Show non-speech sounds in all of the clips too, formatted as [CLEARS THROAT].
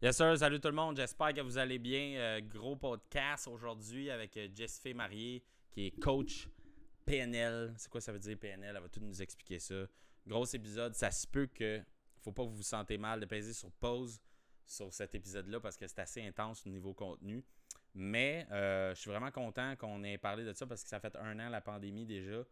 Yes sir, salut tout le monde, j'espère que vous allez bien. Euh, gros podcast aujourd'hui avec euh, Jessifée Marié qui est coach PNL. C'est quoi ça veut dire PNL? Elle va tout nous expliquer ça. Gros épisode, ça se peut que faut pas que vous vous sentez mal de peser sur pause sur cet épisode-là parce que c'est assez intense au niveau contenu. Mais euh, je suis vraiment content qu'on ait parlé de ça parce que ça fait un an la pandémie déjà.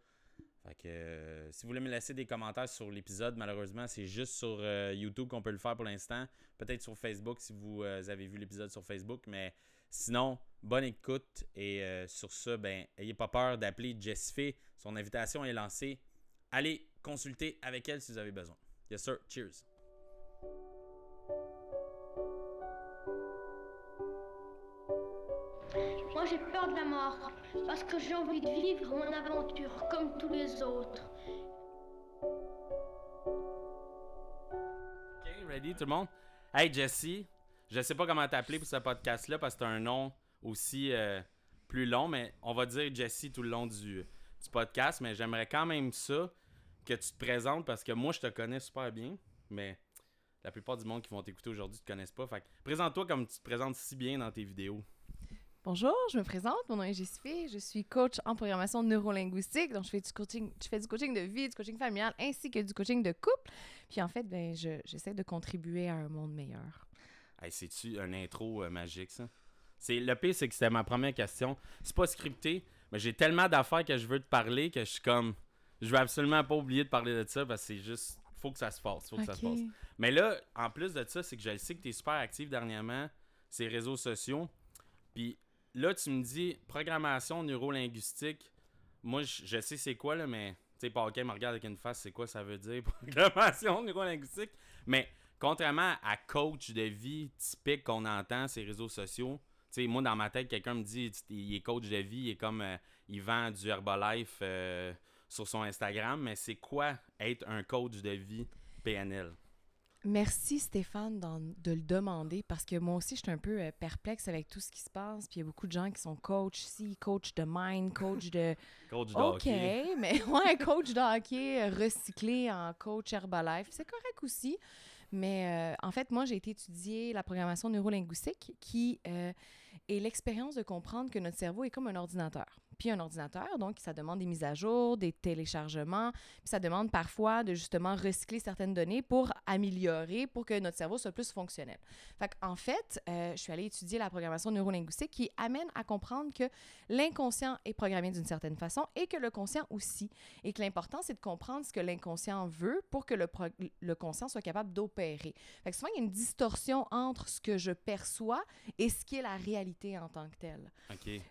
Fait que euh, si vous voulez me laisser des commentaires sur l'épisode, malheureusement, c'est juste sur euh, YouTube qu'on peut le faire pour l'instant. Peut-être sur Facebook si vous avez vu l'épisode sur Facebook. Mais sinon, bonne écoute. Et sur ce, ben, ayez pas peur d'appeler Jessifée. Son invitation est lancée. Allez consulter avec elle si vous avez besoin. Yes, sir. Cheers. J'ai peur de la mort parce que j'ai envie de vivre mon aventure comme tous les autres. Ok, ready tout le monde? Hey Jessie, je sais pas comment t'appeler pour ce podcast-là parce que c'est un nom aussi euh, plus long, mais on va dire Jessie tout le long du, du podcast, mais j'aimerais quand même ça que tu te présentes parce que moi je te connais super bien, mais la plupart du monde qui vont t'écouter aujourd'hui te connaissent pas. Fait présente-toi comme tu te présentes si bien dans tes vidéos. Bonjour, je me présente, mon nom est Jessica, je suis coach en programmation neurolinguistique, donc je fais du coaching, je fais du coaching de vie, du coaching familial ainsi que du coaching de couple. Puis en fait, ben, j'essaie de contribuer à un monde meilleur. Hey, C'est-tu un intro euh, magique, ça? C'est, le pire, c'est que c'était ma première question. C'est pas scripté, mais j'ai tellement d'affaires que je veux te parler que je suis comme. Je veux absolument pas oublier de parler de ça parce que c'est juste. Faut que ça se fasse. Faut que ça se passe. Mais là, en plus de ça, c'est que je sais que tu es super actif dernièrement, ces réseaux sociaux. Puis là, tu me dis programmation neurolinguistique. Moi, je, sais c'est quoi, mais tu sais, OK, me regarde avec une face, c'est quoi ça veut dire, [LAUGHS] programmation [LAUGHS] neurolinguistique? Mais contrairement à coach de vie typique qu'on entend ces réseaux sociaux, tu sais, moi, dans ma tête, quelqu'un me dit il est coach de vie, il est comme euh, il vend du Herbalife euh, sur son Instagram, mais c'est quoi être un coach de vie PNL? Merci Stéphane de le demander parce que moi aussi je suis un peu euh, perplexe avec tout ce qui se passe. Puis il y a beaucoup de gens qui sont coach si, coach de mind, coach de. [LAUGHS] coach de OK, [LAUGHS] mais ouais, coach de hockey euh, recyclé en coach Herbalife. C'est correct aussi. Mais euh, en fait, moi j'ai été étudier la programmation neurolinguistique qui est l'expérience de comprendre que notre cerveau est comme un ordinateur. Puis un ordinateur, donc ça demande des mises à jour, des téléchargements. Puis ça demande parfois de justement recycler certaines données pour améliorer pour que notre cerveau soit plus fonctionnel. Fait en fait, euh, je suis allée étudier la programmation neurolinguistique qui amène à comprendre que l'inconscient est programmé d'une certaine façon et que le conscient aussi. Et que l'important, c'est de comprendre ce que l'inconscient veut pour que le, le conscient soit capable d'opérer. Fait que souvent, il y a une distorsion entre ce que je perçois et ce qui est la réalité en tant que telle.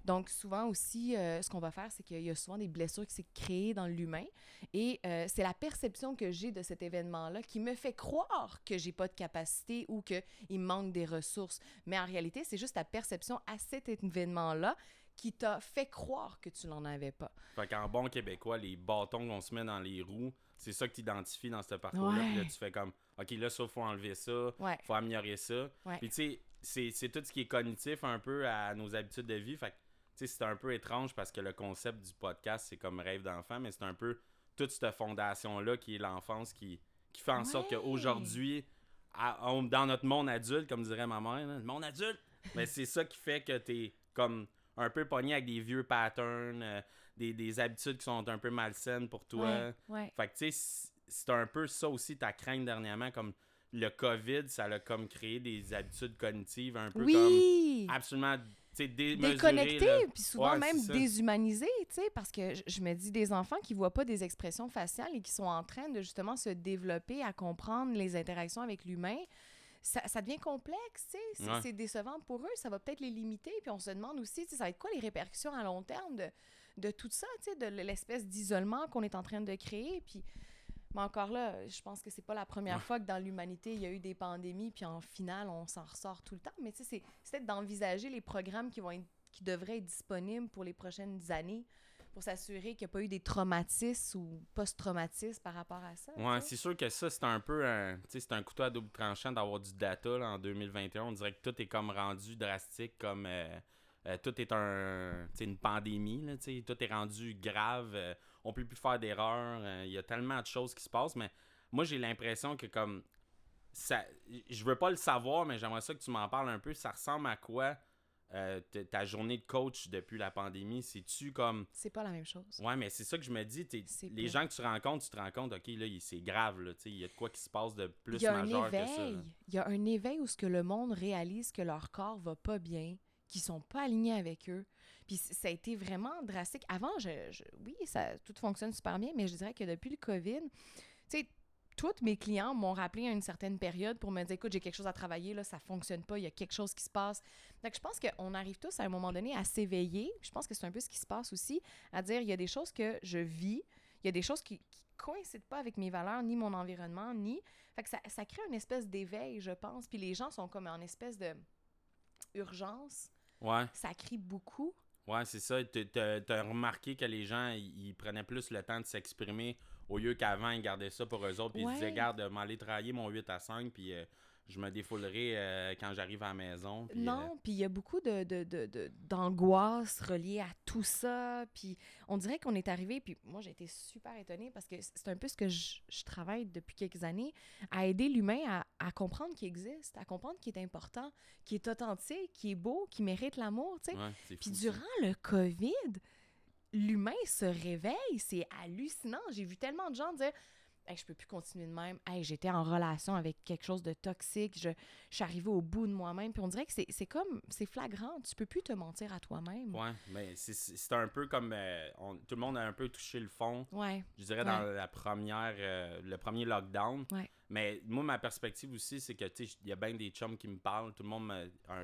Donc, souvent aussi, euh, ce qu'on va faire, c'est qu'il y a souvent des blessures qui s'est créées dans l'humain et euh, c'est la perception que j'ai de cet événement-là qui me fait croire que j'ai pas de capacité ou qu'il manque des ressources. Mais en réalité, c'est juste ta perception à cet événement-là qui t'a fait croire que tu n'en avais pas. Fait qu'en bon québécois, les bâtons qu'on se met dans les roues, c'est ça que tu identifies dans ce parcours-là. Là, tu fais comme, OK, là, ça, faut enlever ça, il faut améliorer ça. Puis tu sais, c'est tout ce qui est cognitif un peu à nos habitudes de vie. Fait que, c'est un peu étrange parce que le concept du podcast, c'est comme rêve d'enfant, mais c'est un peu toute cette fondation-là qui est l'enfance qui, qui fait en sorte qu'aujourd'hui, dans notre monde adulte, comme dirait ma mère, le monde adulte, [LAUGHS] mais c'est ça qui fait que t'es comme un peu pogné avec des vieux patterns, euh, des, habitudes qui sont un peu malsaines pour toi. Fait que tu sais, c'est un peu ça aussi ta crainte dernièrement, comme le COVID, ça a comme créé des habitudes cognitives un peu comme absolument déconnecté, puis souvent même déshumanisé, parce que je, me dis des enfants qui voient pas des expressions faciales et qui sont en train de justement se développer à comprendre les interactions avec l'humain. Ça, ça, devient complexe, tu sais. C'est décevant pour eux, ça va peut-être les limiter. Puis on se demande aussi, ça va être quoi les répercussions à long terme de, de tout ça, tu sais, de l'espèce d'isolement qu'on est en train de créer. Puis mais encore là, je pense que c'est pas la première fois que dans l'humanité, il y a eu des pandémies, puis en finale, on s'en ressort tout le temps. Mais tu sais, c'est peut-être d'envisager les programmes qui vont être, qui devraient être disponibles pour les prochaines années pour s'assurer qu'il n'y a pas eu des traumatismes ou post-traumatismes par rapport à ça. Ouais, c'est sûr que ça, c'est un peu un, c'est un couteau à double tranchant d'avoir du data en 2021. On dirait que tout est comme rendu drastique, comme euh, euh, tout est un, une pandémie, là, tout est rendu grave, euh, on peut plus faire d'erreurs, euh, il y a tellement de choses qui se passent, mais moi j'ai l'impression que comme ça, je veux pas le savoir, mais j'aimerais ça que tu m'en parles un peu. Ça ressemble à quoi euh, ta journée de coach depuis la pandémie? C'est-tu comme. C'est pas la même chose. Ouais, mais c'est ça que je me dis. Les pas. gens que tu rencontres, tu te rends compte, OK, là, c'est grave, là. Il y a de quoi qui se passe de plus Il y a un majeur que ça. Il y a un éveil où ce que le monde réalise que leur corps va pas bien, qu'ils sont pas alignés avec eux. Puis ça a été vraiment drastique. Avant, je, je- oui, ça, tout fonctionne super bien, mais je dirais que depuis le COVID, tu sais, tous mes clients m'ont rappelé à une certaine période pour me dire, écoute, j'ai quelque chose à travailler, là, ça fonctionne pas, il y a quelque chose qui se passe. Donc, je pense qu'on arrive tous à un moment donné à s'éveiller. Je pense que c'est un peu ce qui se passe aussi, à dire, il y a des choses que je vis, il y a des choses qui, qui coïncident pas avec mes valeurs, ni mon environnement, ni... Fait que ça, ça crée une espèce d'éveil, je pense. Puis les gens sont comme en espèce de urgence. Ouais, Ça crie beaucoup. Ouais, c'est ça. T'as remarqué que les gens, ils prenaient plus le temps de s'exprimer au lieu qu'avant, ils gardaient ça pour eux autres. Puis ils disaient, garde, m'aller travailler mon 8 à 5, puis euh, je me défoulerai euh, quand j'arrive à la maison. puis, euh, Non, puis il y a beaucoup de, de, de- de- d'angoisse reliée à tout ça. Puis on dirait qu'on est arrivé, puis moi j'ai été super étonnée parce que c'est un peu ce que je, je travaille depuis quelques années, à aider l'humain à, à comprendre qu'il existe, à comprendre qu'il est important, qu'il est authentique, qu'il est beau, qu'il mérite l'amour, tu sais. Puis ça. durant le COVID, l'humain se réveille. C'est hallucinant. J'ai vu tellement de gens dire hey, Je peux plus continuer de même. Hey, J'étais en relation avec quelque chose de toxique. Je, je suis arrivée au bout de moi-même. Puis on dirait que c'est c'est comme c'est flagrant. Tu peux plus te mentir à toi-même. Ouais, mais c'est- un peu comme. euh, on- tout le monde a un peu touché le fond. Ouais. Je dirais dans la première, euh, le premier lockdown. Ouais. Mais moi, ma perspective aussi, c'est que, tu sais, il y a bien des chums qui me parlent. Tout le monde,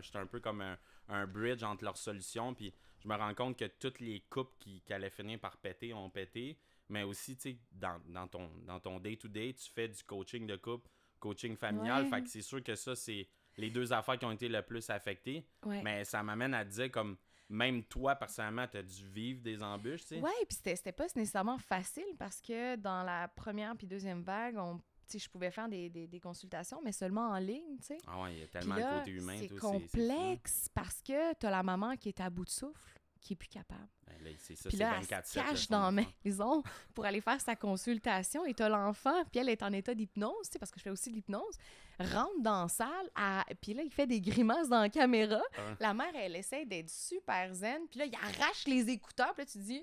j'étais un peu comme un, un bridge entre leurs solutions. Puis je me rends compte que toutes les couples qui, qui allaient finir par péter ont pété. Mais aussi, tu sais, dans, dans ton dans ton day-to-day, tu fais du coaching de couple, coaching familial. Ouais. Fait que c'est sûr que ça, c'est les deux affaires qui ont été le plus affectées. Ouais. Mais ça m'amène à te dire, comme, même toi, personnellement, tu as dû vivre des embûches, tu sais. Ouais, puis c'était c'était pas nécessairement facile parce que dans la première puis deuxième vague, on, tu je pouvais faire des, des, des consultations, mais seulement en ligne, tu sais. Ah ouais, il y a tellement le côté humain. c'est complexe parce que t'as la maman qui est à bout de souffle, qui est plus capable. Ben c'est ça, Puis là, elle 24 se cache dans la maison pour aller faire sa consultation et t'as l'enfant, puis elle est en état d'hypnose, tu sais, parce que je fais aussi de l'hypnose, rentre dans la salle, à- puis là, il fait des grimaces dans la caméra. La mère, elle essaie d'être super zen, puis là, il arrache les écouteurs, puis là, tu te dis,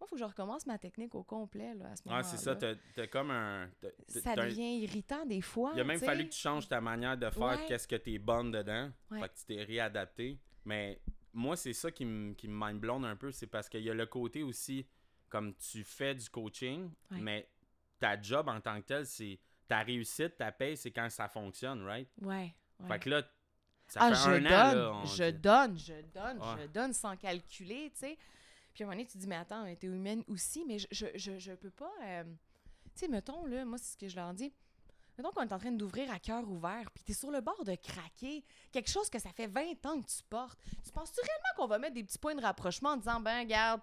moi, il faut que je recommence ma technique au complet, là, à ce moment-là. Ah, c'est ça, t'as comme un. Ça un- devient irritant des fois. Il a même fallu que tu changes ta manière de faire, Ouais. qu'est-ce que t'es bonne dedans. Ouais. Fait que tu t'es réadapté. Mais moi, c'est ça qui me qui me mind blown un peu, c'est parce qu'il y a le côté aussi, comme tu fais du coaching, Ouais. mais ta job en tant que tel, c'est ta réussite, ta paye, c'est quand ça fonctionne, right? Ouais. ouais. Fait que là, ça ah, fait je un donne, an, là. on- je donne, je donne, Ouais. je donne sans calculer, tu sais. Puis à un moment donné, tu te dis, mais attends, t'es humaine aussi, mais je, je, je, je peux pas. euh, Tu sais, mettons, là, moi, c'est ce que je leur dis. Mettons qu'on est en train d'ouvrir à cœur ouvert, puis t'es sur le bord de craquer, quelque chose que ça fait 20 ans que tu portes. Tu penses-tu réellement qu'on va mettre des petits points de rapprochement en disant, ben, regarde,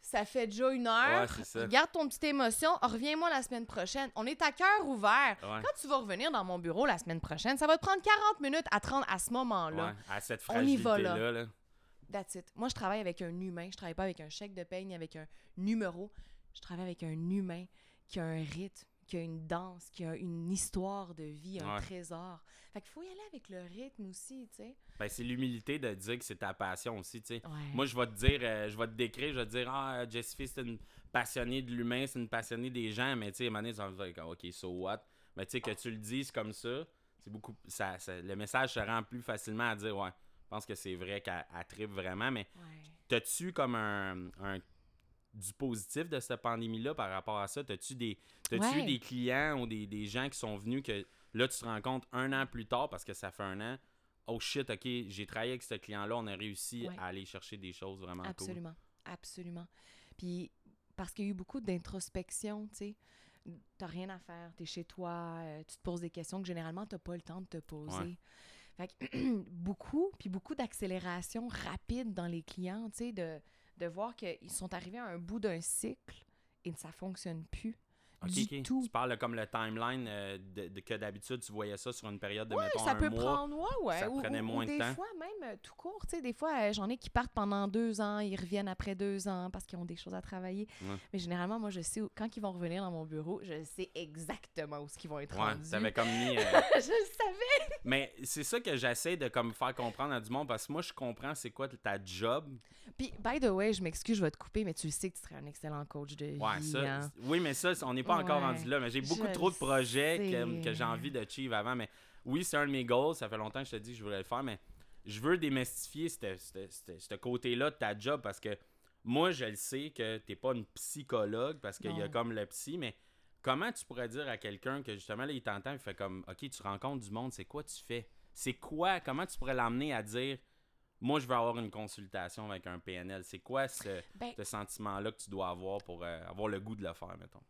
ça fait déjà une heure, Ouais, regarde ton petite émotion, reviens-moi la semaine prochaine. On est à cœur ouvert. Ouais. Quand tu vas revenir dans mon bureau la semaine prochaine, ça va te prendre 40 minutes à te rendre à ce moment-là. Ouais, à cette On y va, fragilité-là. là. That's it. Moi, je travaille avec un humain. Je travaille pas avec un chèque de paye ni avec un numéro. Je travaille avec un humain qui a un rythme, qui a une danse, qui a une histoire de vie, un Ouais. trésor. Fait qu'il faut y aller avec le rythme aussi, tu sais. Ben, c'est l'humilité de dire que c'est ta passion aussi, tu sais. Ouais. Moi, je vais te dire, euh, je vais te décrire, je vais te dire, ah, Jessie, c'est une passionnée de l'humain, c'est une passionnée des gens, mais tu sais, à un moment donné, tu vas me dire, ok, so what? Mais tu sais, que tu le dises comme ça, c'est beaucoup. Ça, ça- le message se rend plus facilement à dire, ouais, je pense que c'est vrai qu'elle elle tripe vraiment, mais Ouais. t'as-tu comme un, un- du positif de cette pandémie-là par rapport à ça? T'as-tu des, eu Ouais. des clients ou des, des gens qui sont venus que là, tu te rends compte un an plus tard, parce que ça fait un an, oh shit, ok, j'ai travaillé avec ce client-là, on a réussi Ouais. à aller chercher des choses vraiment cool. Absolument. Absolument. Puis, parce qu'il y a eu beaucoup d'introspection, tu sais. T'as rien à faire, t'es chez toi, euh, tu te poses des questions que généralement t'as pas le temps de te poser. Ouais. Fait que [CLEARS THROAT] beaucoup, puis beaucoup d'accélération rapide dans les clients, tu sais, de, de voir qu'ils sont arrivés à un bout d'un cycle et ça fonctionne plus. Du tout. Tu parles comme le timeline euh, de, de- que d'habitude tu voyais ça sur une période de Ouais, mettons ça un peut mois. prendre, ouais, ouais. ça ou, prenait ou- ou moins de des temps. fois, même euh, tout court, tu sais, des fois, euh, j'en ai qui partent pendant deux ans, ils reviennent après deux ans parce qu'ils ont des choses à travailler. Ouais. Mais généralement, moi, je sais, où- quand ils vont revenir dans mon bureau, je sais exactement où ils vont être Ouais, rendus. t'avais comme mis. [LAUGHS] je le savais. Mais c'est ça que j'essaie de comme faire comprendre à du monde parce que moi je comprends c'est quoi ta job. Puis, by the way, je m'excuse, je vais te couper, mais tu sais que tu serais un excellent coach de vie. Ouais, ça. hein. Oui, mais ça, on n'est pas encore Ouais, rendu là. Mais j'ai beaucoup je trop de projets que, sais. que j'ai envie de achieve avant. Mais oui, c'est un de mes goals. Ça fait longtemps que je te dis que je voulais le faire, mais je veux démystifier ce- côté-là de ta job parce que moi, je le sais que t'es pas une psychologue parce qu'il y a comme le psy, mais comment tu pourrais dire à quelqu'un que justement, là, il t'entend, il fait comme, OK, tu rencontres du monde, c'est quoi tu fais? C'est quoi? Comment tu pourrais l'amener à dire, moi, je veux avoir une consultation avec un PNL? C'est quoi ce, Ben, ce sentiment-là que tu dois avoir pour euh, avoir le goût de le faire, mettons?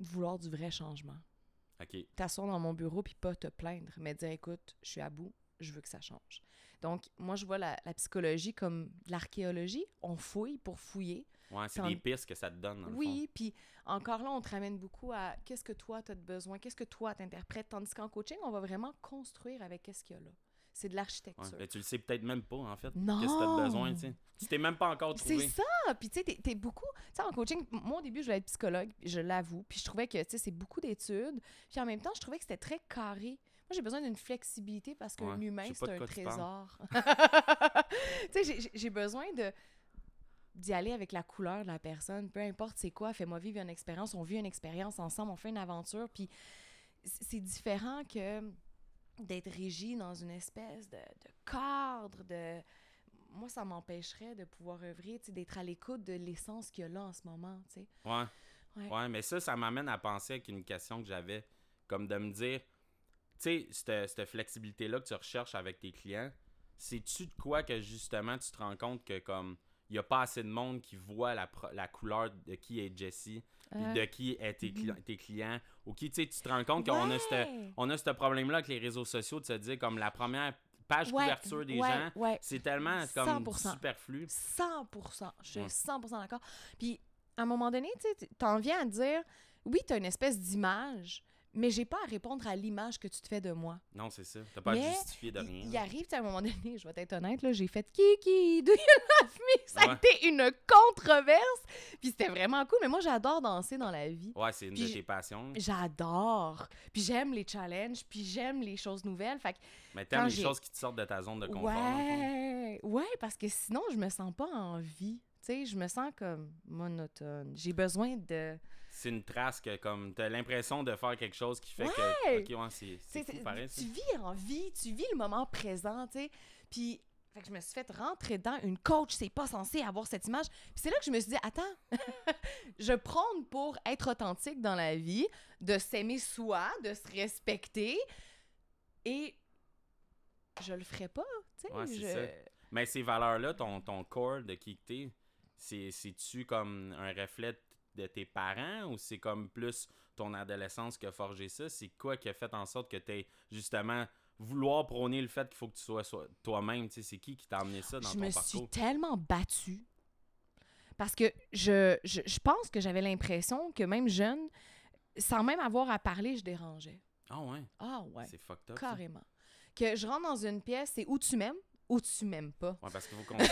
Vouloir du vrai changement. OK. T'asseoir dans mon bureau puis pas te plaindre, mais dire écoute, je suis à bout, je veux que ça change. Donc, moi, je vois la, la psychologie comme de l'archéologie. On fouille pour fouiller. Ouais, c'est des pistes que ça te donne, dans le fond. Oui, puis encore là, on te ramène beaucoup à qu'est-ce que toi, tu as de besoin, qu'est-ce que toi, t'interprètes. Tandis qu'en coaching, on va vraiment construire avec qu'est-ce qu'il y a là. C'est de Ouais. l'architecture. Ben, tu le sais peut-être même pas, en fait. Non! Qu'est-ce que tu as besoin, tu sais. Tu t'es même pas encore C'est trouvé. ça! Puis tu sais, t'es- beaucoup... Tu sais, en coaching, moi, au début, je voulais être psychologue, je l'avoue. Puis je trouvais que, tu sais, c'est beaucoup d'études. Puis en même temps, je trouvais que c'était très carré. Moi, j'ai besoin d'une flexibilité parce qu'un Ouais, humain, c'est un trésor. [LAUGHS] tu sais, j'ai- besoin de d'y aller avec la couleur de la personne, peu importe c'est quoi, fais-moi vivre une expérience, on vit une expérience ensemble, on fait une aventure, puis c'est différent que d'être régi dans une espèce de, de cadre, de... Moi, ça m'empêcherait de pouvoir œuvrer, tu sais, d'être à l'écoute de l'essence qu'il y a là en ce moment, tu sais. Ouais. Ouais. Ouais, mais ça, ça m'amène à penser avec une question que j'avais, comme de me dire, tu sais, cette, cette flexibilité-là que tu recherches avec tes clients, c'est-tu de quoi que justement tu te rends compte que comme il n'y a pas assez de monde qui voit la, la couleur de qui est Jessie, Euh, de qui est tes, cli- mhm. tes clients, ou qui, tu te rends compte qu'on a ce ouais. on a ce problème-là avec les réseaux sociaux de se dire comme la première page Ouais, couverture des ouais, gens, ouais. c'est tellement comme 100%. superflu. 100 Je suis Ouais. 100 d'accord. Puis, à un moment donné, tu t'en viens à dire, oui, tu as une espèce d'image, mais j'ai pas à répondre à l'image que tu te fais de moi. Non, c'est ça. T'as pas à Mais justifier de Il- rien. Il, là. arrive, à un moment donné, je vais être honnête, là, j'ai fait Kiki, do you love me? Ça a été une controverse. Puis c'était vraiment cool, mais moi, j'adore danser dans la vie. Ouais, c'est une Puis de tes passions. J'adore. Puis j'aime les challenges, puis j'aime les choses nouvelles. Fait que Mais t'aimes les choses qui te sortent de ta zone de confort. Ouais, ouais, parce que sinon, je me sens pas en vie. Tu sais, je me sens comme monotone. J'ai besoin de. C'est une trace que comme t'as l'impression de faire quelque chose qui fait Ouais! que. Ok, ouais, c'est pareil. Tu vis en vie, tu vis le moment présent, tu sais. Puis, fait que je me suis fait rentrer dedans. Une coach, c'est pas censé avoir cette image. Puis c'est là que je me suis dit, attends, [LAUGHS] je prône pour être authentique dans la vie, de s'aimer soi, de se respecter. Et je le ferai pas, tu sais. Ouais, je- ça. Mais ces valeurs-là, ton, ton corps de qui t'es, c'est- c'est-tu comme un reflet de tes parents ou c'est comme plus ton adolescence qui a forgé ça? C'est quoi qui a fait en sorte que t'aies justement vouloir prôner le fait qu'il faut que tu sois soi- toi-même? tu C'est qui qui t'a amené ça dans je ton me parcours? suis tellement battue. Parce que je, je, je pense que j'avais l'impression que même jeune, sans même avoir à parler, je dérangeais. Ah ouais, Ah ouais, c'est fucked up. ça. carrément. Que je rentre dans une pièce, c'est où tu m'aimes ou tu m'aimes pas. Ouais, parce qu'il faut qu'on qu'on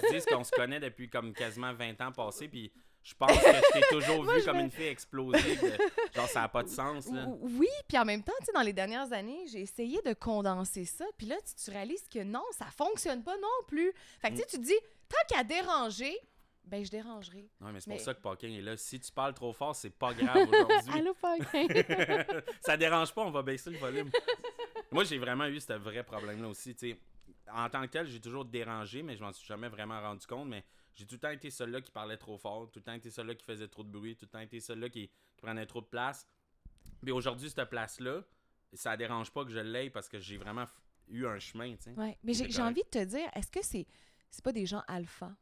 se dise qu'on se connaît depuis comme quasiment 20 ans passés, puis je pense que je t'ai toujours [LAUGHS] vu comme me- une fille explosive. de- genre, ça n'a pas de sens, là. Ou- Oui, puis en même temps, tu sais, dans les dernières années, j'ai essayé de condenser ça, puis là, tu, tu réalises que non, ça fonctionne pas non plus. Fait que tu sais, tu te dis, tant qu'à déranger, ben je dérangerai. Non, mais c'est Mais- pour ça que Paquin est là. Si tu parles trop fort, c'est pas grave aujourd'hui. [LAUGHS] Allô, Paquin? [LAUGHS] ça dérange pas, on va baisser le volume. Moi, j'ai vraiment eu ce vrai problème-là aussi. tu sais. En tant que tel, j'ai toujours dérangé, mais je m'en suis jamais vraiment rendu compte. Mais j'ai tout le temps été celui-là qui parlait trop fort, tout le temps été celui-là qui faisait trop de bruit, tout le temps été celui-là qui, qui prenait trop de place. Mais aujourd'hui, cette place-là, ça dérange pas que je l'aie parce que j'ai vraiment eu un chemin. tu sais. Ouais, mais j'ai envie de te dire, est-ce que c'est c'est pas des gens alpha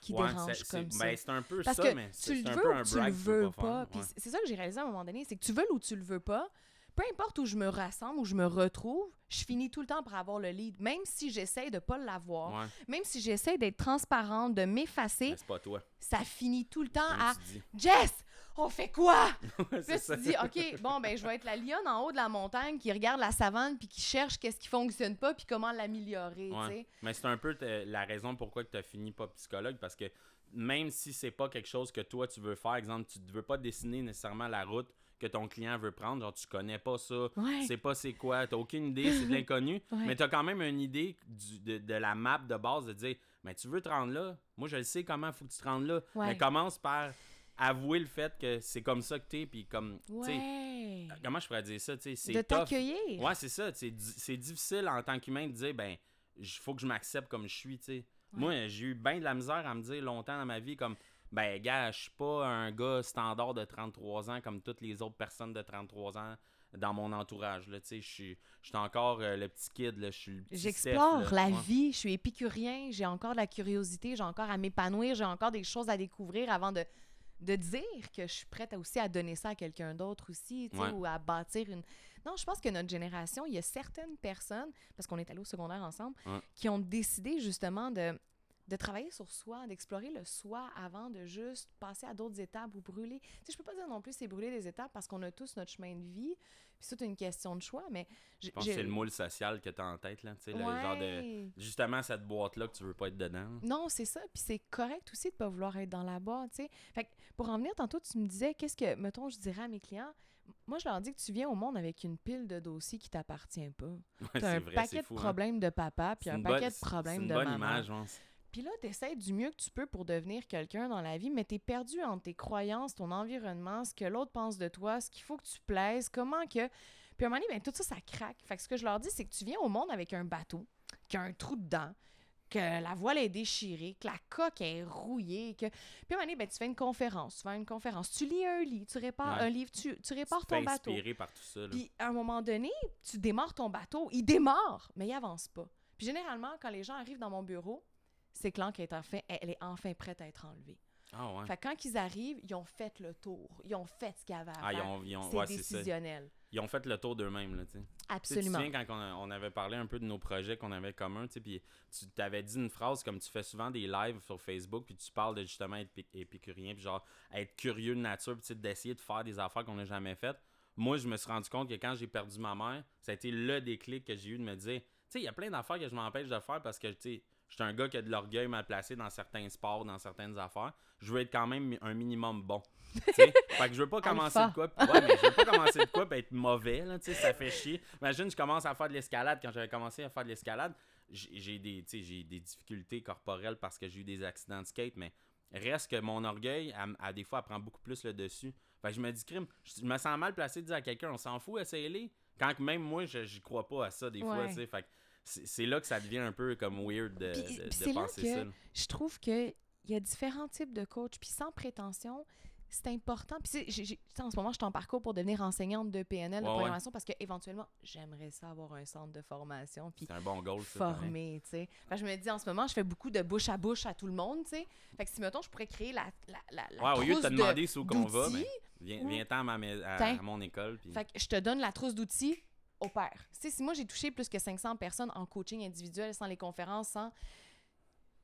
qui Ouais, dérangent comme ça? ben, c'est un peu Parce ça, que mais tu c'est le un veux peu ou un tu le veux pas ouais. c'est ça que j'ai réalisé à un moment donné, c'est que tu veux ou tu le veux pas, peu importe où je me rassemble, où je me retrouve, je finis tout le temps par avoir le lead. Même si j'essaie de pas l'avoir, Ouais, même si j'essaie d'être transparente, de m'effacer, c'est pas toi. ça finit tout le temps comme à. Jess, on fait quoi? [LAUGHS] Ouais, Puis tu dis, OK, bon, ben, je vais être la lionne en haut de la montagne qui regarde la savane puis qui cherche qu'est-ce qui fonctionne pas puis comment l'améliorer, Ouais. Mais c'est un peu la raison pourquoi tu as fini pas psychologue parce que même si c'est pas quelque chose que toi tu veux faire, exemple, tu ne veux pas dessiner nécessairement la route que ton client veut prendre, genre tu connais pas ça, Ouais. tu sais pas c'est quoi, t'as aucune idée, c'est de [LAUGHS] l'inconnu, Ouais. mais tu as quand même une idée du- de, de la map de base de dire mais tu veux te rendre là, moi je le sais comment il faut que tu te rendes là, Ouais. mais commence par avouer le fait que c'est comme ça que t'es puis comme sais comment je pourrais dire ça, tu sais c'est De t'accueillir. Ouais, c'est ça. C'est c'est difficile en tant qu'humain de dire, ben, il faut que je m'accepte comme je suis, tu sais. Moi, j'ai eu bien de la misère à me dire longtemps dans ma vie, comme, ben, gars, je suis pas un gars standard de 33 ans comme toutes les autres personnes de 33 ans dans mon entourage, là, tu sais. Je suis encore euh, le petit kid, là. Je suis le petit J'explore la. Ouais. vie, je suis épicurien, j'ai encore de la curiosité, j'ai encore à m'épanouir, j'ai encore des choses à découvrir avant de, de dire que je suis prête aussi à donner ça à quelqu'un d'autre aussi, Ouais. ou à bâtir une... Non, je pense que notre génération, il y a certaines personnes, parce qu'on est allés au secondaire ensemble, Ouais. qui ont décidé justement de, de travailler sur soi, d'explorer le soi avant de juste passer à d'autres étapes ou brûler. Tu sais, je peux pas dire non plus c'est brûler des étapes parce qu'on a tous notre chemin de vie, puis c'est une question de choix, mais... Je pense que c'est le moule social que t'as en tête, là, tu sais, le genre de... Justement, cette boîte-là que tu veux pas être dedans. Non, c'est ça. Puis c'est correct aussi de pas vouloir être dans la boîte, tu sais. Fait que pour en venir, tantôt, tu me disais, qu'est-ce que, mettons, je dirais à mes clients, moi, je leur dis que tu viens au monde avec une pile de dossiers qui t'appartient pas. Ouais, T'as c'est un vrai, paquet de fou, hein. problèmes de papa, puis un paquet bonne- de problèmes de bonne maman. image. Puis là, t'essaies du mieux que tu peux pour devenir quelqu'un dans la vie, mais t'es perdu entre tes croyances, ton environnement, ce que l'autre pense de toi, ce qu'il faut que tu plaises, comment que... Puis à un moment donné, ben, tout ça, ça craque. Fait que ce que je leur dis, c'est que tu viens au monde avec un bateau, qui a un trou dedans, que la voile est déchirée, que la coque est rouillée, que... Puis à un moment donné, ben, tu fais une conférence, tu fais une conférence, tu lis un livre, tu répares Ouais. un livre, tu, tu répares Tu ton bateau. inspirer par tout ça, là. Puis à un moment donné, tu démarres ton bateau, il démarre, mais il avance pas. Puis généralement, quand les gens arrivent dans mon bureau, c'est que l'encre est enfin, elle est enfin prête à être enlevée. Ah ouais. Fait que quand ils arrivent, ils ont fait le tour, ils ont fait ce qu'il y avait à Ah, ils faire. ont, ils ont- c'est ouais, c'est ça. décisionnel. Ils ont fait le tour d'eux-mêmes, là, tu sais. Sais, Tu Absolument. te souviens quand on, a- on avait parlé un peu de nos projets qu'on avait communs, tu sais, puis tu t'avais dit une phrase comme tu fais souvent des lives sur Facebook, puis tu parles de justement être pi- épicurien, puis genre être curieux de nature, puis d'essayer de faire des affaires qu'on n'a jamais faites. Moi, je me suis rendu compte que quand j'ai perdu ma mère, ça a été le déclic que j'ai eu de me dire, tu sais, il y a plein d'affaires que je m'empêche de faire parce que, tu sais, je suis un gars qui a de l'orgueil mal placé dans certains sports, dans certaines affaires. Je veux être quand même un minimum bon. [LAUGHS] fait que je veux pas commencer de quoi. puis- Ouais, mais je veux pas commencer de quoi être mauvais, là, ça fait chier. Imagine, je commence à faire de l'escalade. Quand j'avais commencé à faire de l'escalade, j'ai des, j'ai des difficultés corporelles parce que j'ai eu des accidents de skate, mais reste que mon orgueil, à, à des fois, elle prend beaucoup plus le dessus. Fait que je me dis, crime, je, je me sens mal placé de dire à quelqu'un, on s'en fout, essayez-les. Quand même moi, je j'y crois pas à ça des fois, tu sais. Fait que c'est là que ça devient un peu comme weird de, de- de là penser que- ça. Je trouve que il y a différents types de coachs, puis sans prétention, c'est important. Puis tu sais, en ce moment, je suis en parcours pour devenir enseignante de PNL, de Ouais, ouais. programmation, parce que éventuellement, j'aimerais ça avoir un centre de formation, puis C'est un bon goal, former, tu sais. Je me dis, en ce moment, je fais beaucoup de bouche à bouche à tout le monde, tu sais. Fait que si, mettons, je pourrais créer la, la, la, la Ouais, au lieu de te demander où qu'on va, ben, viens, viens-t'en à, à mon école. Puis... Fait que je te donne la trousse d'outils au pair. Tu sais, si moi, j'ai touché plus que 500 personnes en coaching individuel, sans les conférences, sans...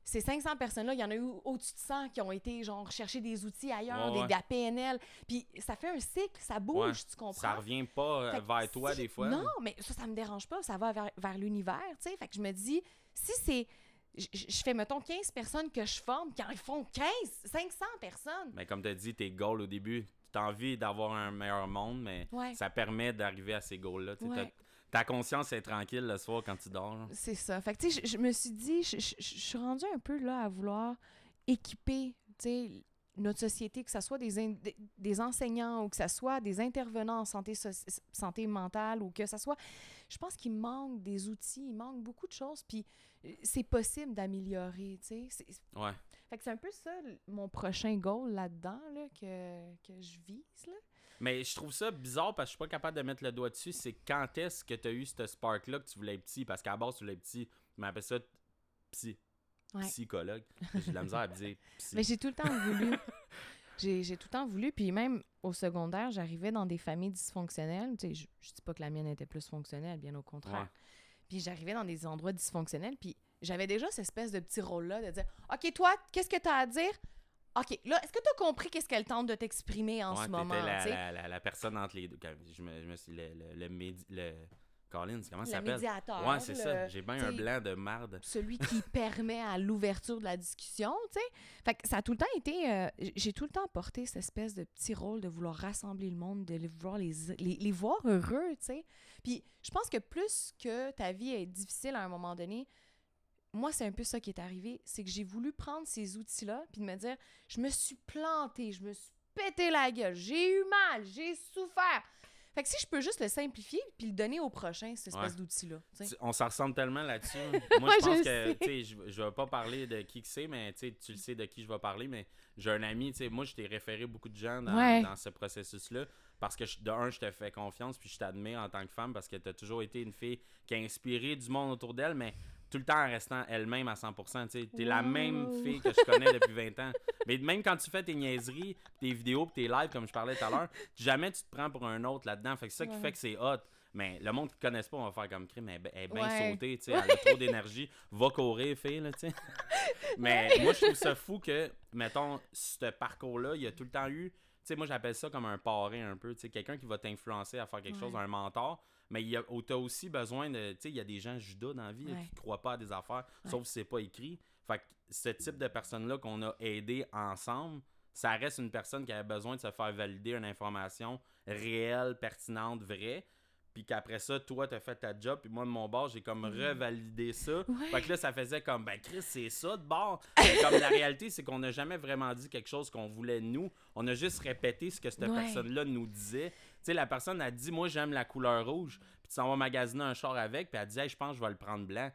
Ces 500 personnes-là, il y en a eu au-dessus de 100 qui ont été, genre, chercher des outils ailleurs, Ouais, des, de la PNL. Puis ça fait un cycle, ça bouge, Ouais, tu comprends? Ça revient pas euh, Fait vers toi si- des fois. Non, mais ça, ça me dérange pas. Ça va vers, vers l'univers, tu sais. Fait que je me dis, si c'est... Je fais, mettons, 15 personnes que je forme, qui en font 15, 500 personnes. Mais comme tu as dit, tes goals au début, tu as envie d'avoir un meilleur monde, mais Ouais. ça permet d'arriver à ces goals-là. Ouais. t'as- Ta conscience est tranquille le soir quand tu dors. C'est ça. Fait que, tu sais, je, me suis dit, je, suis rendue un peu là à vouloir équiper, tu sais, notre société, que ce soit des, des, enseignants ou que ce soit des intervenants en santé, santé mentale ou que ce soit... Je pense qu'il manque des outils, il manque beaucoup de choses, puis euh, c'est possible d'améliorer, tu sais. Ouais. Fait que c'est un peu ça, mon prochain goal là-dedans, là, que, que je vise, là. Mais je trouve ça bizarre parce que je suis pas capable de mettre le doigt dessus. C'est quand est-ce que tu as eu ce spark-là que tu voulais être petit? Parce qu'à la base, tu voulais être petit. Mais appelle ça psy. Ouais. Psychologue. J'ai de la misère à dire [LAUGHS] psy. Mais j'ai tout le temps voulu. J'ai tout le temps voulu. Puis même au secondaire, j'arrivais dans des familles dysfonctionnelles. Tu sais, je, je dis pas que la mienne était plus fonctionnelle, bien au contraire. Ouais. Puis j'arrivais dans des endroits dysfonctionnels. Puis j'avais déjà cette espèce de petit rôle-là de dire OK, toi, qu'est-ce que tu as à dire? OK, là, est-ce que tu as compris qu'est-ce qu'elle tente de t'exprimer en Ouais, ce moment? la, la, la, la personne entre les deux. Quand Je me, je me suis. Le, le, le, médi- le- Collins, comment ça Le s'appelle? médiateur. Ouais, c'est ça. J'ai bien un blanc de marde. celui qui [LAUGHS] permet à l'ouverture de la discussion, tu sais? Fait que ça a tout le temps été... euh, j'ai tout le temps porté cette espèce de petit rôle de vouloir rassembler le monde, de les voir, les, les, les voir heureux, tu sais? Puis je pense que plus que ta vie est difficile à un moment donné, moi, c'est un peu ça qui est arrivé. C'est que j'ai voulu prendre ces outils-là puis de me dire, je me suis plantée, je me suis pété la gueule, j'ai eu mal, j'ai souffert. Fait que si je peux juste le simplifier puis le donner au prochain, cette espèce Ouais. d'outil-là, On s'en ressemble tellement là-dessus. [LAUGHS] Moi, je pense je que, tu sais, je, je vais pas parler de qui que c'est, mais tu le sais de qui je vais parler, mais j'ai un ami, tu sais, moi, je t'ai référé beaucoup de gens dans, Ouais. dans ce processus-là, parce que, je- de un, je te fais confiance, puis je t'admire en tant que femme, parce que tu as toujours été une fille qui a inspiré du monde autour d'elle, mais tout le temps en restant elle-même à 100%, tu sais, t'es la même fille que je connais depuis 20 ans. Mais même quand tu fais tes niaiseries, tes vidéos, tes lives, comme je parlais tout à l'heure, jamais tu te prends pour un autre là-dedans. Fait que c'est ça qui fait que c'est hot. Mais le monde qui ne connaisse pas, on va faire comme crime. Elle, elle est bien Ouais. sautée, tu sais. Elle a trop d'énergie. Va courir, fille, là, tu sais. [LAUGHS] Mais moi, je trouve ça fou que, mettons, ce parcours-là, il y a tout le temps eu. Tu sais, moi, j'appelle ça comme un parrain un peu. Tu sais, quelqu'un qui va t'influencer à faire quelque chose, un mentor. Mais il y a, t'as aussi besoin de. Tu sais, il y a des gens judas dans la vie là, qui ne croient pas à des affaires, Ouais. sauf si c'est pas écrit. Fait que ce type de personne-là qu'on a aidé ensemble, ça reste une personne qui avait besoin de se faire valider une information réelle, pertinente, vraie. Puis qu'après ça, toi, t'as fait ta job, puis moi, de mon bord, j'ai comme revalidé ça. Ouais. Fait que là, ça faisait comme, ben Chris, c'est ça de bord. Mais comme la réalité, c'est qu'on n'a jamais vraiment dit quelque chose qu'on voulait nous. On a juste répété ce que cette Ouais. personne-là nous disait. Sais, la personne a dit, moi, j'aime la couleur rouge. Puis tu s'en vas magasiner un char avec, puis elle dit, hey, je pense que je vais le prendre blanc.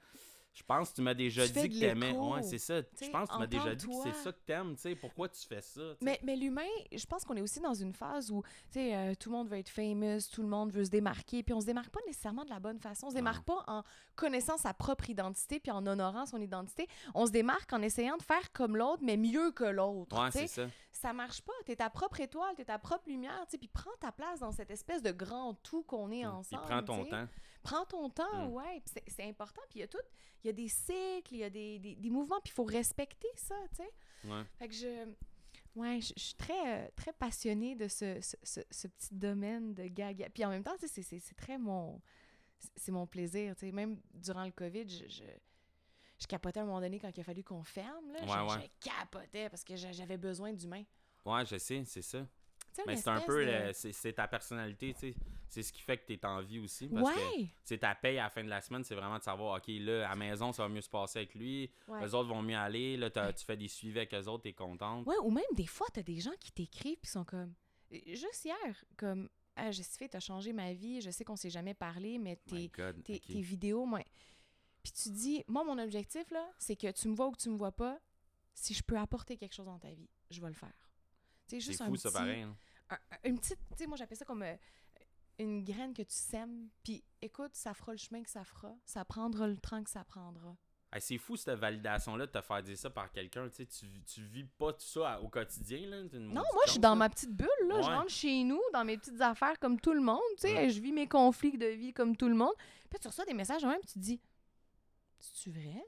Je pense que tu m'as déjà Tu dit que t'aimais. Ouais, c'est ça. Je pense que tu m'as déjà dit que c'est ça que t'aimes. Tu sais, pourquoi tu fais ça? Mais, mais l'humain, je pense qu'on est aussi dans une phase où, tu sais, euh, tout le monde veut être famous, tout le monde veut se démarquer, puis on se démarque pas nécessairement de la bonne façon. On se démarque pas en connaissant sa propre identité puis en honorant son identité. On se démarque en essayant de faire comme l'autre, mais mieux que l'autre. Ouais, c'est ça. ça marche pas. T'es ta propre étoile, t'es ta propre lumière, tu sais, puis prends ta place dans cette espèce de grand tout qu'on est Puis ensemble. prends ton temps. Prends ton temps, Mm. ouais. c'est- important. Puis il y a tout, il y a des cycles, il y a des, des, des mouvements, puis il faut respecter ça, tu sais. Ouais. Fait que je. Ouais, je, je suis très, euh, très passionnée de ce, ce, ce- ce petit domaine de gaga. Puis en même temps, c'est- très mon. c'est- mon plaisir, tu sais. Même durant le COVID, je, je, je capotais à un moment donné quand il a fallu qu'on ferme, là. Ouais, je, ouais. je capotais parce que j'a- j'avais besoin d'humains. Ouais, je sais, c'est ça. Tu Mais c'est un peu, de- le- c'est c'est ta personnalité, tu sais. C'est ce qui fait que t'es en vie aussi. Parce que Ouais! c'est ta paye à la fin de la semaine, c'est vraiment de savoir, OK, là, à la maison, ça va mieux se passer avec lui. ouais. Les autres vont mieux aller. Là, tu fais des suivis avec eux autres, t'es contente. Ouais, ou même des fois, t'as des gens qui t'écrivent puis sont comme. euh, Juste hier, comme. Ah, Jessica, t'as changé ma vie, je sais qu'on s'est jamais parlé, mais My tes, God, tes, OK. tes vidéos, moi. Puis tu dis, moi, mon objectif, là, c'est que tu me vois ou que tu me vois pas, si je peux apporter quelque chose dans ta vie, je vais le faire. C'est juste un ça, petit- pareil. hein. un- un- une petite, tu sais, moi, j'appelle ça comme euh, une graine que tu sèmes, puis écoute, ça fera le chemin que ça fera, ça prendra le temps que ça prendra. Hey, c'est fou, cette validation-là, de te faire dire ça par quelqu'un. Tu tu, vis pas tout ça au quotidien. Là, Non, moi, je suis dans ma petite bulle, là. Je rentre chez nous, dans mes petites affaires comme tout le monde, tu sais. Ouais. Je vis mes conflits de vie comme tout le monde. Puis tu reçois des messages même, tu te dis, c'est-tu vrai?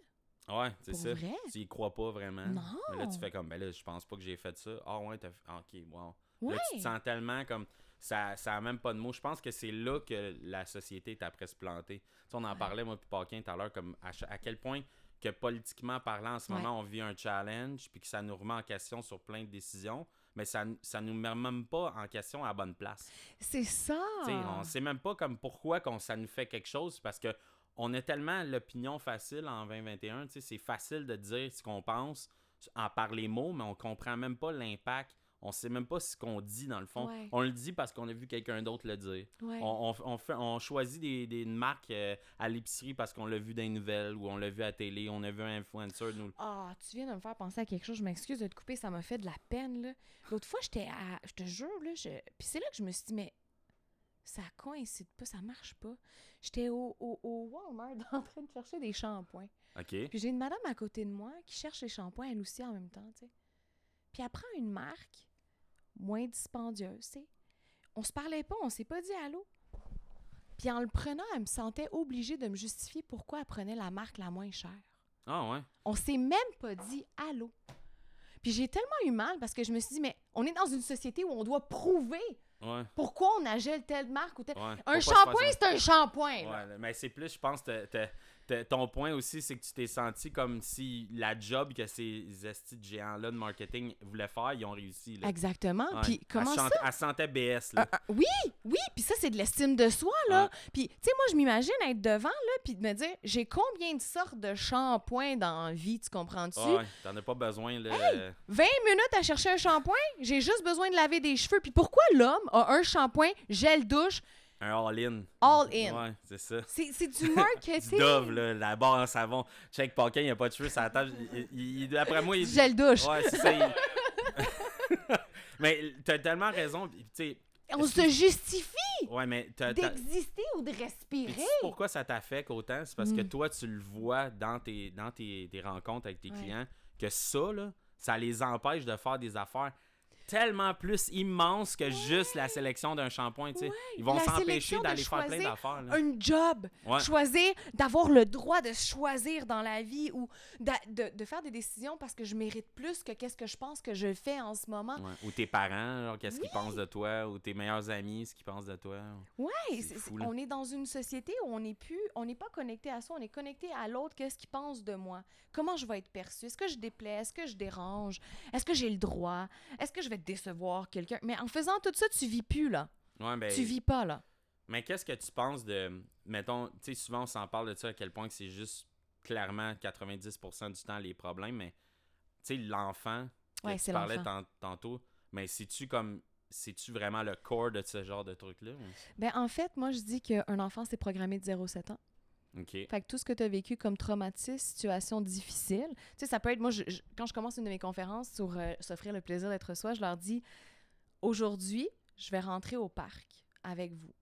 Ouais, c'est ça. vrai? Tu y crois pas vraiment. Non. Mais là, tu fais comme, ben là, je pense pas que j'ai fait ça. Ah ouais, t'as fait. Ok, wow. Ouais. Là, tu te sens tellement comme. Ça, ça a même pas de mots. Je pense que c'est là que la société est après se planter. Tu sais, on en Ouais. parlait, moi, puis Paquin, tout à l'heure, comme à, à quel point que politiquement parlant, en ce Ouais. moment, on vit un challenge, puis que ça nous remet en question sur plein de décisions, mais ça, ça nous met même pas en question à la bonne place. C'est ça! Tu sais, on sait même pas comme pourquoi qu'on, ça nous fait quelque chose parce que on a tellement l'opinion facile en 2021. tu sais, C'est facile de dire ce qu'on pense en par les mots, mais on comprend même pas l'impact. On sait même pas ce qu'on dit dans le fond. Ouais. On le dit parce qu'on a vu quelqu'un d'autre le dire. Ouais. On, on- on fait, on choisit des, des marques euh, à l'épicerie parce qu'on l'a vu dans les nouvelles ou on l'a vu à la télé, on a vu un influencer nous. Ah, tu viens de me faire penser à quelque chose. Je m'excuse de te couper, ça m'a fait de la peine. L'autre fois, j'étais à... Je te jure, là, je... Puis c'est là que je me suis dit, mais ça coïncide pas, ça marche pas. J'étais au, au, au Walmart [LAUGHS] en train de chercher des shampoings. OK? Puis j'ai une madame à côté de moi qui cherche les shampoings, elle aussi, en même temps, tu sais. Puis elle prend une marque moins dispendieuse, tu sais. On se parlait pas, on s'est pas dit allô. Puis en le prenant, elle me sentait obligée de me justifier pourquoi elle prenait la marque la moins chère. Ah ouais. On s'est même pas dit allô. Puis j'ai tellement eu mal parce que je me suis dit, mais on est dans une société où on doit prouver Ouais. pourquoi on achète telle marque ou telle? ouais. Un shampoing, c'est un shampoing. Ouais, mais c'est plus, je pense, te- te- ton point aussi, c'est que tu t'es senti comme si la job que ces estis de géants-là de marketing voulaient faire, ils ont réussi. Là. Exactement. Ouais. Puis comment elle, ça? elle sentait BS. Là. Ah, ah, oui, oui, puis ça, c'est de l'estime de soi, là. Puis, tu sais, moi, je m'imagine être devant, là, puis de me dire, j'ai combien de sortes de shampoings dans la vie, tu comprends-tu? Ouais, t'en as pas besoin. Là, euh, 20 minutes à chercher un shampoing, j'ai juste besoin de laver des cheveux. Puis pourquoi l'homme a un shampoing, gel douche, un all-in. all-in? Ouais, c'est ça. C'est c'est du [LAUGHS] marketing. Dove, là, la barre en savon. Check Paquin, il a pas de cheveux sur la table. D'après moi, il. Gel douche. Ouais, c'est ça. il- [LAUGHS] mais t'as tellement raison. puis, Tu sais, On se justifie ouais, mais t'as. t'as- d'exister ou de Puis respirer. tu sais pourquoi ça t'affecte autant? C'est parce que Mm. toi, tu le vois dans tes, dans tes, tes rencontres avec tes Ouais. clients, que ça, là, ça les empêche de faire des affaires tellement plus immenses que juste la sélection d'un shampoing. tu sais. Ils vont s'empêcher d'aller faire plein d'affaires. un job, Ouais. choisir, d'avoir le droit de choisir dans la vie ou de, de faire des décisions parce que je mérite plus que qu'est-ce que je pense que je fais en ce moment. Ouais. Ou tes parents, qu'est-ce qu'ils pensent de toi, ou tes meilleurs amis, ce qu'ils pensent de toi. Ouais, là. on est dans une société où on n'est plus, on n'est pas connecté à soi, on est connecté à l'autre, qu'est-ce qu'il pense de moi, comment je vais être perçu, est-ce que je déplais, est-ce que je dérange, est-ce que j'ai le droit, est-ce que je vais décevoir quelqu'un. Mais en faisant tout ça, tu vis plus là, Ouais, ben, tu vis pas là. Mais qu'est-ce que tu penses de. Mettons, tu sais, souvent on s'en parle de ça, à quel point que c'est juste clairement 90% du temps les problèmes, mais tu sais, l'enfant, Ouais, tu parlais tant- tantôt, mais c'est-tu comme. C'est-tu vraiment le core de ce genre de truc-là? ou- Ben en fait, moi je dis qu'un enfant c'est programmé de 0-7 ans. Ok. Fait que tout ce que tu as vécu comme traumatisme, situation difficile, tu sais, ça peut être, moi, quand je commence une de mes conférences sur euh, s'offrir le plaisir d'être soi, je leur dis, aujourd'hui, je vais rentrer au parc avec vous.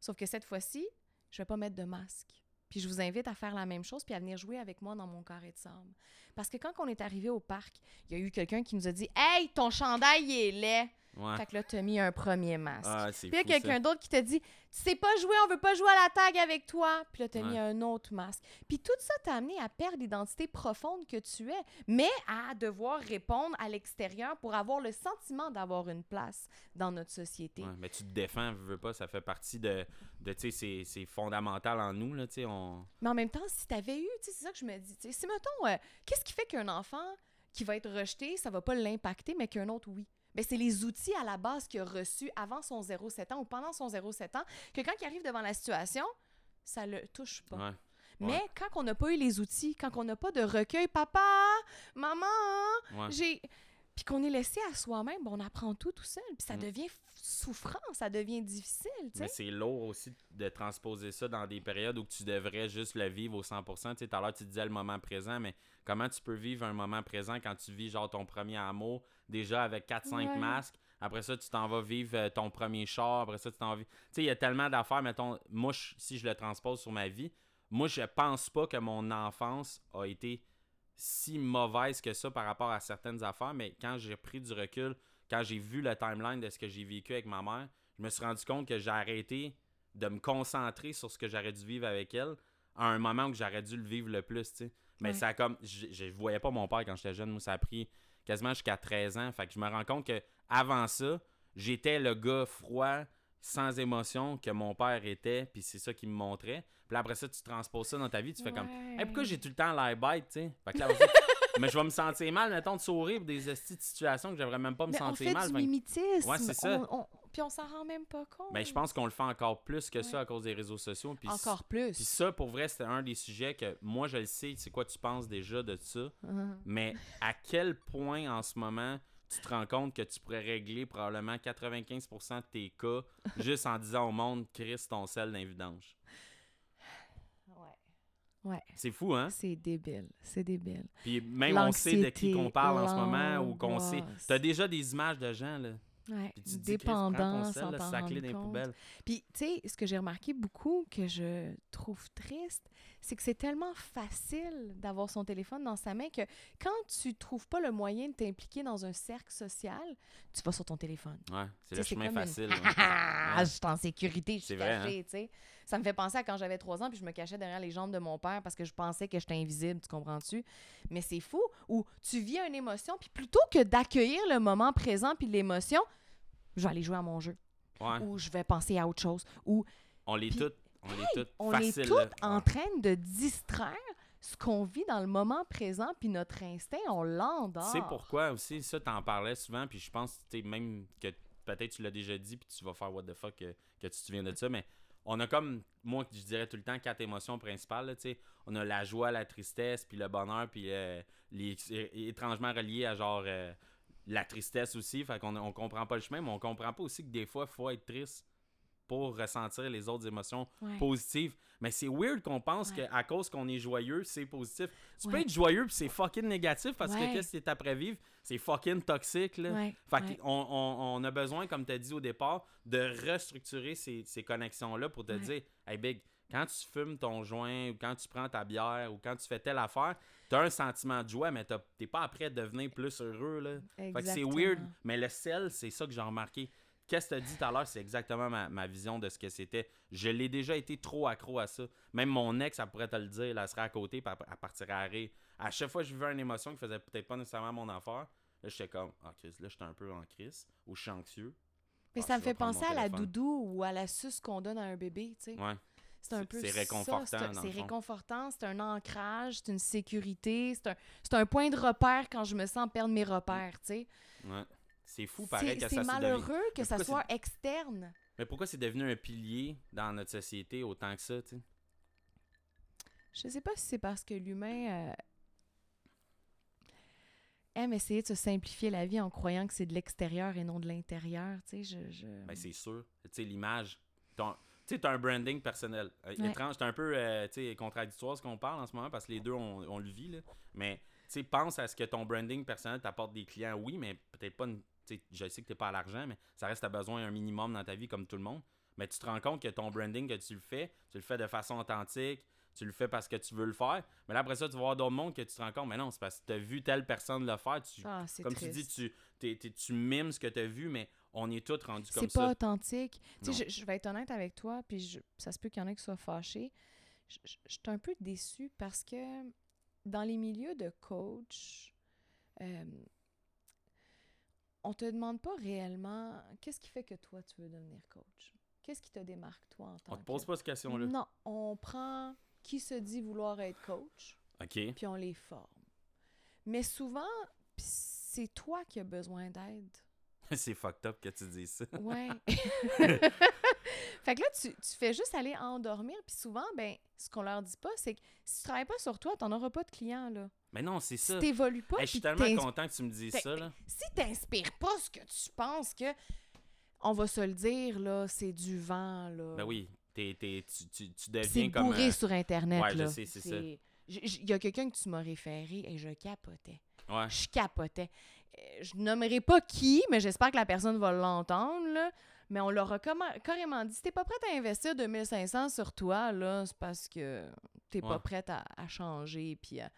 Sauf que cette fois-ci, je vais pas mettre de masque. Puis je vous invite à faire la même chose puis à venir jouer avec moi dans mon carré de sable. Parce que quand on est arrivé au parc, il y a eu quelqu'un qui nous a dit Hey, ton chandail il est laid. Ouais. Fait que là, tu as mis un premier masque. Ah, Puis il y a quelqu'un d'autre qui te dit Tu sais pas jouer, on veut pas jouer à la tag avec toi. Puis là, tu as mis Ouais. un autre masque. Puis tout ça t'a amené à perdre l'identité profonde que tu es, mais à devoir répondre à l'extérieur pour avoir le sentiment d'avoir une place dans notre société. Ouais, mais tu te défends, veux, veux pas, ça fait partie de, de tu sais, c'est- fondamental en nous, là, tu sais, on... Mais en même temps, si tu avais eu, tu sais, c'est ça que je me dis. tu sais, Si, mettons, euh, qu'est-ce qui fait qu'un enfant qui va être rejeté, ça va pas l'impacter, mais qu'un autre, oui? Ben, c'est les outils à la base qu'il a reçus avant son 0,7 ans ou pendant son 0,7 ans, que quand il arrive devant la situation, ça le touche pas. Ouais. Mais Ouais. quand on n'a pas eu les outils, quand on n'a pas de recueil, papa, maman, Ouais. j'ai. Puis qu'on est laissé à soi-même, ben, on apprend tout tout seul. Puis ça Mm. devient souffrant, ça devient difficile, Mais c'est lourd aussi de transposer ça dans des périodes où tu devrais juste le vivre au 100%. Tu sais, tout à l'heure, tu disais le moment présent, mais comment tu peux vivre un moment présent quand tu vis genre ton premier amour, déjà avec 4-5 Ouais. masques, après ça, tu t'en vas vivre euh, ton premier char, après ça, tu t'en vas vivre... Tu sais, il y a tellement d'affaires, mettons, moi, je- si je le transpose sur ma vie, moi, je pense pas que mon enfance a été si mauvaise que ça par rapport à certaines affaires, mais quand j'ai pris du recul, quand j'ai vu le timeline de ce que j'ai vécu avec ma mère, je me suis rendu compte que j'ai arrêté de me concentrer sur ce que j'aurais dû vivre avec elle à un moment où j'aurais dû le vivre le plus, tu sais. Mais Ouais. ça a comme je, je voyais pas mon père quand j'étais jeune, moi ça a pris quasiment jusqu'à 13 ans, fait que je me rends compte que avant ça, j'étais le gars froid, sans émotion que mon père était, puis c'est ça qu'il me montrait. Puis là, après ça, tu transposes ça dans ta vie, tu fais comme Hey, pourquoi j'ai tout le temps l'air bête, tu sais? Fait que là, après ça, [LAUGHS] mais je vais me sentir mal, mettons, de sourire pour des situations que j'aimerais même pas me Mais on sentir fait mal. du mimétisme. Ouais, c'est ça. On- on- Puis on s'en rend même pas compte. Mais je pense qu'on le fait encore plus que ça à cause des réseaux sociaux. Puis Encore plus. Puis ça, pour vrai, c'était un des sujets que moi, je le sais, c'est quoi tu penses déjà de ça. Mhm. Mais à quel point en ce moment tu te rends compte que tu pourrais régler probablement 95% de tes cas [LAUGHS] juste en disant au monde, Chris, ton sel d'un vidange. Ouais. Ouais. C'est fou, hein? C'est débile. C'est débile. Puis même on sait de qui qu'on parle en ce moment ou qu'on sait. T'as déjà des images de gens, là. Ouais. Puis tu te dis, Dépendant, sans là, sac-les rendre dans les poubelles. Puis, tu sais, ce que j'ai remarqué beaucoup, que je trouve triste, c'est que c'est tellement facile d'avoir son téléphone dans sa main que quand tu trouves pas le moyen de t'impliquer dans un cercle social, tu vas sur ton téléphone. Ouais, c'est le chemin une- facile. ouais. [LAUGHS] Ah, je suis en sécurité, je suis hein? cachée, tu sais. Ça me fait penser à quand j'avais trois ans puis je me cachais derrière les jambes de mon père parce que je pensais que j'étais invisible, tu comprends-tu? Mais c'est fou, où tu vis une émotion puis plutôt que d'accueillir le moment présent puis l'émotion, je vais aller jouer à mon jeu Ouais. ou je vais penser à autre chose ou On les Puis, toutes. On toutes est là. toutes en train de distraire ce qu'on vit dans le moment présent puis notre instinct, on l'endort. Tu sais pourquoi aussi, ça, t'en parlais souvent, puis je pense, tu sais, même que peut-être tu l'as déjà dit, puis tu vas faire what the fuck que, que tu te souviens de ça, mais on a comme, moi, je dirais tout le temps, quatre émotions principales, là, tu sais. On a la joie, la tristesse, puis le bonheur, puis euh, les, étrangement reliés à genre euh, la tristesse aussi, fait qu'on on comprend pas le chemin, mais on comprend pas aussi que des fois, il faut être triste pour ressentir les autres émotions Ouais. positives. Mais c'est weird qu'on pense Ouais. qu'à cause qu'on est joyeux, c'est positif. Tu peux être joyeux puis c'est fucking négatif parce que qu'est-ce que t'es après vivre, c'est fucking toxique. Là. Fait qu'on on, on a besoin, comme tu as dit au départ, de restructurer ces, ces connexions-là pour te dire Hey Big, quand tu fumes ton joint ou quand tu prends ta bière ou quand tu fais telle affaire, t'as un sentiment de joie, mais t'es pas après à devenir plus heureux. Là. Fait que c'est weird, mais le sel, c'est ça que j'ai remarqué. Qu'est-ce que tu as dit tout à l'heure, c'est exactement ma, ma vision de ce que c'était. Je l'ai déjà été trop accro à ça. Même mon ex, elle pourrait te le dire, elle serait à côté, puis elle, partirait à rire. À chaque fois que je vivais une émotion qui faisait peut-être pas nécessairement mon affaire, là, j'étais comme, ah, Chris, là, j'étais un peu en crise, ou je suis anxieux. Mais Ah, ça me fait penser à la doudou ou à la suce qu'on donne à un bébé, tu sais. Ouais. C'est un peu c'est réconfortant, c'est- réconfortant, c'est un ancrage, c'est une sécurité, c'est un, c'est un point de repère quand je me sens perdre mes repères, tu sais. ouais. C'est fou, pareil, C'est que ça c'est malheureux que ça soit externe. Mais pourquoi c'est devenu un pilier dans notre société autant que ça, tu sais? Je sais pas si c'est parce que l'humain euh, aime essayer de se simplifier la vie en croyant que c'est de l'extérieur et non de l'intérieur, tu sais, je... je- Ben, c'est sûr. Tu sais, l'image. Ton- Tu sais, t'as un branding personnel. Euh, Ouais. Étrange, c'est un peu euh, tu sais, contradictoire ce qu'on parle en ce moment parce que les deux, on, on le vit. Là. Mais tu sais, pense à ce que ton branding personnel t'apporte des clients, oui, mais peut-être pas. Une, sais, je sais que t'es pas à l'argent, mais ça reste à besoin un minimum dans ta vie comme tout le monde. Mais tu te rends compte que ton branding, que tu le fais, tu le fais de façon authentique, tu le fais parce que tu veux le faire. Mais là, après ça, tu vas voir d'autres mondes que tu te rends compte, mais non, c'est parce que tu as vu telle personne le faire. Tu, Ah, c'est comme tu dis, tu, tu mimes ce que tu as vu, mais on est tous rendus comme C'est ça. pas authentique. Tu sais, je, je vais être honnête avec toi, puis je- ça se peut qu'il y en ait qui soient fâchés. Je, je- je suis un peu déçue parce que dans les milieux de coach, euh, on te demande pas réellement qu'est-ce qui fait que toi tu veux devenir coach? Qu'est-ce qui te démarque toi en tant On te que... pose pas cette question-là. Non, on prend qui se dit vouloir être coach, OK. puis on les forme. Mais souvent, c'est toi qui as besoin d'aide. [LAUGHS] c'est fucked up que tu dises ça. Ouais. [LAUGHS] [LAUGHS] fait que là, tu, tu fais juste aller endormir, puis souvent, ben, ce qu'on leur dit pas, c'est que si tu travailles pas sur toi, t'en auras pas de clients, là. Mais non, c'est ça. Si t'évolues pas, Hey, je suis tellement content que tu me dises ça. Là. si t'inspires pas ce que tu penses que, on va se le dire, là, c'est du vent, là. Ben oui, t'es, t'es- tu, tu, tu deviens C'est comme. euh, sur Internet, ouais, je là. sais, c'est ça. Il y a quelqu'un que tu m'as référé et je capotais. ouais. Je capotais. Euh, Je nommerai pas qui, mais j'espère que la personne va l'entendre, là. Mais on leur a carrément dit, si t'es pas prête à investir 2500 sur toi, là, c'est parce que t'es pas Ouais. prête à, à changer, puis à-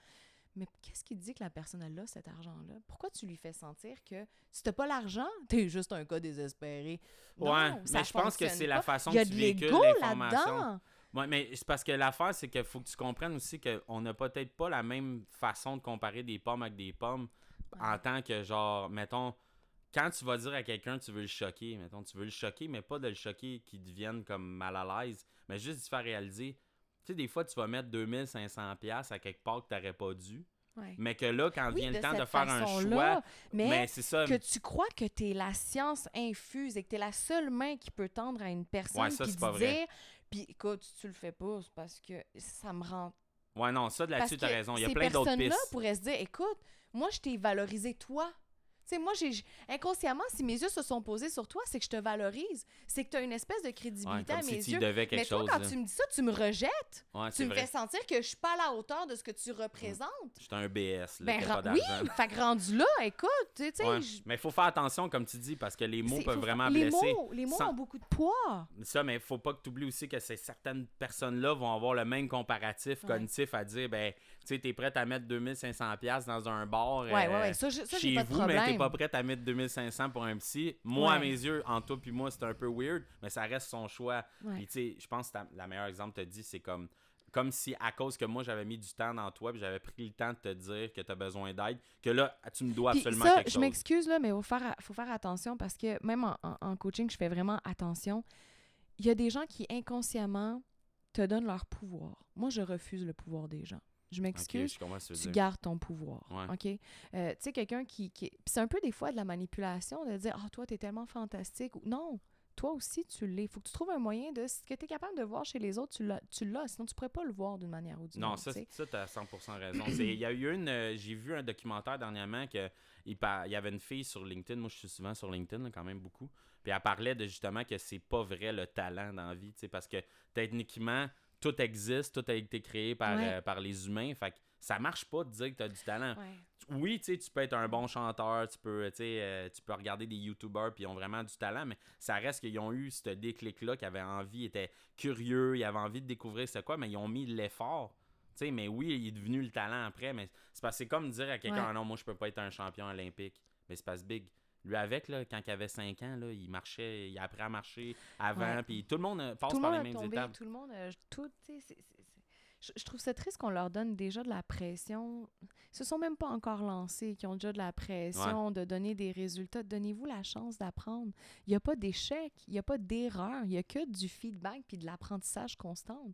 Mais qu'est-ce qui dit que la personne, a cet argent-là? Pourquoi tu lui fais sentir que si t'as pas l'argent, [LAUGHS] t'es juste un gars désespéré? Non, Ouais, ça mais je pense que c'est la façon que tu véhicules l'information. là-dedans. Ouais, mais c'est parce que l'affaire, c'est qu'il faut que tu comprennes aussi qu'on n'a peut-être pas la même façon de comparer des pommes avec des pommes en tant que, genre, mettons, quand tu vas dire à quelqu'un tu veux le choquer, mettons, tu veux le choquer, mais pas de le choquer qu'il devienne comme mal à l'aise, mais juste de faire réaliser. Sais, des fois, tu vas mettre 2500$ à quelque part que tu n'aurais pas dû, Ouais. mais que là, quand Oui, vient le de temps de faire un choix, mais, mais c'est ça. que tu crois que tu es la science infuse et que tu es la seule main qui peut tendre à une personne Ouais, ça, puis vrai. dire puis écoute, tu le fais pas c'est parce que ça me rend Ouais, non, ça, parce là-dessus, que tu as raison. Il y a plein d'autres personnes-là pistes. pourraient se dire écoute, moi je t'ai valorisé toi. Sais, moi, j'ai inconsciemment, si mes yeux se sont posés sur toi, c'est que je te valorise. C'est que tu as une espèce de crédibilité à si mes yeux. devais quelque Mais toi, chose. quand là. tu me dis ça, tu me rejettes. Ouais, Tu me vrai. fais sentir que je suis pas à la hauteur de ce que tu représentes. J'étais un BS, là, Ben, pas oui, fait que rendu là, écoute, Ouais. je- Mais il faut faire attention, comme tu dis, parce que les mots peuvent vraiment les blesser. Mots, les mots sans- ont beaucoup de poids. Ça, mais faut pas que tu oublies aussi que ces certaines personnes-là vont avoir le même comparatif cognitif à dire, ben, tu sais, t'es prête à mettre 2500$ dans un bar Ouais, ouais, euh, ouais. Ça, je- chez pas de vous, mais t'es pas prête à mettre 2500$ pour un psy. Moi, à mes yeux, en toi puis moi, c'est un peu weird, mais ça reste son choix. Puis, tu sais, je pense que la meilleure exemple te dit, c'est comme comme si à cause que moi j'avais mis du temps dans toi puis j'avais pris le temps de te dire que tu as besoin d'aide que là tu me dois Puis absolument ça, quelque je chose. m'excuse, là, mais il faut faire, faut faire attention parce que même en, en- en coaching, je fais vraiment attention. Il y a des gens qui inconsciemment te donnent leur pouvoir. Moi, je refuse le pouvoir des gens. Je m'excuse. tu gardes ton pouvoir. Ouais. OK? Euh, tu sais, quelqu'un qui. qui... C'est un peu des fois de la manipulation de dire Ah, toi, t'es tellement fantastique. Non, toi aussi, tu l'es. Il faut que tu trouves un moyen de. Ce que tu es capable de voir chez les autres, tu l'as. Sinon, tu pourrais pas le voir d'une manière ou d'une Non, autre. ça, tu t'as 100% raison. Il y a eu une. euh, J'ai vu un documentaire dernièrement que il, par- il y avait une fille sur LinkedIn. Moi, je suis souvent sur LinkedIn, là, quand même beaucoup. Puis elle parlait de justement que c'est pas vrai le talent dans la vie, tu sais, parce que techniquement, tout existe, tout a été créé par, Ouais. euh, par les humains. Fait que ça marche pas de dire que tu as du talent. Ouais. Oui, tu peux être un bon chanteur, tu peux, euh, tu peux regarder des YouTubers puis ils ont vraiment du talent, mais ça reste qu'ils ont eu ce déclic-là, qu'ils avaient envie, étaient curieux, ils avaient envie de découvrir c'est quoi, mais ils ont mis l'effort. Mais oui, il est devenu le talent après, mais c'est parce que comme dire à quelqu'un, Ouais. Ah non, moi je peux pas être un champion olympique. Mais c'est pas big. Lui avec, là, quand il avait 5 ans, là, il marchait, il a appris à marcher avant, puis tout le monde euh, passe tout le par monde les mêmes tombé, étapes. tout le monde, tout, je, je trouve ça triste qu'on leur donne déjà de la pression. Ils se sont même pas encore lancés, qui ont déjà de la pression de donner des résultats. Donnez-vous la chance d'apprendre. Il n'y a pas d'échec, il n'y a pas d'erreur, il y a que du feedback puis de l'apprentissage constant.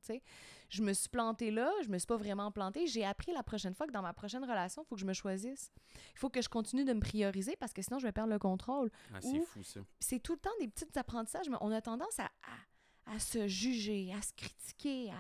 Je me suis plantée là, je me suis pas vraiment plantée. J'ai appris la prochaine fois que dans ma prochaine relation, il faut que je me choisisse. Il faut que je continue de me prioriser parce que sinon, je vais perdre le contrôle Ah, c'est ou- fou ça. c'est tout le temps des petits apprentissages, mais on a tendance à, à, à se juger, à se critiquer, à,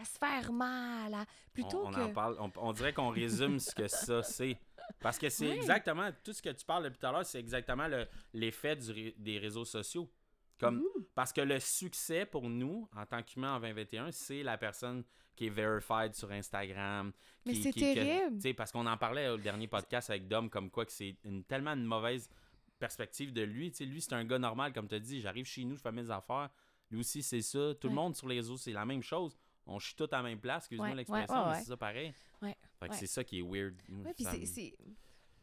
à se faire mal, à, plutôt on, on que... en parle, on, on dirait qu'on résume ce que ça c'est. Parce que c'est exactement, tout ce que tu parles depuis tout à l'heure, c'est exactement le- l'effet des réseaux sociaux. Comme. Parce que le succès pour nous, en tant qu'humain en 2021, c'est la personne qui est verified sur Instagram. Mais c'est que- terrible. sais, parce qu'on en parlait au dernier podcast avec Dom, comme quoi que c'est une, tellement une mauvaise perspective de lui. Tu sais, lui, c'est un gars normal, comme tu as dit. J'arrive chez nous, je fais mes affaires. Lui aussi, c'est ça. Tout le monde sur les réseaux, c'est la même chose. On chie tous à la même place, excuse-moi Ouais, l'expression, ouais, ouais, mais c'est ça pareil. Ouais, Fait que c'est ça qui est weird. Puis me- c'est...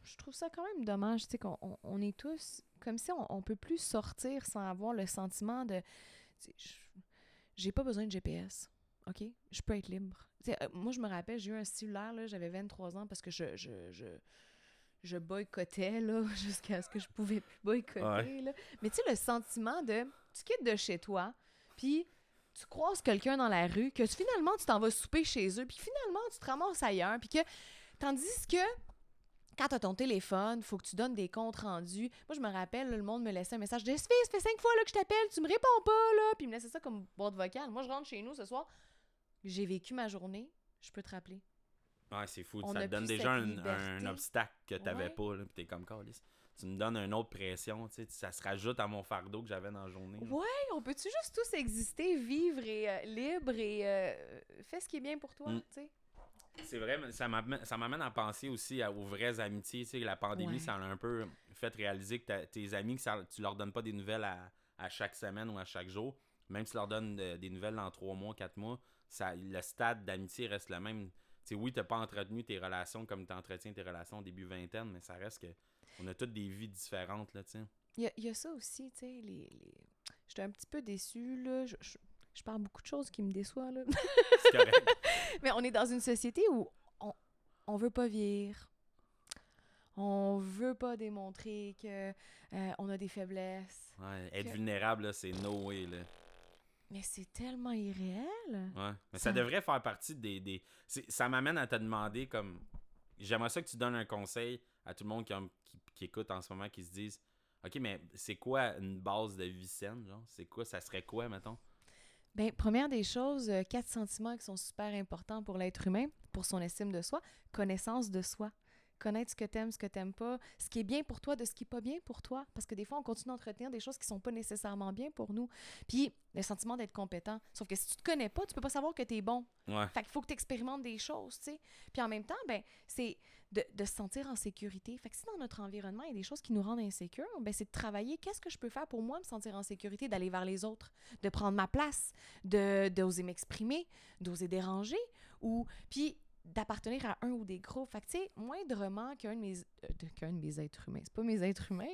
Je trouve ça quand même dommage, tu sais, qu'on on, on est tous... Comme si on, on peut plus sortir sans avoir le sentiment de... J'ai pas besoin de GPS, OK? Je peux être libre. Euh, moi, je me rappelle, j'ai eu un cellulaire, là, j'avais 23 ans parce que je... je, je je boycottais, là, [LAUGHS] jusqu'à ce que je pouvais plus boycotter, Ouais. là. Mais tu sais, le sentiment de... Tu quittes de chez toi, puis tu croises quelqu'un dans la rue, que finalement, tu t'en vas souper chez eux, puis finalement, tu te ramasses ailleurs, puis que... Tandis que quand t'as ton téléphone, faut que tu donnes des comptes rendus. Moi, je me rappelle, là, le monde me laissait un message de Sophie, ça fait cinq fois là, que je t'appelle, tu me réponds pas, là. Puis il me laissait ça comme boîte vocale. Moi, je rentre chez nous ce soir, j'ai vécu ma journée, je peux te rappeler. Ouais, c'est fou. On ça te donne déjà un, obstacle que t'avais Ouais. pas. Là, pis t'es comme Calisse. Tu me donnes une autre pression. Tu sais, ça se rajoute à mon fardeau que j'avais dans la journée. là. Ouais, on peut-tu juste tous exister, vivre et euh, libre et euh, fais ce qui est bien pour toi, Mm. tu sais? C'est vrai, mais ça m'amène à penser aussi à- aux vraies amitiés. Tu sais, la pandémie, Ouais. ça a un peu fait réaliser que tes amis, que ça, tu leur donnes pas des nouvelles à, à chaque semaine ou à chaque jour. Même si tu leur donnes de- des nouvelles dans trois mois, quatre mois, ça, le stade d'amitié reste le même. Tu sais, oui, t'as pas entretenu tes relations comme tu entretiens tes relations au début vingtaine, mais ça reste que on a toutes des vies différentes, là, tu sais. Il y y a ça aussi, tu sais, les... les... J'étais un petit peu déçue, là. Je, je- je parle beaucoup de choses qui me déçoivent, là. C'est correct. [LAUGHS] Mais on est dans une société où on, on veut pas vieillir. On veut pas démontrer que euh, on a des faiblesses. Ouais, être Que- vulnérable, c'est no way, là. Mais c'est tellement irréel. Ouais. Mais ça, Ça- devrait faire partie des. des... Ça m'amène à te demander comme. J'aimerais ça que tu donnes un conseil à tout le monde qui, a- qui, qui écoute en ce moment, qui se disent Ok, mais c'est quoi une base de vie saine, genre? C'est quoi Ça serait quoi, mettons? Ben, première des choses, euh, quatre sentiments qui sont super importants pour l'être humain, pour son estime de soi. Connaissance de soi. Connaître ce que t'aimes, ce que t'aimes pas, ce qui est bien pour toi de ce qui est pas bien pour toi. Parce que des fois, on continue d'entretenir des choses qui sont pas nécessairement bien pour nous. Puis, le sentiment d'être compétent. Sauf que si tu te connais pas, tu peux pas savoir que t'es bon. Ouais. Fait qu'il faut que tu expérimentes des choses, tu sais. Puis en même temps, ben, c'est de, de se sentir en sécurité. Fait que si dans notre environnement, il y a des choses qui nous rendent insécures, ben, c'est de travailler qu'est-ce que je peux faire pour moi me sentir en sécurité, d'aller vers les autres, de prendre ma place, de d'oser m'exprimer, d'oser déranger ou puis d'appartenir à un ou des groupes. Fait que, tu sais, moindrement qu'un de mes, euh, qu'un de mes êtres humains, c'est pas mes êtres humains,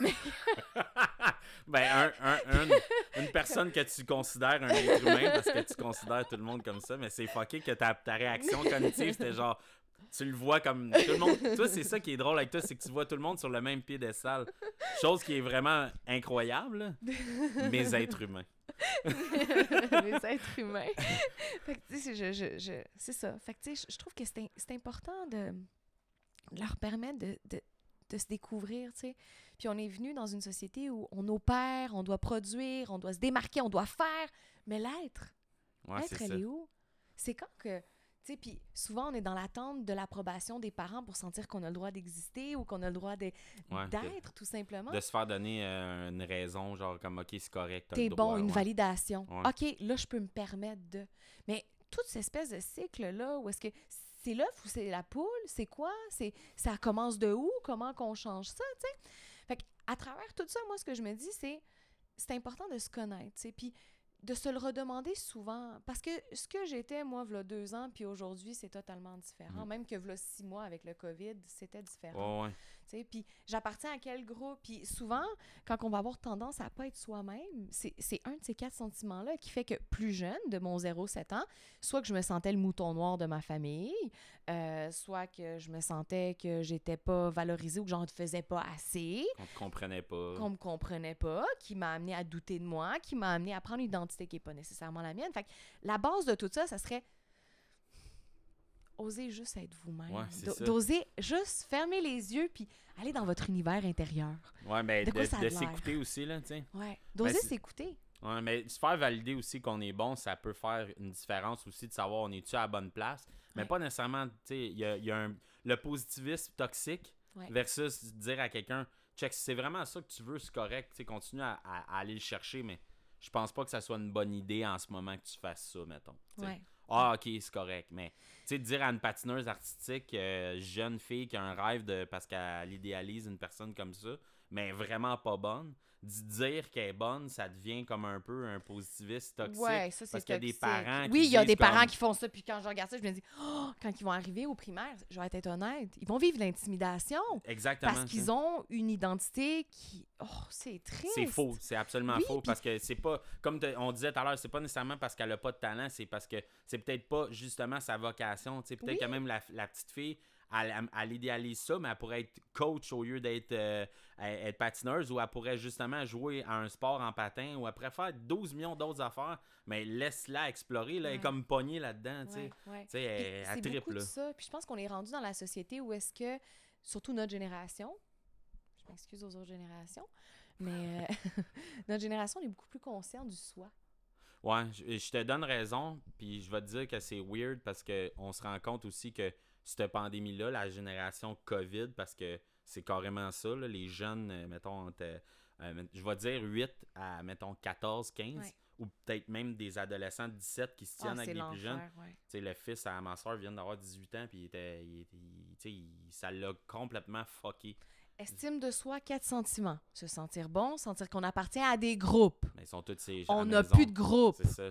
là, [LAUGHS] ben, un, un- un- une personne que tu considères un être humain parce que tu considères tout le monde comme ça, mais c'est fucké que ta, ta réaction cognitive, c'était genre. Tu le vois comme tout le monde. Toi, c'est ça qui est drôle avec toi, c'est que tu vois tout le monde sur le même piédestal. Chose qui est vraiment incroyable. Mes êtres humains. [LAUGHS] les êtres humains. fait que, tu sais, je, je, je- c'est ça. Fait que, tu sais, je- je trouve que c'est important de, de leur permettre de, de, de se découvrir, tu sais. Puis on est venu dans une société où on opère, on doit produire, on doit se démarquer, on doit faire. Mais l'être, Ouais, l'être, elle ça. est où? C'est quand que... Sais, puis souvent, on est dans l'attente de l'approbation des parents pour sentir qu'on a le droit d'exister ou qu'on a le droit Ouais, d'être, tout simplement. De se faire donner euh, une raison, genre comme ok, c'est correct. T'es bon, une ouais. validation. Ouais. OK, là, je peux me permettre de. Mais toute cette espèce de cycle-là, où est-ce que c'est l'œuf ou c'est la poule? C'est quoi? C'est Ça commence de où? Comment qu'on change ça, tu sais? Fait à travers tout ça, moi, ce que je me dis, c'est c'est important de se connaître, tu sais. Puis de se le redemander souvent. Parce que ce que j'étais, moi, v'là deux ans, puis aujourd'hui, c'est totalement différent. Mm. Même que v'là six mois avec le COVID, c'était différent. Ouais. Sais, Puis j'appartiens à quel groupe? Puis souvent, quand on va avoir tendance à pas être soi-même, c'est un de ces quatre sentiments-là qui fait que plus jeune, de mon 0-7 ans, soit que je me sentais le mouton noir de ma famille, euh, soit que je me sentais que j'étais pas valorisée ou que j'en faisais pas assez, On te comprenait pas. qu'on me comprenait pas, qui m'a amené à douter de moi, qui m'a amené à prendre une identité qui est pas nécessairement la mienne. Fait que la base de tout ça, ça serait oser juste être vous-même. Ouais. D'oser juste fermer les yeux puis aller dans votre univers intérieur. Ouais, mais De s'écouter aussi, là, tu sais. Ouais. D'oser Ben, c'est- s'écouter. Ouais, mais se faire valider aussi qu'on est bon, ça peut faire une différence aussi de savoir on est-tu à la bonne place? Mais Ouais. pas nécessairement, tu sais, il y a, y a un, le positivisme toxique Ouais. versus dire à quelqu'un, check, si c'est vraiment ça que tu veux, c'est correct, tu sais, continue à, à- à aller le chercher, mais je pense pas que ça soit une bonne idée en ce moment que tu fasses ça, mettons. tu sais. Ouais. Ah, ok, c'est correct. Mais, tu sais, dire à une patineuse artistique, euh, jeune fille qui a un rêve de. parce qu'elle idéalise une personne comme ça, mais vraiment pas bonne, d'y dire qu'elle est bonne, ça devient comme un peu un positiviste toxique. Ouais, ça c'est parce qu'il y a des parents qui Oui, il y a des parents comme- qui font ça, puis quand je regarde ça, je me dis, oh, quand ils vont arriver au primaire, je vais être honnête, ils vont vivre l'intimidation Exactement. parce qu'ils ont une identité qui. Oh, c'est triste. C'est faux, c'est absolument Oui, faux parce que c'est pas comme on disait tout à l'heure, c'est pas nécessairement parce qu'elle a pas de talent, c'est parce que c'est peut-être pas justement sa vocation, peut-être Oui. que même la, la petite fille elle, idéalise ça, mais elle pourrait être coach au lieu d'être euh, être patineuse ou elle pourrait justement jouer à un sport en patin ou elle pourrait faire 12 millions d'autres affaires, mais laisse-la explorer, là, elle est comme pognée là-dedans, tu sais. Elle, elle triple, ça. Puis je pense qu'on est rendu dans la société où est-ce que, surtout notre génération, je m'excuse aux autres générations, mais euh, [LAUGHS] notre génération on est beaucoup plus conscient du soi. Ouais, je, je te donne raison, puis je vais te dire que c'est weird parce que on se rend compte aussi que cette pandémie-là, la génération COVID, parce que c'est carrément ça, là, les jeunes, euh, mettons, entre, euh, je vais dire 8 à, mettons, 14, 15, Ouais. ou peut-être même des adolescents de 17 qui se tiennent Ah, avec des plus jeunes. ouais. Le fils à ma soeur vient d'avoir 18 ans, puis il était, il il- ça l'a complètement fucké. Estime de soi, quatre sentiments. Se sentir bon, sentir qu'on appartient à des groupes. Mais ils sont tous ces gens On n'a plus de groupe. C'est ça.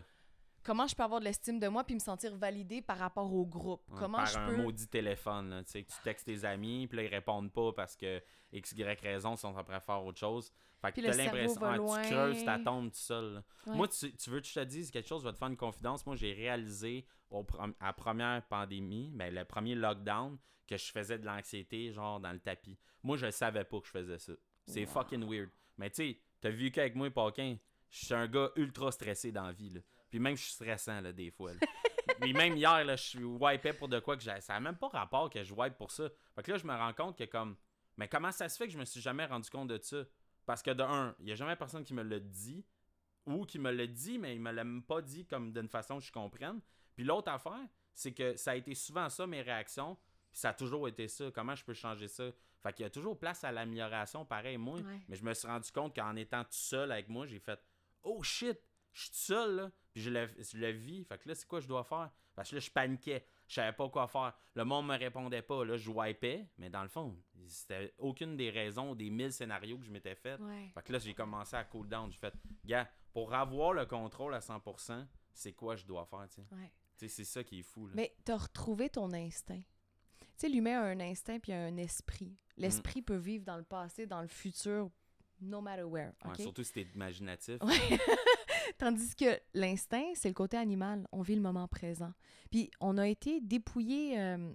Comment je peux avoir de l'estime de moi puis me sentir validée par rapport au groupe? Ouais, Comment par je un peux... maudit téléphone, là, tu sais, que tu textes tes amis, puis là, ils répondent pas parce que X, Y raison, ils sont en train de faire autre chose. Fait que t'as l'impression, loin. tu creuses ta tombe tout seul. Ouais. Moi, tu, tu veux que je te dise quelque chose, je vais te faire une confidence. Moi, j'ai réalisé au, à la première pandémie, ben, le premier lockdown, que je faisais de l'anxiété, genre dans le tapis. Moi, je savais pas que je faisais ça. C'est Wow. fucking weird. Mais tu sais, t'as vu qu'avec moi, Paquin, je suis un gars ultra stressé dans la vie. Là. Puis même, je suis stressant là, des fois. là. [LAUGHS] Puis même hier, là, je suis wipé pour de quoi que j'ai. Ça n'a même pas rapport que je wipe pour ça. Fait que là, je me rends compte que comme. Mais comment ça se fait que je me suis jamais rendu compte de ça? Parce que de un, il n'y a jamais personne qui me l'a dit. Ou qui me l'a dit, mais il me l'a même pas dit comme d'une façon que je comprenne. Puis l'autre affaire, c'est que ça a été souvent ça mes réactions Puis ça a toujours été ça. Comment je peux changer ça? Fait qu'il y a toujours place à l'amélioration, pareil, moi. Ouais. Mais je me suis rendu compte qu'en étant tout seul avec moi, j'ai fait Oh shit, je suis tout seul, là. Puis je le, je le vis. Fait que là, c'est quoi je dois faire? Parce que là, je paniquais. Je savais pas quoi faire. Le monde me répondait pas. Là, je wipais. Mais dans le fond, c'était aucune des raisons, des mille scénarios que je m'étais fait. Ouais. Fait que là, j'ai commencé à cool down. J'ai fait, gars, pour avoir le contrôle à 100%, c'est quoi je dois faire, tu sais? Ouais. Tu sais, c'est ça qui est fou, là. Mais t'as retrouvé ton instinct. Tu sais, l'humain a un instinct puis un esprit. L'esprit Mm. peut vivre dans le passé, dans le futur, no matter where. Ouais, surtout si t'es imaginatif. Ouais. [LAUGHS] Tandis que l'instinct, c'est le côté animal. On vit le moment présent. Puis on a été dépouillé euh,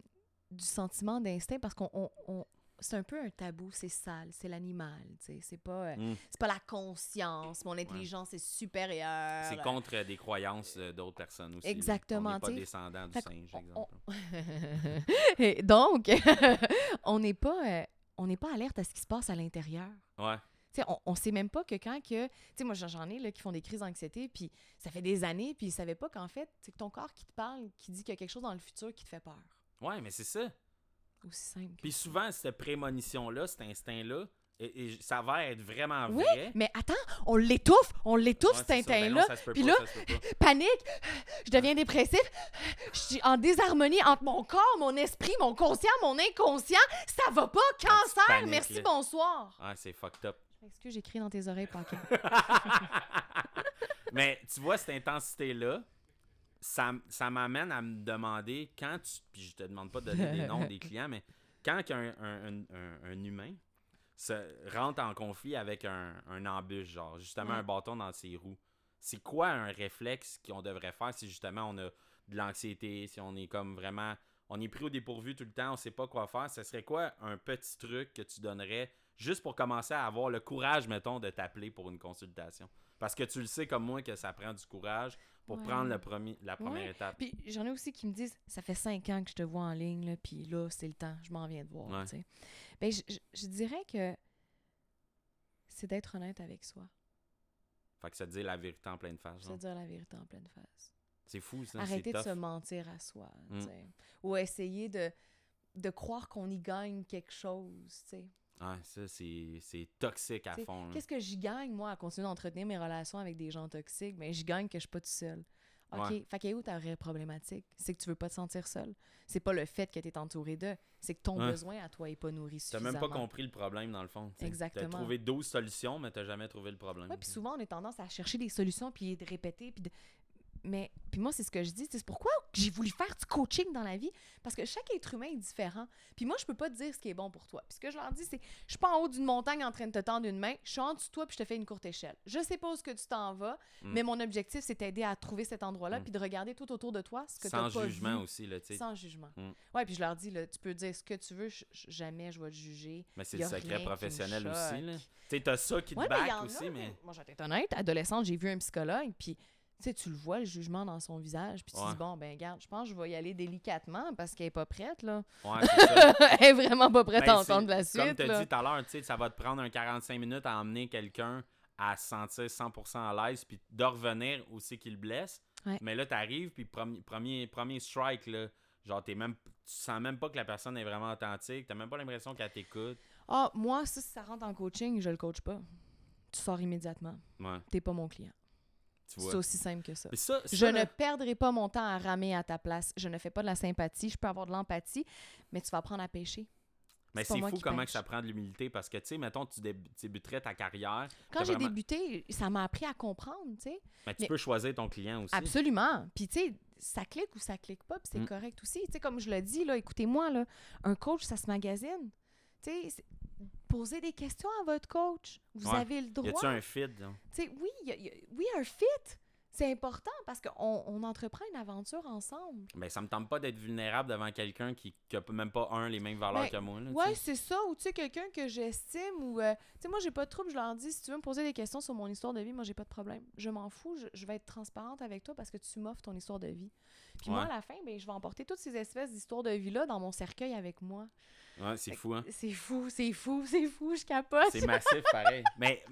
du sentiment d'instinct parce qu'on on- on- c'est un peu un tabou, c'est sale, c'est l'animal, c'est pas euh, Mm. c'est pas la conscience, mon intelligence est supérieure. C'est contre euh, des croyances euh, d'autres personnes aussi. Exactement, On n'est pas descendant du singe, exemple. [LAUGHS] Et Donc, [LAUGHS] on n'est pas on n'est pas alerte à ce qui se passe à l'intérieur. Ouais. Tu sais, on, on sait même pas que quand que... Tu sais, moi, j'en j'en ai là, qui font des crises d'anxiété, puis ça fait des années, puis ils savaient pas qu'en fait, c'est que ton corps qui te parle, qui dit qu'il y a quelque chose dans le futur qui te fait peur. Ouais, mais c'est ça. Aussi simple. Puis souvent, cette prémonition-là, cet instinct-là, et, et ça va être vraiment Oui, vrai. mais attends, on l'étouffe, on l'étouffe, Ouais, cet. Ben instinct-là. Puis là, panique, je deviens dépressif, je suis en désharmonie entre mon corps, mon esprit, mon conscient, mon inconscient. Ça va pas, cancer, paniques, merci, là. bonsoir. Ouais, c'est fucked up. Je m'excuse, j'écris dans tes oreilles, Paquet. [LAUGHS] Mais tu vois, cette intensité-là, ça, ça m'amène à me demander quand tu. Puis je te demande pas de donner des noms des clients, mais quand un, un- un- un humain se rentre en conflit avec un, un embûche, genre justement Ouais. un bâton dans ses roues, c'est quoi un réflexe qu'on devrait faire si justement on a de l'anxiété, si on est comme vraiment. On est pris au dépourvu tout le temps, on sait pas quoi faire? Ce serait quoi un petit truc que tu donnerais juste pour commencer à avoir le courage, mettons, de t'appeler pour une consultation? Parce que tu le sais comme moi que ça prend du courage pour Ouais. prendre le premier, la première Ouais. étape. Puis j'en ai aussi qui me disent ça fait cinq ans que je te vois en ligne, là, puis là, c'est le temps, je m'en viens de voir. Ouais. tu sais. Ben, je, je- je dirais que c'est d'être honnête avec soi. Fait que ça te dit la vérité en pleine face. C'est genre. dire la vérité en pleine face. C'est fou, ça. Arrêter de se mentir à soi. Mm. Ou essayer de, de croire qu'on y gagne quelque chose. sais. Ouais, ça, c'est c'est toxique à T'sais, fond. Qu'est-ce que j'y gagne, moi, à continuer d'entretenir mes relations avec des gens toxiques? Mais j'y gagne que je suis pas tout seul. OK, Ouais. fait qu'est où ta vraie problématique? C'est que tu veux pas te sentir seul. C'est pas le fait que tu es entouré d'eux, c'est que ton Ouais. besoin à toi est pas nourri T'as suffisamment. même pas compris le problème, dans le fond. t'sais. Exactement. T'as trouvé 12 solutions, mais t'as jamais trouvé le problème. Ouais, puis souvent, on a tendance à chercher des solutions, puis de répéter, puis de... Mais, puis moi, c'est ce que je dis, c'est pourquoi j'ai voulu faire du coaching dans la vie, parce que chaque être humain est différent. Puis moi, je peux pas te dire ce qui est bon pour toi. Puis ce que je leur dis, c'est, je suis pas en haut d'une montagne en train de te tendre une main, je suis en dessous de toi, puis je te fais une courte échelle. Je sais pas où ce que tu t'en vas, Mm. mais mon objectif, c'est t'aider à trouver cet endroit-là, Mm. puis de regarder tout autour de toi ce que tu Sans pas jugement vu, aussi, là, tu sais. Sans jugement. Mm. Ouais, puis je leur dis, là, tu peux dire ce que tu veux, je- jamais je vais te juger. Mais c'est le secret professionnel aussi, là. Tu sais, t'as ça qui te Ouais, back aussi, mais... Moi, être honnête, adolescente, j'ai vu un psychologue, puis sais, tu le vois, le jugement dans son visage, puis tu Ouais. dis, bon, ben, garde, je pense que je vais y aller délicatement parce qu'elle est pas prête, là. Ouais, c'est ça. [LAUGHS] Elle est vraiment pas prête Ben, à entendre la suite, Comme tu là. dit tout à l'heure, tu sais, ça va te prendre un 45 minutes à emmener quelqu'un à se sentir 100% à l'aise, puis de revenir aussi qu'il blesse. Ouais. Mais là, t'arrives, puis premier, premier, premier strike, là, genre, t'es même, tu sens même pas que la personne est vraiment authentique, t'as même pas l'impression qu'elle t'écoute. Ah, moi, ça, si ça rentre en coaching, je le coach pas. Tu sors immédiatement. Ouais, T'es pas mon client. C'est aussi simple que ça. Je ça, ne là, perdrai pas mon temps à ramer à ta place. Je ne fais pas de la sympathie. Je peux avoir de l'empathie, mais tu vas apprendre à pêcher. mais c'est fou comment que ça prend de l'humilité, parce que, tu sais, mettons, tu dé- débuterais ta carrière, Quand j'ai vraiment- débuté, ça m'a appris à comprendre, tu sais. mais tu Mais- peux choisir ton client aussi. Absolument. Puis, tu sais, ça clique ou ça clique pas, puis c'est Mm. correct aussi. Tu sais, comme je le dis, là, écoutez-moi, là, un coach, ça se magasine. Tu sais, posez des questions à votre coach. Vous Ouais. avez le Y droit. a-tu un fit, sais, oui, y a- y a- oui, un fit. C'est important parce qu'on on entreprend une aventure ensemble. Ben, ça me tente pas d'être vulnérable devant quelqu'un qui, qui a même pas, un, les mêmes valeurs Ben, que moi, là, Ouais, c'est ça. Ou tu sais, quelqu'un que j'estime ou. euh, tu sais, moi, j'ai pas de trouble. Je leur dis, si tu veux me poser des questions sur mon histoire de vie, moi, j'ai pas de problème. Je m'en fous. Je, je vais être transparente avec toi parce que tu m'offres ton histoire de vie. Puis moi, à la fin, ben, je vais emporter toutes ces espèces d'histoires de vie-là dans mon cercueil avec moi. Ouais, c'est fou, hein? C'est fou, c'est fou, c'est fou, je capote. C'est massif, pareil. [LAUGHS] Mais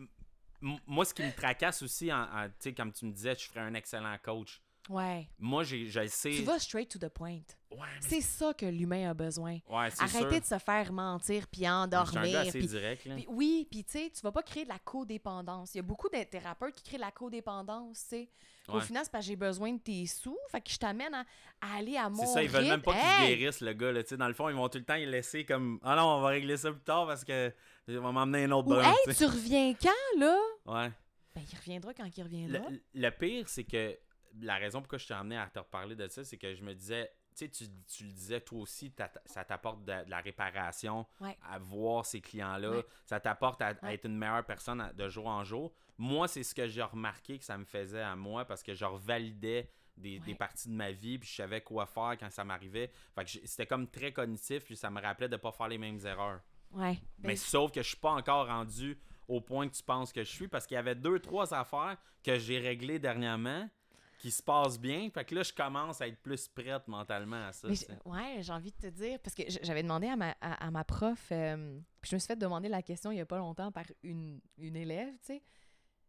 moi, ce qui me tracasse aussi, en, en- tu sais, comme tu me disais, je ferais un excellent coach. Ouais. Moi, j'ai, je sais. Tu vas straight to the point. Ouais, mais C'est ça que l'humain a besoin. ouais, c'est Arrêtez sûr. de se faire mentir puis un endormir. gars assez puis- direct, là. oui, puis tu sais, tu vas pas créer de la codépendance. Il y a beaucoup de thérapeutes qui créent de la codépendance, tu sais. Au Ouais. final, c'est parce que j'ai besoin de tes sous, fait que je t'amène à, à aller à mon C'est ça, ils veulent même pas rythme. qu'ils Hey! guérissent, le gars. Là. Tu sais, Dans le fond, ils vont tout le temps les laisser comme Ah non, on va régler ça plus tard parce que on va m'emmener un autre Ou beurre. hey, tu reviens quand, là? Ouais. Ben, il reviendra quand il reviendra. le pire, c'est que la raison pourquoi je t'ai amené à te reparler de ça, c'est que je me disais, tu sais, tu, le disais toi aussi, ça t'apporte de, de la réparation Ouais. à voir ces clients-là. Ouais. Ça t'apporte à, être une meilleure personne à- de jour en jour. Moi, c'est ce que j'ai remarqué que ça me faisait à moi parce que je revalidais des, des parties de ma vie puis je savais quoi faire quand ça m'arrivait. Fait que c'était comme très cognitif puis ça me rappelait de pas faire les mêmes erreurs. Ouais. Ben, Mais sauf que je suis pas encore rendu au point que tu penses que je suis parce qu'il y avait deux, trois affaires que j'ai réglées dernièrement qui se passent bien. Fait que là, je commence à être plus prête mentalement à ça. ouais, j'ai envie de te dire, parce que j'avais demandé à ma, à, à ma prof, euh, puis je me suis fait demander la question il y a pas longtemps par une, une élève, tu sais.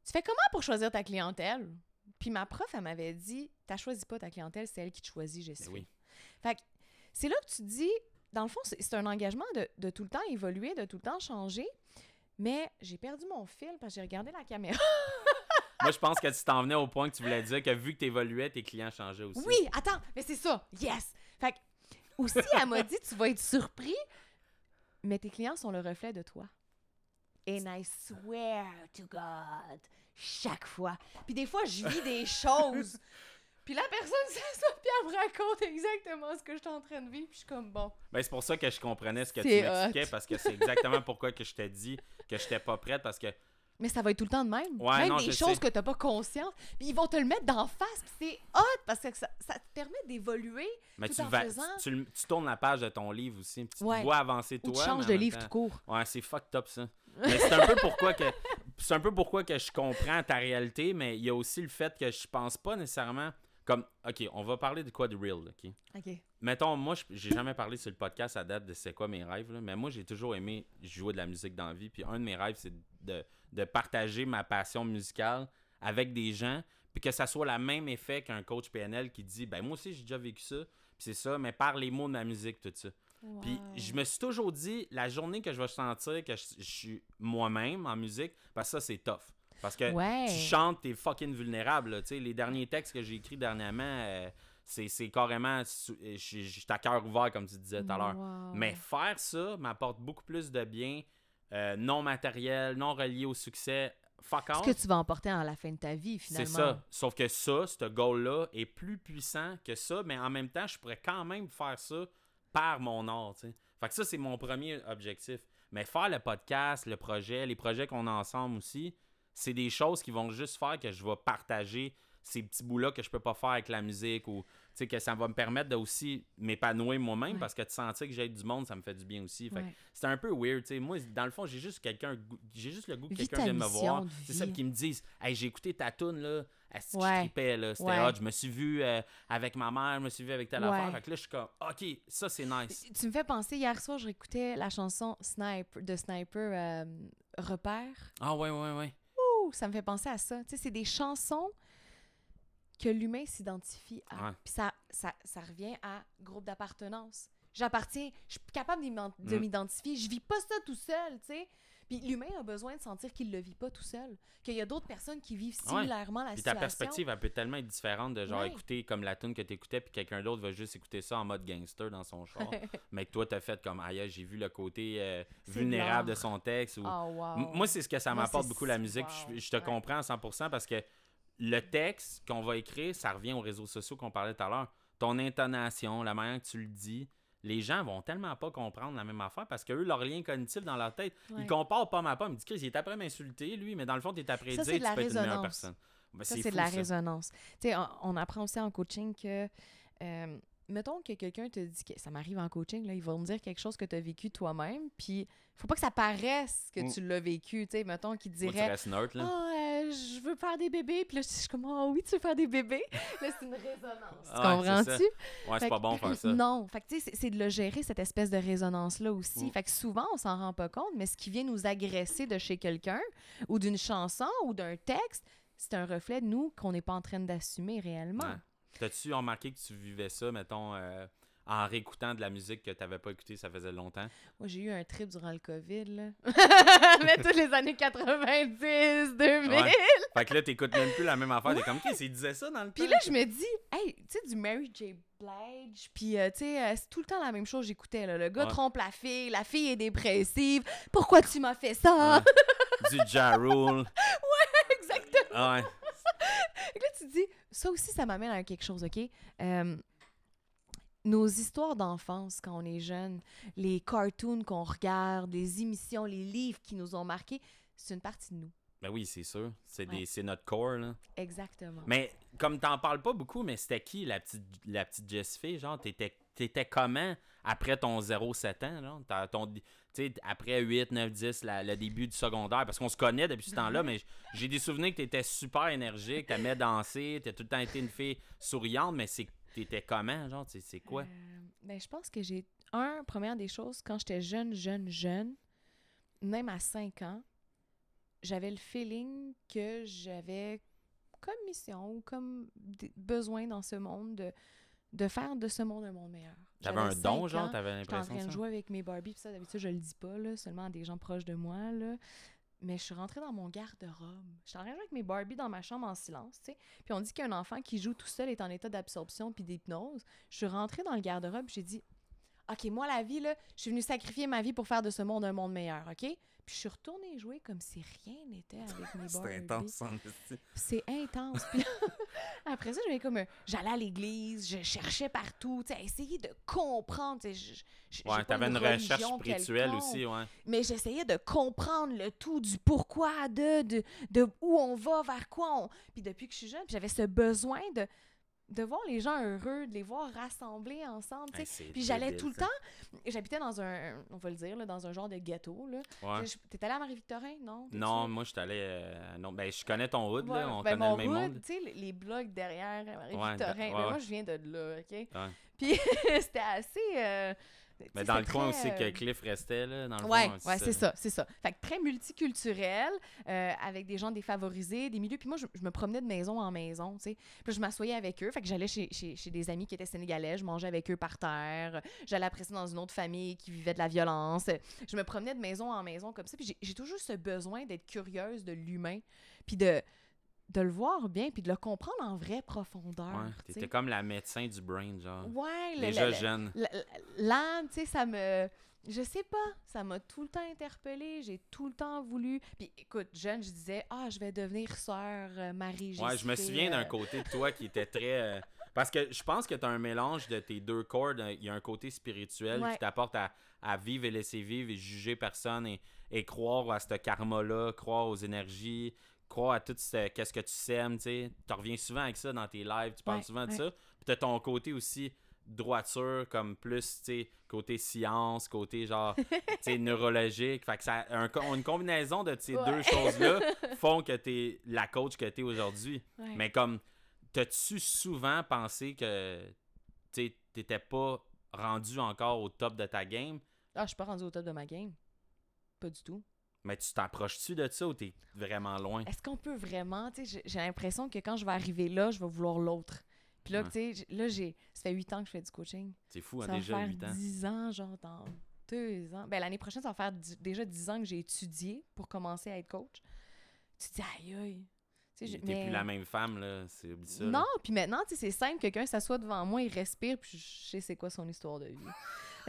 Tu fais comment pour choisir ta clientèle? Puis ma prof, elle m'avait dit, t'as choisi pas ta clientèle, c'est elle qui te choisit, je Ben oui. Fait que c'est là que tu te dis, dans le fond, c'est un engagement de, de tout le temps évoluer, de tout le temps changer. Mais j'ai perdu mon fil parce que j'ai regardé la caméra. [LAUGHS] Moi, je pense que tu t'en venais au point que tu voulais dire que vu que tu évoluais, tes clients changeaient aussi. Oui, attends, mais c'est ça. Yes. Fait que, aussi, elle m'a dit, tu vas être surpris, mais tes clients sont le reflet de toi. And I swear to God, chaque fois. Puis des fois, je vis des [LAUGHS] choses. Puis la personne [LAUGHS] s'assoit puis elle me raconte exactement ce que je suis en train de vivre. Puis je suis comme, bon. Ben, c'est pour ça que je comprenais ce que tu m'expliquais parce que c'est exactement pourquoi que je t'ai dit que j'étais pas prête parce que Mais ça va être tout le temps de même. Ouais, même non, des choses sais. que t'as pas conscience. Puis ils vont te le mettre d'en face. Puis c'est hot parce que ça, ça te permet d'évoluer. mais Tout tu, en faisant- tu, tu tournes la page de ton livre aussi. puis Tu Ouais. vois avancer Ou toi. tu changes de livre temps- tout court. Ouais, c'est fucked up ça. Mais c'est un peu pourquoi que c'est un peu pourquoi que je comprends ta réalité, mais il y a aussi le fait que je pense pas nécessairement comme OK, on va parler de quoi de real, OK? OK. Mettons moi je- j'ai jamais parlé sur le podcast à date de c'est quoi mes rêves là, mais moi j'ai toujours aimé jouer de la musique dans la vie, puis un de mes rêves c'est de, de partager ma passion musicale avec des gens, puis que ça soit le même effet qu'un coach PNL qui dit ben moi aussi j'ai déjà vécu ça, puis c'est ça, mais par les mots de ma musique tout ça. Puis je me suis toujours dit, la journée que je vais sentir que je, je suis moi-même en musique, parce que ça, c'est tough. Parce que Ouais. tu chantes, t'es fucking vulnérable. là, les derniers textes que j'ai écrits dernièrement, euh, c'est c'est carrément. euh, j'étais à cœur ouvert, comme tu disais tout à l'heure. Wow. Mais faire ça m'apporte beaucoup plus de bien, euh, non matériel, non relié au succès. Fuck Ce off. que tu vas emporter à la fin de ta vie, C'est finalement. ça. Sauf que ça, ce goal-là est plus puissant que ça, mais en même temps, je pourrais quand même faire ça par mon art. Fait que ça, c'est mon premier objectif. Mais faire le podcast, le projet, les projets qu'on a ensemble aussi, c'est des choses qui vont juste faire que je vais partager ces petits bouts-là que je peux pas faire avec la musique ou que ça va me permettre de aussi m'épanouir moi-même Ouais. parce que de sentir que j'aide du monde, ça me fait du bien aussi. Fait que Ouais. c'est un peu weird, tu sais. Moi, dans le fond, j'ai juste quelqu'un, j'ai juste le goût que quelqu'un vienne me voir. C'est ça qui me disent, hey, j'ai écouté ta tune là, Ouais. je tripais là, c'était hot. Je me suis vu euh, avec ma mère, je me suis vu avec telle affaire. Fait que là, je suis comme, ok, ça c'est nice. Tu me fais penser, hier soir, je réécoutais la chanson Sniper de Sniper euh, Repère. Ah ouais, ouais, ouais. Ouh, ça me fait penser à ça? Tu sais, c'est des chansons que l'humain s'identifie à. Ouais. Puis ça, ça, ça revient à groupe d'appartenance. J'appartiens, je suis capable de Mm. m'identifier. Je vis pas ça tout seul, tu sais. Puis l'humain a besoin de sentir qu'il le vit pas tout seul. Qu'il y a d'autres personnes qui vivent Ouais. similairement la Puis ta perspective, elle peut tellement être différente de genre Ouais. écouter comme la tune que t'écoutais, puis quelqu'un d'autre va juste écouter ça en mode gangster dans son char. [LAUGHS] mais que toi, t'as fait comme, aïe, j'ai vu le côté euh, vulnérable de son texte. Ou... Oh, wow. M- Moi, c'est ce que ça m'apporte beaucoup la si- musique. wow. Je, je te Ouais. comprends à 100% parce que le texte qu'on va écrire, ça revient aux réseaux sociaux qu'on parlait tout à l'heure. Ton intonation, la manière que tu le dis, les gens vont tellement pas comprendre la même affaire parce que eux, leur lien cognitif dans leur tête, Ouais. ils comparent pas à pomme. Ils disent Chris, il est après m'insulter, lui, mais dans le fond, tu es après Ça, dire c'est que tu peux être une meilleure résonance. personne. Ben, Ça, c'est de la ça. résonance. Tu sais, on, on apprend aussi en coaching que, euh, mettons que quelqu'un te dit que ça m'arrive en coaching, là, il va me dire quelque chose que tu as vécu toi-même, puis faut pas que ça paraisse que Mm. tu l'as vécu. Tu sais, mettons qu'il Moi, tu dirait restes neutre, Ah, là. euh, je veux faire des bébés, puis là, je suis comme, ah oui, tu veux faire des bébés? [LAUGHS] là, c'est une résonance. Tu Ah, ouais, c'est comprends-tu? Ouais, c'est pas bon faire [LAUGHS] ça. Non, fait que tu sais, c'est- c'est de le gérer, cette espèce de résonance-là aussi. Mm. Fait que souvent, on s'en rend pas compte, mais ce qui vient nous agresser de chez quelqu'un, ou d'une chanson, ou d'un texte, c'est un reflet de nous qu'on n'est pas en train d'assumer réellement. Ouais. T'as-tu remarqué que tu vivais ça, mettons, euh, en réécoutant de la musique que t'avais pas écouté, ça faisait longtemps? Moi, j'ai eu un trip durant le COVID, là. [LAUGHS] Mais toutes les années 90, 2000. Ouais. Fait que là, t'écoutes même plus la même affaire. T'es comme, OK, il disait ça dans le Puis là, je me dis, hey, tu sais, du Mary J. Blige, puis euh, tu sais, euh, c'est tout le temps la même chose j'écoutais, là. Le gars Ouais. trompe la fille, la fille est dépressive. Pourquoi tu m'as fait ça? Ouais. [LAUGHS] du Ja Rule. Exactement. Ouais. [LAUGHS] Et là, tu te dis, ça aussi, ça m'amène à quelque chose, OK? Euh, nos histoires d'enfance quand on est jeune, les cartoons qu'on regarde, les émissions, les livres qui nous ont marqués, c'est une partie de nous. Ben oui, c'est sûr. C'est des- Ouais. notre corps, là. Exactement. Mais comme t'en parles pas beaucoup, mais c'était qui la petite, la petite Jessifée? Genre, t'étais, t'étais comment après ton 0-7 ans? Genre? Ton, tu sais, après 8, 9, 10, la- le début du secondaire? Parce qu'on se connaît depuis ce temps-là, mais j'ai des souvenirs que t'étais super énergique, t'aimais danser, t'as tout le temps été une fille souriante, mais c'est t'étais comment? Genre, c'est, c'est quoi? Euh, ben, je pense que j'ai. Un, première des choses, quand j'étais jeune, jeune, jeune, même à 5 ans, j'avais le feeling que j'avais comme mission ou comme besoin dans ce monde de, de faire de ce monde un monde meilleur. T'avais J'avais un don, cinq genre? ans, T'avais J'étais en l'impression train de ça? jouer avec mes Barbies, puis ça, d'habitude, je le dis pas, là, seulement à des gens proches de moi, là. Mais je suis rentrée dans mon garde-robe. J'étais en train de avec mes Barbies dans ma chambre en silence, tu sais. Puis on dit qu'un enfant qui joue tout seul est en état d'absorption puis d'hypnose. Je suis rentrée dans le garde-robe, j'ai dit OK, moi, la vie, là, je suis venue sacrifier ma vie pour faire de ce monde un monde meilleur, OK? Puis je suis retournée jouer comme si rien n'était [LAUGHS] avec mes C'était Barbies. intense. C'est intense. Puis [LAUGHS] après ça, j'avais comme un- j'allais à l'église, je cherchais partout, tu sais, essayer de comprendre. tu sais, je- je- j'ai Ouais, t'avais une religion recherche spirituelle aussi, ouais. Mais j'essayais de comprendre le tout du pourquoi, de, de, de où on va, vers quoi on. Puis depuis que je suis jeune, j'avais ce besoin de, de voir les gens heureux, de les voir rassemblés ensemble. tu sais. Hey, c'est Puis j'allais tout le ça. temps. J'habitais dans un, on va le dire, là, dans un genre de ghetto. Là. Ouais. T'es allé à Marie-Victorin, non? Non, moi, je suis allé. euh, non, ben, je connais ton hood, Ouais, là. On ben, connaît mon le même hood, monde. Tu sais, les, blocs derrière Marie-Victorin. Ouais, Ben, ouais, moi, je viens de là, OK? Puis [LAUGHS] c'était assez. euh, Mais dans le coin aussi que euh, Cliff restait, là. Dans le Ouais, fond, hein, ouais, c'est ça, c'est ça. Fait que très multiculturel, euh, avec des gens défavorisés, des milieux. Puis moi, je, je me promenais de maison en maison, tu sais. Puis je m'assoyais avec eux. Fait que j'allais chez, chez, chez des amis qui étaient sénégalais, je mangeais avec eux par terre. J'allais après ça dans une autre famille qui vivait de la violence. Je me promenais de maison en maison comme ça. Puis j'ai toujours ce besoin d'être curieuse de l'humain, puis de, de le voir bien, puis de le comprendre en vraie profondeur. Ouais, tu t'étais comme la médecin du brain, genre. Ouais, Déjà le- jeune. L'âme, tu sais, ça me. Je sais pas, ça m'a tout le temps interpellée, j'ai tout le temps voulu. Puis écoute, jeune, je disais, ah, je vais devenir sœur euh, Marie Ouais, je me souviens d'un euh, côté de toi qui était très. euh, Parce que je pense que t'as un mélange de tes deux cordes. Il y a un côté spirituel Ouais. qui t'apporte à, à vivre et laisser vivre et juger personne et, et croire à ce karma-là, croire aux énergies, croire à tout ce qu'est-ce que tu sèmes, tu sais. Tu reviens souvent avec ça dans tes lives, tu parles Ouais, souvent de ouais. ça. Puis t'as ton côté aussi droiture, comme plus, tu sais, côté science, côté genre, [LAUGHS] tu sais, neurologique. Fait que ça, un une combinaison de ces Ouais. deux choses-là [LAUGHS] font que t'es la coach que t'es aujourd'hui. Mais comme, t'as-tu souvent pensé que tu t'étais pas rendu encore au top de ta game, Ah, je suis pas rendue au top de ma game. Pas du tout. Mais tu t'approches-tu de ça ou t'es vraiment loin? Est-ce qu'on peut vraiment, tu sais, j'ai- l'impression que quand je vais arriver là, je vais vouloir l'autre. Puis là, Ouais. tu sais, là, j'ai, ça fait huit ans que je fais du coaching. C'est fou, hein, ça va déjà faire 8 ans. 10 ans, genre dans deux ans. Ben, l'année prochaine, ça va faire déjà 10 ans que j'ai étudié pour commencer à être coach. Tu te dis, aïe, aïe. Tu sais, mais- plus la même femme, là. C'est ça. Non, puis maintenant, tu sais, c'est simple. Quelqu'un s'assoit devant moi, il respire, puis je sais c'est quoi son histoire de vie.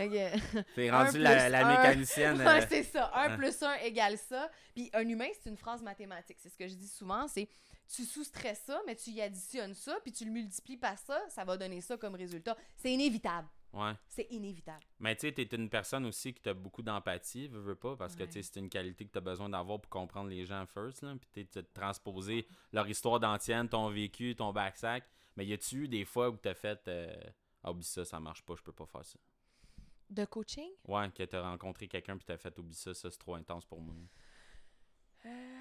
Que- [LAUGHS] T'es rendu la, la mécanicienne. [LAUGHS] Ouais, euh, c'est ça. Un hein. plus un égale ça. Puis un humain, c'est une phrase mathématique. C'est ce que je dis souvent. C'est tu soustrais ça, mais tu y additionnes ça, puis tu le multiplies par ça, ça va donner ça comme résultat. C'est inévitable. ouais. C'est inévitable. Mais tu sais, t'es une personne aussi qui a beaucoup d'empathie, veux, veux pas, parce que Ouais. sais, c'est une qualité que t'as besoin d'avoir pour comprendre les gens first, là. Puis t'es transposer leur histoire d'antienne, ton vécu, ton backsack. Mais y a-tu eu des fois où t'as fait euh, Ah, oublie ça, ça marche pas, je peux pas faire ça. De coaching? Ouais, que t'as rencontré quelqu'un puis t'as fait oublie ça, ça c'est trop intense pour moi. Euh,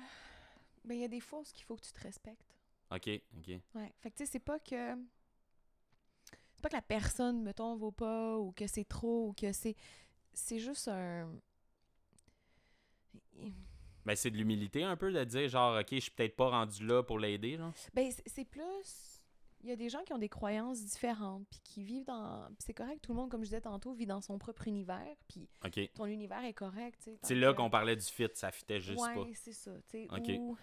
Ben, il y a des fois où il faut que tu te respectes. Ok, ok. Ouais. Fait que, tu sais, c'est pas que. C'est pas que la personne, mettons, vaut pas, ou que c'est trop, ou que c'est. C'est juste un. Ben c'est de l'humilité un peu de dire genre ok, je suis peut-être pas rendu là pour l'aider, genre. Ben, c'est plus. Il y a des gens qui ont des croyances différentes, puis qui vivent dans... c'est correct, tout le monde, comme je disais tantôt, vit dans son propre univers, puis ton univers est correct, tu sais. C'est là qu'on parlait du fit, ça fitait juste ouais, pas. c'est ça, ou-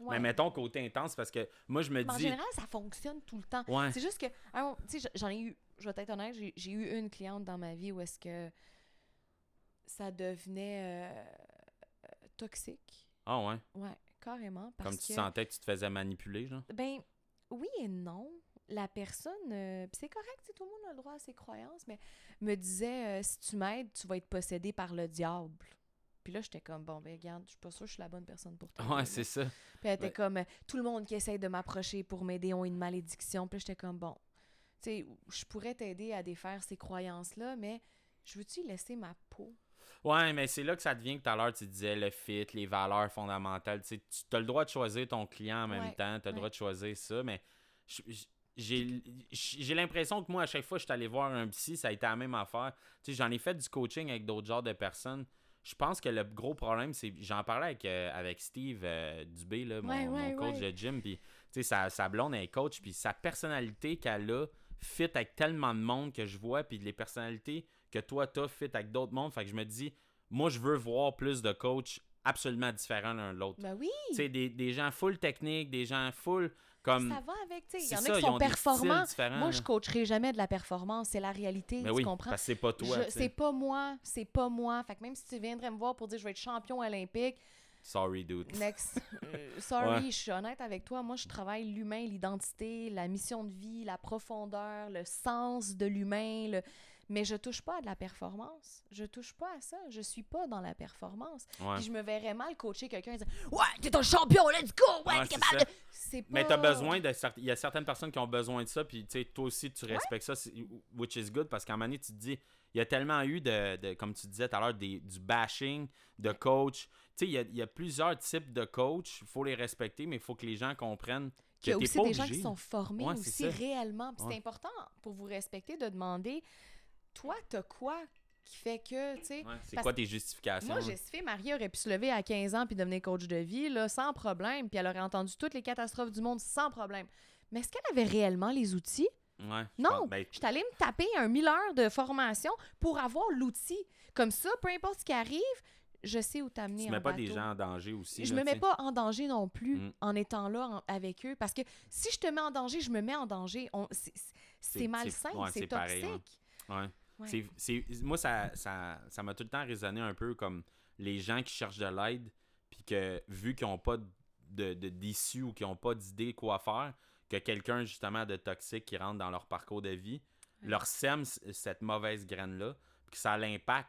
Mais Ouais. mettons côté intense, parce que moi, je me Mais en dis. général, ça fonctionne tout le temps. Ouais. C'est juste que, sais, j'en ai eu, je vais être honnête, j'ai eu une cliente dans ma vie où est-ce que ça devenait euh, euh, toxique. Ah ouais? Ouais, carrément. Parce Comme tu que, sentais que tu te faisais manipuler, genre? Ben, oui et non. La personne, euh, c'est correct, tout le monde a le droit à ses croyances, mais me disait euh, si tu m'aides, tu vas être possédé par le diable. Puis là, j'étais comme, bon, ben, regarde, je suis pas sûre que je suis la bonne personne pour toi. Ouais, c'est ça. Puis elle était Ouais. comme, tout le monde qui essaye de m'approcher pour m'aider ont une malédiction. Puis j'étais comme, bon, tu sais, je pourrais t'aider à défaire ces croyances-là, mais je veux-tu laisser ma peau? Ouais, mais c'est là que ça devient que tout à l'heure, tu disais le fit, les valeurs fondamentales. Tu as le droit de choisir ton client en même Ouais, temps, tu as le droit de choisir ça, mais j'ai l'impression que moi, à chaque fois que je suis allé voir un psy, ça a été la même affaire. Tu sais, j'en ai fait du coaching avec d'autres genres de personnes. Je pense que le gros problème, c'est. J'en parlais avec, euh, avec Steve euh, Dubé, là, mon, Ouais, mon ouais, coach de gym. Puis, tu sais, sa, sa blonde, est coach. Puis, sa personnalité qu'elle a fit avec tellement de monde que je vois. Puis, les personnalités que toi, t'as fit avec d'autres mondes. Fait que je me dis, moi, je veux voir plus de coachs absolument différents l'un de l'autre. Ben oui! Tu sais, des, des gens full technique, des gens full comme. Ça va avec, tu sais, il y en a qui sont performants. Moi, je coacherai jamais de la performance, c'est la réalité, Ben tu oui, comprends? parce que c'est pas toi. C'est pas moi, c'est pas moi. Fait que même si tu viendrais me voir pour dire je vais être champion olympique, Sorry, dude. next, [LAUGHS] euh, sorry, Ouais. je suis honnête avec toi. Moi, je travaille l'humain, l'identité, la mission de vie, la profondeur, le sens de l'humain. Le... Mais je touche pas à de la performance. Je touche pas à ça. Je suis pas dans la performance. Ouais. Puis je me verrais mal coacher quelqu'un et dire Ouais, t'es un champion, let's go! Ouais, Ouais, t'es capable ça. de. Pas. Mais t'as besoin de il y a certaines personnes qui ont besoin de ça puis tu sais toi aussi tu respectes ça c'est- which is good parce qu'à un moment donné tu te dis il y a tellement eu de, de- comme tu disais tout à l'heure du bashing de coach tu sais il y a, il y a plusieurs types de coach il faut les respecter mais il faut que les gens comprennent que Il y a aussi des gens qui sont formés Ouais, aussi ça. réellement. Ouais. c'est important pour vous respecter de demander Toi, t'as quoi qui fait que, tu sais? Ouais, c'est quoi tes justifications? Moi, là? Jessica Marie aurait pu se lever à 15 ans puis devenir coach de vie, là, sans problème, puis elle aurait entendu toutes les catastrophes du monde sans problème. Mais est-ce qu'elle avait réellement les outils? Ouais, je Non! pense- ben, Je suis allée me taper un 1000 heures de formation pour avoir l'outil. Comme ça, peu importe ce qui arrive, je sais où t'amener tu en mets pas des bateau. gens en danger aussi Je là, me mets pas en danger non plus Mm. en étant là en- avec eux. Parce que si je te mets en danger, je me mets en danger. C'est- c'est- C'est- malsain, ouais, c'est c'est pareil, toxique. Ouais. Moi, ça ça ça m'a tout le temps résonné un peu comme les gens qui cherchent de l'aide, puis que vu qu'ils n'ont pas de d'issue ou qu'ils n'ont pas d'idée quoi faire, que quelqu'un justement de toxique qui rentre dans leur parcours de vie Ouais. leur sème cette mauvaise graine-là, puis que ça a l'impact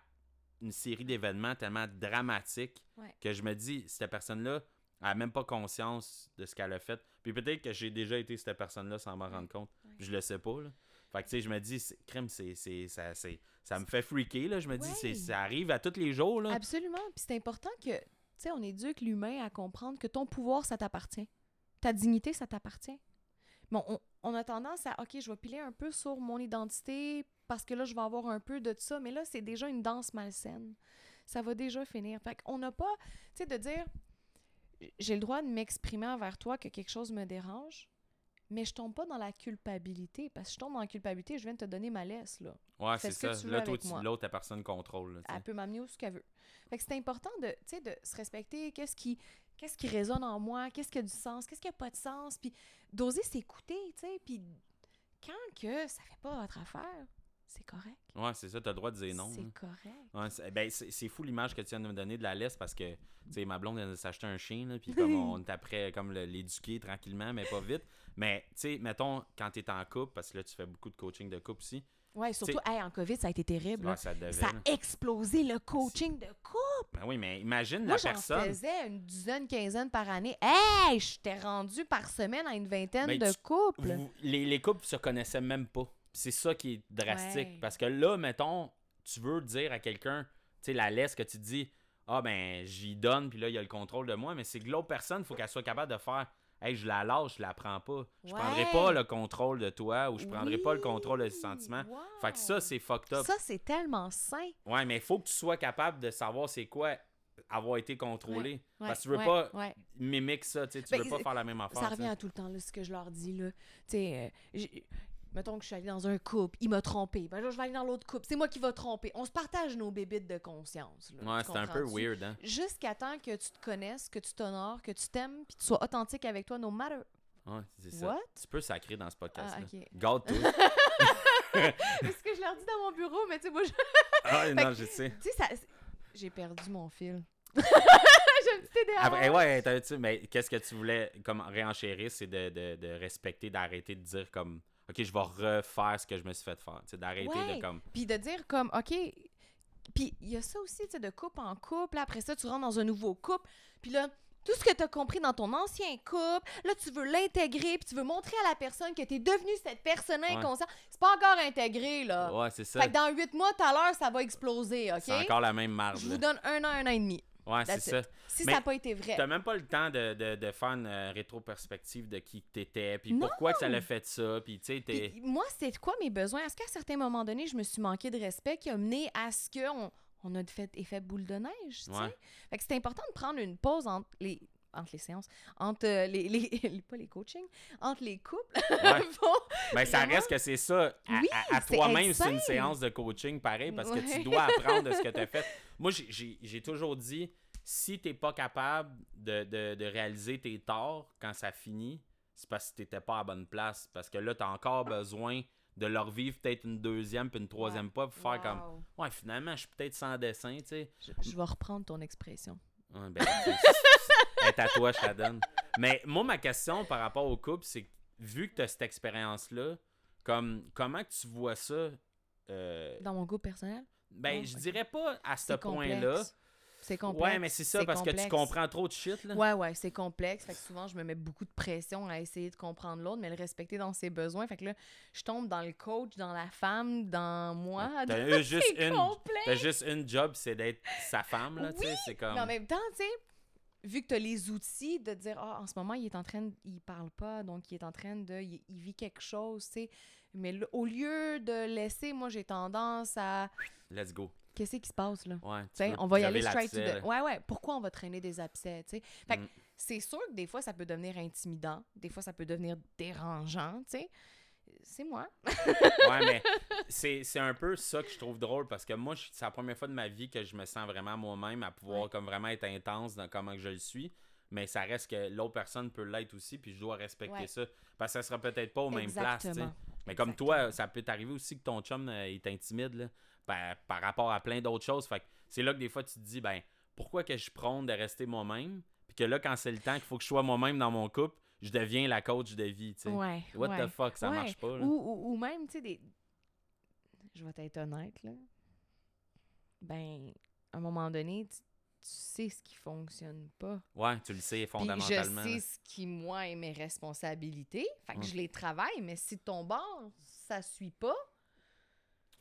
une série d'événements tellement dramatiques Ouais. que je me dis, cette personne-là elle a même pas conscience de ce qu'elle a fait. Puis peut-être que j'ai déjà été cette personne-là sans m'en rendre compte. Je le sais pas, là. Fait que, tu sais, je me dis, crème, c'est, c'est, ça, c'est, ça me fait freaker, là. Je me dis, ça arrive à tous les jours, là. Absolument. Puis c'est important que, tu sais, on éduque l'humain à comprendre que ton pouvoir, ça t'appartient. Ta dignité, ça t'appartient. Bon, on, on a tendance à, OK, je vais piler un peu sur mon identité parce que là, je vais avoir un peu de ça. Mais là, c'est déjà une danse malsaine. Ça va déjà finir. Fait qu'on n'a pas, tu sais, de dire, j'ai le droit de m'exprimer envers toi que quelque chose me dérange, mais je tombe pas dans la culpabilité. Parce que je tombe dans la culpabilité, je viens de te donner ma laisse, là. Ouais, c'est ce ça. Là, l'autre, la personne contrôle, là. Elle peut m'amener où ce qu'elle veut. Fait que c'est important de, de se respecter. Qu'est-ce qui, qu'est-ce qui résonne en moi? Qu'est-ce qui a du sens? Qu'est-ce qui a pas de sens? Puis d'oser s'écouter, tu sais. Puis quand que ça fait pas votre affaire, c'est correct? Ouais, c'est ça, t'as le droit de dire non. c'est correct. Ouais, c'est, ben, c'est, c'est fou l'image que tu viens de me donner de la laisse parce que, tu sais, ma blonde, vient de s'acheter un chien, là, puis comme [LAUGHS] on est après, comme l'éduquer tranquillement, mais pas vite. Mais, tu sais, mettons, quand t'es en couple, parce que là, tu fais beaucoup de coaching de couple aussi, Ouais, surtout, hey, en COVID, ça a été terrible. ouais, ça devait, Ça là. a explosé le coaching de couple. Ben oui, mais imagine Moi, la j'en personne. faisais une dizaine, quinzaine par année. Hey, j'étais rendu par semaine à une vingtaine Ben, de tu- couples. vous- les, les couples se connaissaient même pas. C'est ça qui est drastique. Ouais. Parce que là, mettons, tu veux dire à quelqu'un, tu sais, la laisse que tu dis, ah ben, j'y donne, puis là, il y a le contrôle de moi, mais c'est que l'autre personne, il faut qu'elle soit capable de faire, hey, je la lâche, je la prends pas. Je Ouais. prendrai pas le contrôle de toi ou je prendrai pas le contrôle de tes sentiments. wow. Fait que ça, c'est fucked up. Ça, c'est tellement sain. Ouais, mais il faut que tu sois capable de savoir c'est quoi avoir été contrôlé. Ouais, Parce que tu veux ouais, pas ouais. mimiquer ça, tu sais, tu Ben, veux pas faire la même affaire. Ça revient à tout le temps, là, ce que je leur dis, là. Tu sais, euh, mettons que je suis allée dans un couple, il m'a trompé. Ben là, je vais aller dans l'autre couple, c'est moi qui va tromper. On se partage nos bébites de conscience. là, Ouais, c'est un peu weird, hein? Jusqu'à temps que tu te connaisses, que tu t'honores, que tu t'aimes, puis tu sois authentique avec toi, no matter Ouais, c'est ça. what? Tu peux sacrer dans ce podcast-là. Ah, ok. Garde-toi. C'est ce que je leur dis dans mon bureau, mais tu sais, moi, je- ah, [LAUGHS] non, que- je sais. tu sais, ça... j'ai perdu mon fil. [LAUGHS] Après, ouais, mais qu'est-ce que tu voulais comme réenchérir, c'est de, de, de respecter, d'arrêter de dire comme OK, je vais refaire ce que je me suis fait faire. D'arrêter Ouais. de comme. Puis de dire comme, OK, puis il y a ça aussi, tu sais, de couple en couple. Après ça, tu rentres dans un nouveau couple. Puis là, tout ce que tu as compris dans ton ancien couple, là, tu veux l'intégrer, puis tu veux montrer à la personne que tu es devenu cette personne Ouais. inconsciente. C'est pas encore intégré, là. Ouais, c'est ça. Fait que dans huit mois, tout à l'heure, ça va exploser, OK? C'est encore la même marge. Je vous donne un an, un an et demi. Ouais, c'est ça. Si Mais ça n'a pas été vrai. T'as même pas le temps de, de, de faire une euh, rétroperspective de qui t'étais, puis Non! pourquoi que ça l'a fait ça, puis tu sais, moi, c'est quoi mes besoins? Est-ce qu'à certains moments donnés, je me suis manqué de respect qui a mené à ce qu'on on a fait effet boule de neige, tu sais? Fait que c'est important de prendre une pause entre les entre les séances, entre euh, les, les, [LAUGHS] les- pas les coachings, entre les couples. [LAUGHS] Ouais. Bon, Ben, ça reste que c'est ça. À, Oui, à- à c'est toi-même, c'est une séance de coaching pareil parce que Ouais. tu dois apprendre de ce que [LAUGHS] tu as fait. Moi, j'ai- toujours dit si tu pas capable de, de- de réaliser tes torts quand ça finit, c'est parce que tu n'étais pas à la bonne place. Parce que là, tu as encore besoin de leur vivre peut-être une deuxième puis une troisième fois pour faire comme. Ouais, finalement, je suis peut-être sans dessin, tu sais. Je, je vais reprendre ton expression. Ouais, ben, est à toi, je la donne. Mais moi, ma question par rapport au couple, c'est que vu que tu as cette expérience-là, comme comment tu vois ça euh, Dans mon goût personnel, Ben, je dirais pas à ce point-là. C'est complexe. Ouais, mais c'est ça, parce que tu comprends trop de shit, là. Ouais, ouais, c'est complexe. Fait que souvent, je me mets beaucoup de pression à essayer de comprendre l'autre, mais le respecter dans ses besoins. Fait que là, je tombe dans le coach, dans la femme, dans moi. [LAUGHS] T'as juste une- juste une job, c'est d'être sa femme, là, tu sais. Oui, C'est comme. Mais en même temps, tu sais, vu que tu as les outils de dire, ah, en ce moment, il est en train de. Il parle pas, donc il est en train de. Il, il vit quelque chose, tu sais. Mais au lieu de laisser, moi, j'ai tendance à. Let's go. Qu'est-ce qui se passe, là? Ouais. tu veux on va y aller straight to the... Ouais, ouais. Pourquoi on va traîner des abcès, tu sais? Fait que Mm. c'est sûr que des fois, ça peut devenir intimidant. Des fois, ça peut devenir dérangeant, tu sais. C'est moi. [LAUGHS] Ouais, mais c'est un peu ça que je trouve drôle parce que moi, c'est la première fois de ma vie que je me sens vraiment moi-même à pouvoir Ouais. comme vraiment être intense dans comment je le suis. Mais ça reste que l'autre personne peut l'être aussi, puis je dois respecter Ouais. ça. Parce que ça sera peut-être pas aux mêmes places. Exactement. Mais comme toi, ça peut t'arriver aussi que ton chum euh, il t'intimide là, par, par rapport à plein d'autres choses. Fait que c'est là que des fois tu te dis, ben, pourquoi que je prône de rester moi-même? Puis que là, quand c'est le temps qu'il faut que je sois moi-même dans mon couple, je deviens la coach de vie, tu sais. Ouais. What ouais. the fuck, ça Ouais. marche pas, là. Ou, ou, ou même, tu sais, des. Je vais être honnête, là. Ben, à un moment donné, tu, tu sais ce qui fonctionne pas. Ouais, tu le sais Puis fondamentalement. je sais ce qui, moi, est mes responsabilités. Fait que Ouais. je les travaille, mais si ton bord, ça suit pas.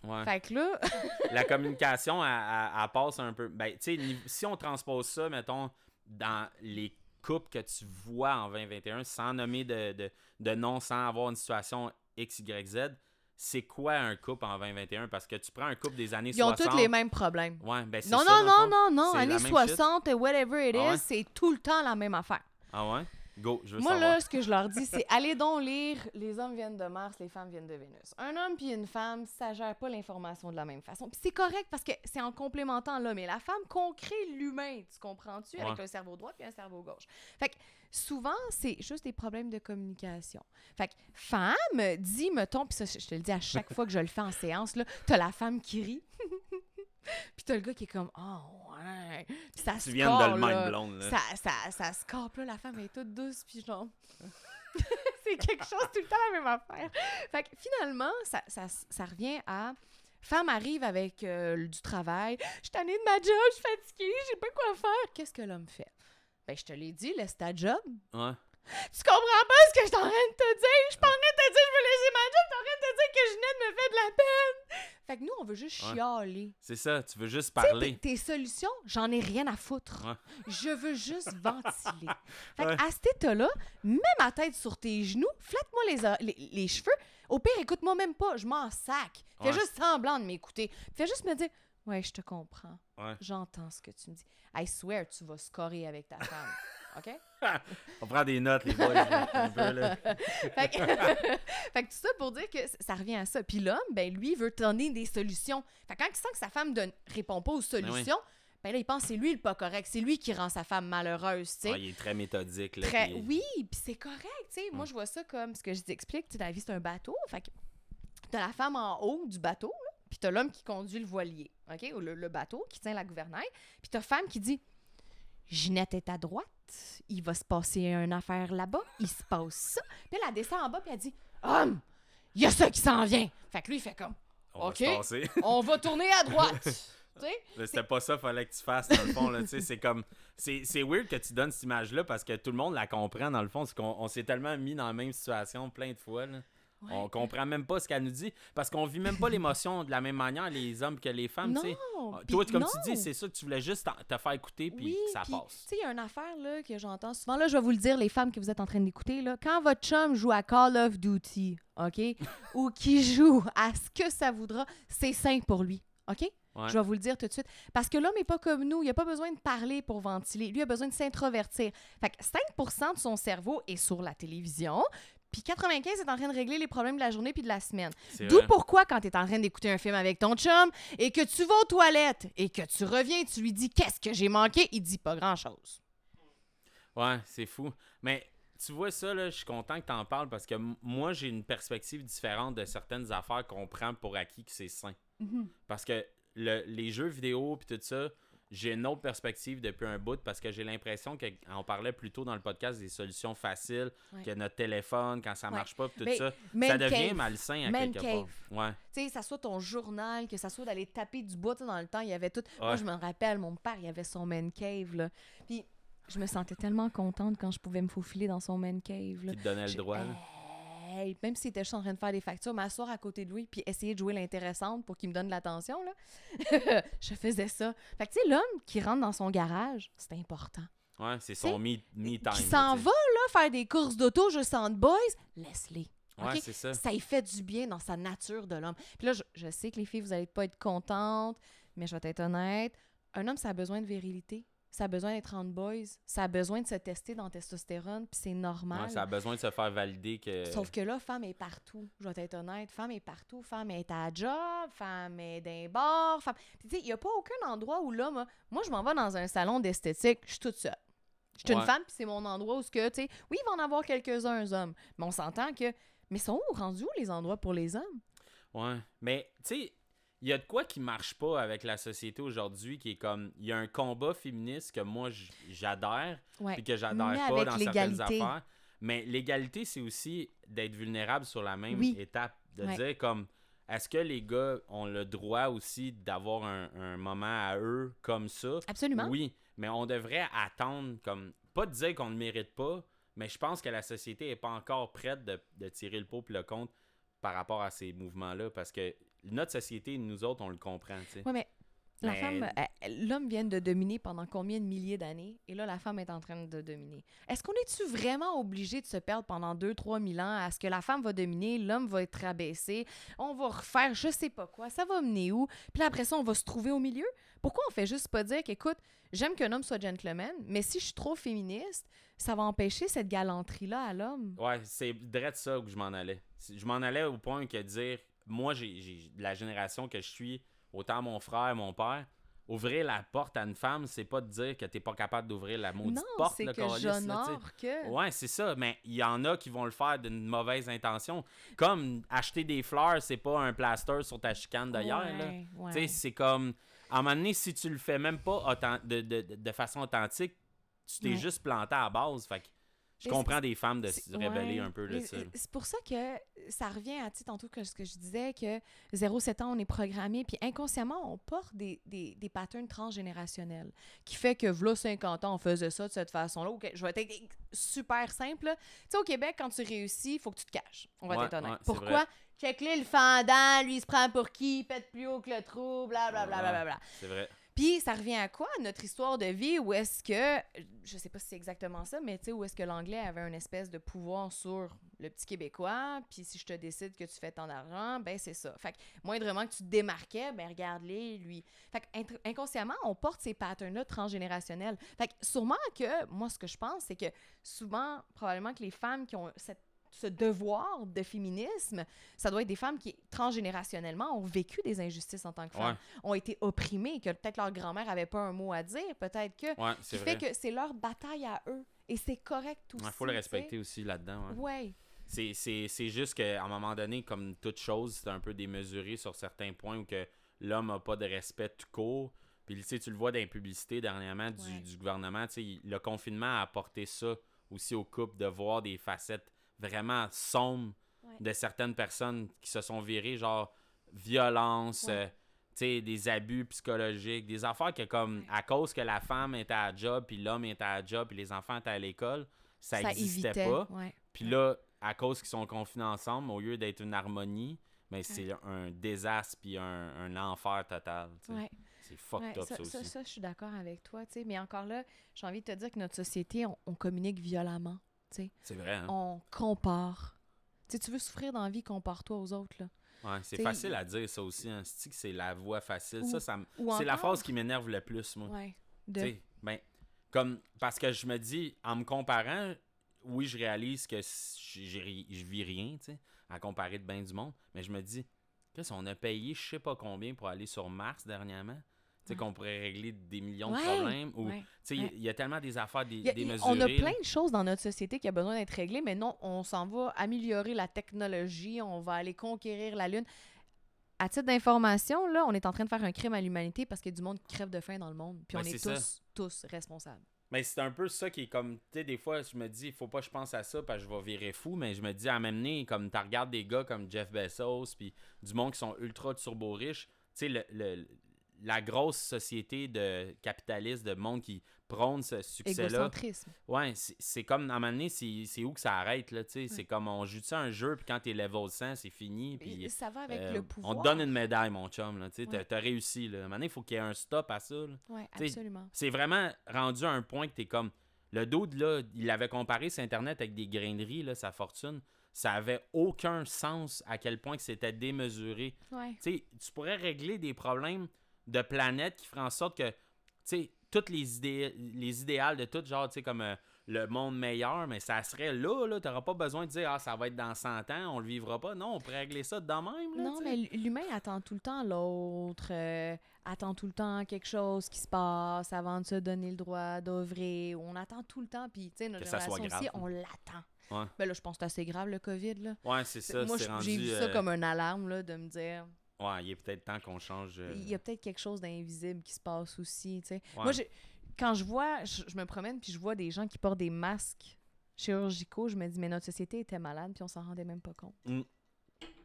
Ouais. Fait que là. [LAUGHS] la communication, elle, elle- elle passe un peu. Ben, tu sais, si on transpose ça, mettons, dans les couples que tu vois en 2021, sans nommer de, de, de nom, sans avoir une situation X, Y, Z, c'est quoi un couple en 2021? Parce que tu prends un couple des années Ils ont 60. tous les mêmes problèmes. Ouais, ben c'est Non, ça, non, non, non, non. Années même shit. 60, whatever it is, Ah ouais? c'est tout le temps la même affaire. Ah ouais? Go, je veux Moi, savoir. là, ce que je leur dis, c'est allez donc lire Les hommes viennent de Mars, les femmes viennent de Vénus. Un homme puis une femme, ça gère pas l'information de la même façon. Puis c'est correct parce que c'est en complémentant l'homme et la femme qu'on crée l'humain. Tu comprends-tu? Avec un cerveau droit puis un cerveau gauche. Fait que souvent, c'est juste des problèmes de communication. Fait que femme, dit, mettons, puis ça, je te le dis à chaque [LAUGHS] fois que je le fais en séance, là, t'as la femme qui rit. [LAUGHS] puis t'as le gars qui est comme, oh ouais. Puis ça Tu se viens de le même blonde, là. Ça, ça, ça là, la femme est toute douce, puis genre... [LAUGHS] c'est quelque chose, tout le temps la même affaire. Fait que finalement, ça, ça, ça revient à... Femme arrive avec euh, du travail. Je suis tannée de ma job, je suis fatiguée, j'ai pas quoi faire. Qu'est-ce que l'homme fait? Ben, je te l'ai dit, laisse ta job. Ouais. Tu comprends pas ce que je suis en train de te dire? Je suis pas en train de te dire je veux laisser ma job, je suis en train de te dire que Ginette me fait de la peine. Fait que nous, on veut juste Ouais. chialer. C'est ça, tu veux juste parler. tes, tes solutions, j'en ai rien à foutre. Ouais. Je veux juste [LAUGHS] ventiler. Fait Ouais. que à cet état-là, mets ma tête sur tes genoux, flatte-moi les, or- les, les cheveux. Au pire, écoute-moi même pas, je m'en sac. Fais juste semblant de m'écouter. Fais juste me dire Ouais, je te comprends. J'entends ce que tu me dis. I swear, tu vas scorer avec ta femme. [LAUGHS] OK? [LAUGHS] On prend des notes, les boys. là, un peu, là. fait, que, [LAUGHS] fait que tout ça pour dire que ça revient à ça. Puis l'homme, ben lui, veut donner des solutions. Fait que quand il sent que sa femme ne répond pas aux solutions, ben là, il pense que c'est lui le pas correct. C'est lui qui rend sa femme malheureuse, tu sais. Ouais, il est très méthodique. Là, Très- puis- Oui, puis c'est correct, tu sais. Moi, je vois ça comme ce que je t'explique. Tu la vie, c'est un bateau. Fait que t'as la femme en haut du bateau, là, puis t'as l'homme qui conduit le voilier, OK? Ou le, le bateau qui tient la gouvernail. Puis t'as femme qui dit Ginette est à droite, il va se passer une affaire là-bas, il se passe ça. Puis elle, elle descend en bas, puis elle dit Homme, il y a ça qui s'en vient. Fait que lui, il fait comme On Ok. va. [LAUGHS] On va tourner à droite. [LAUGHS] C'était pas ça fallait que tu fasses dans le fond là, c'est comme c'est weird que tu donnes cette image là parce que tout le monde la comprend dans le fond, c'est qu'on on s'est tellement mis dans la même situation plein de fois là. Ouais. On comprend même pas ce qu'elle nous dit parce qu'on vit même pas [LAUGHS] l'émotion de la même manière les hommes que les femmes, tu sais. Non. Ah, Toi, comme non. tu dis, c'est ça que tu voulais juste te faire écouter puis Oui, ça passe. Tu sais, il y a une affaire là, que j'entends souvent. Là, je vais vous le dire, les femmes que vous êtes en train d'écouter. là, Quand votre chum joue à Call of Duty, OK? [LAUGHS] ou qui joue à ce que ça voudra, c'est sain pour lui. OK? Ouais. Je vais vous le dire tout de suite. Parce que l'homme n'est pas comme nous. Il n'a pas besoin de parler pour ventiler. Lui a besoin de s'introvertir. Fait que 5% de son cerveau est sur la télévision. Puis 95 est en train de régler les problèmes de la journée puis de la semaine. D'où pourquoi, quand tu es en train d'écouter un film avec ton chum et que tu vas aux toilettes et que tu reviens et tu lui dis Qu'est-ce que j'ai manqué? Il dit pas grand-chose. Ouais, c'est fou. Mais tu vois ça, là, je suis content que tu en parles parce que moi, j'ai une perspective différente de certaines affaires qu'on prend pour acquis que c'est sain. Parce que le- les jeux vidéo puis tout ça, j'ai une autre perspective depuis un bout parce que j'ai l'impression qu'on parlait plus tôt dans le podcast des solutions faciles, Ouais. que notre téléphone, quand ça Ouais. marche pas, tout Mais ça, ça devient cave. malsain à Man quelque cave. part. Ouais. Tu sais, ça soit ton journal, que ça soit d'aller taper du bois. Dans le temps, il y avait tout. Moi, je me rappelle, mon père, il avait son man cave. Là. Puis je me sentais tellement contente quand je pouvais me faufiler dans son man cave. Là. Qui te donnait le droit. Hey, même s'il était juste en train de faire des factures, m'asseoir à côté de lui puis essayer de jouer l'intéressante pour qu'il me donne de l'attention, là. [LAUGHS] je faisais ça. Fait que, tu sais, l'homme qui rentre dans son garage, c'est important. Ouais, c'est son me, me time. Qui s'en va, là, faire des courses d'auto juste entre boys, laisse-les. Ouais, c'est ça. Ça y fait du bien dans sa nature de l'homme. Puis là, je, je sais que les filles, vous allez pas être contentes, mais je vais être honnête. Un homme, ça a besoin de virilité. Ça a besoin d'être en boys. Ça a besoin de se tester dans testostérone, puis c'est normal. Ouais, ça a besoin de se faire valider que. Sauf que là, femme est partout. Je vais être honnête. Femme est partout. Femme est à job. Femme est d'un bar. Femme... Puis, tu sais, il n'y a pas aucun endroit où l'homme. a- Moi, je m'en vais dans un salon d'esthétique. Je suis toute seule. Je suis une femme, puis c'est mon endroit où, ce que, tu sais, oui, il va en avoir quelques-uns, hommes. Mais on s'entend que. Mais sont où rendus où les endroits pour les hommes? Ouais. Mais, tu sais, il y a de quoi qui marche pas avec la société aujourd'hui qui est comme. Il y a un combat féministe que moi j'adhère, Ouais. puis que j'adhère pas dans certaines affaires. Mais l'égalité, c'est aussi d'être vulnérable sur la même Oui. étape. De Ouais. dire comme. Est-ce que les gars ont le droit aussi d'avoir un, un moment à eux comme ça? Absolument. Oui, mais on devrait attendre comme. Pas de dire qu'on ne le mérite pas, mais je pense que la société n'est pas encore prête de, de tirer le pot et le compte par rapport à ces mouvements-là. Parce que notre société, nous autres, on le comprend. Ouais, mais la Mais- femme, l'homme vient de dominer pendant combien de milliers d'années? Et là, la femme est en train de dominer. Est-ce qu'on est-tu vraiment obligé de se perdre pendant 2-3 000 ans à ce que la femme va dominer, l'homme va être rabaissé, on va refaire je sais pas quoi, ça va mener où? Puis là, après ça, on va se trouver au milieu? Pourquoi on fait juste pas dire qu'écoute, j'aime qu'un homme soit gentleman, mais si je suis trop féministe, ça va empêcher cette galanterie-là à l'homme? Ouais, c'est direct ça où je m'en allais. Je m'en allais au point que dire, moi, j'ai de la génération que je suis, autant mon frère, mon père, ouvrir la porte à une femme, c'est pas de dire que t'es pas capable d'ouvrir la maudite non, porte, c'est le que. Ouais, c'est ça, mais il y en a qui vont le faire d'une mauvaise intention. Comme acheter des fleurs, c'est pas un plaster sur ta chicane d'ailleurs. Ouais, c'est comme. À un moment donné, si tu le fais même pas de, de, de- de façon authentique, tu t'es Ouais. juste planté à la base. Fait que je comprends des femmes de se rébeller ouais. un peu de ça. C'est pour ça que ça revient à tantôt que ce que je disais que 0-7 ans, on est programmé, puis inconsciemment, on porte des, des, des patterns transgénérationnels qui fait que, v'là 50 ans, on faisait ça de cette façon-là. Ok, je vais être super simple. Tu sais, au Québec, quand tu réussis, il faut que tu te caches. On va Ouais, être honnête. ouais, c'est Pourquoi? Check-le le fendant, lui, il se prend pour qui, il pète plus haut que le trou, blablabla. Bla, bla, bla, bla, bla. C'est vrai. Puis ça revient à quoi, notre histoire de vie, où est-ce que, je sais pas si c'est exactement ça, mais tu sais, où est-ce que l'anglais avait un espèce de pouvoir sur le petit Québécois, puis si je te décide que tu fais ton argent, ben c'est ça. Fait que moindrement que tu te démarquais, ben regarde-les, lui. Fait que inconsciemment, on porte ces patterns-là transgénérationnels. Fait que sûrement que, moi, ce que je pense, c'est que souvent, probablement que les femmes qui ont cette ce devoir de féminisme, ça doit être des femmes qui, transgénérationnellement, ont vécu des injustices en tant que femmes, ont été opprimées, que peut-être leur grand-mère avait pas un mot à dire, peut-être que, Ouais, qui c'est fait que c'est leur bataille à eux. Et c'est correct aussi. Il faut le respecter aussi là-dedans. Ouais. C'est- C'est c'est juste qu'à un moment donné, comme toute chose, c'est un peu démesuré sur certains points où que l'homme n'a pas de respect tout court. Puis tu le vois dans les publicités dernièrement du, Ouais. du gouvernement. Le confinement a apporté ça aussi au couple, de voir des facettes vraiment sombres Ouais. de certaines personnes qui se sont virées, genre violence, Ouais. euh, tu sais, des abus psychologiques, des affaires que comme Ouais. à cause que la femme était à la job, puis l'homme était à la job, puis les enfants étaient à l'école, ça n'existait pas. Puis là, à cause qu'ils sont confinés ensemble, au lieu d'être une harmonie, mais c'est un désastre puis un, un enfer total. Ouais. C'est fucked Ouais, up ça, ça, aussi. ça, ça, je suis d'accord avec toi, tu sais. Mais encore là, j'ai envie de te dire que notre société, on, on communique violemment. C'est vrai, hein? On compare. Tu veux souffrir dans la vie, compare-toi aux autres, là. Ouais, c'est facile à dire ça aussi. Hein. C'est que c'est la voie facile? Ou- ça, ça me- ou c'est la phrase qui m'énerve le plus, moi. Ouais. De... Ben, comme, parce que je me dis, en me comparant, oui, je réalise que je vis rien, tu sais, à comparer de bien du monde, mais je me dis, qu'est-ce qu'on a payé je sais pas combien pour aller sur Mars dernièrement? Tu sais, qu'on pourrait régler des millions Ouais, de problèmes. Ou, ouais. il ouais. y a tellement des affaires dé- a- démesurées. on a plein de choses dans notre société qui a besoin d'être réglées, mais non, on s'en va améliorer la technologie, on va aller conquérir la Lune. À titre d'information, là, on est en train de faire un crime à l'humanité parce qu'il y a du monde qui crève de faim dans le monde. Puis Ben, on est, ça. tous, tous responsables. Mais c'est un peu ça qui est comme, tu sais, des fois, je me dis, il faut pas que je pense à ça parce que je vais virer fou, mais je me dis, à m'amener, comme tu regardes des gars comme Jeff Bezos, puis du monde qui sont ultra turbo riches, tu sais, le, le- la grosse société de capitaliste, de monde qui prône ce succès-là, ouais, c'est c'est comme, à un moment donné, c'est où que ça arrête, là, tu sais, c'est comme, on joue ça un jeu, puis quand t'es level 100, c'est fini, puis... Et ça va avec euh, le pouvoir. on te donne une médaille, mon chum, là, tu sais, t'as- Ouais. t'as réussi, là. À un moment donné, il faut qu'il y ait un stop à ça, là. Ouais, absolument. C'est vraiment rendu à un point que t'es comme. Le dude, là, il avait comparé sur Internet avec des graineries, là, sa fortune. Ça avait aucun sens à quel point que c'était démesuré. Ouais. Tu sais, tu pourrais régler des problèmes de planète qui feraient en sorte que, tu sais, toutes les idées, les idéales de tout, genre, tu sais, comme euh, le monde meilleur, mais ça serait là, là. T'auras pas besoin de dire, ah, ça va être dans 100 ans, on le vivra pas. Non, on pourrait régler ça de même, là. Non, mais l'humain attend tout le temps l'autre, euh, attend tout le temps quelque chose qui se passe avant de se donner le droit d'œuvrer. On attend tout le temps, puis tu sais, notre Que ça soit génération aussi, on l'attend. Ouais. Ben là, je pense que c'est assez grave le COVID, là. Ouais, c'est ça. Moi, rendu, j'ai vu ça euh, comme une alarme, là, de me dire, Ouais, il est peut-être temps qu'on change. euh, il y a peut-être quelque chose d'invisible qui se passe aussi, tu sais. ouais. Moi, quand je vois, je, je me promène, puis je vois des gens qui portent des masques chirurgicaux, je me dis, mais notre société était malade, puis on s'en rendait même pas compte. Mm.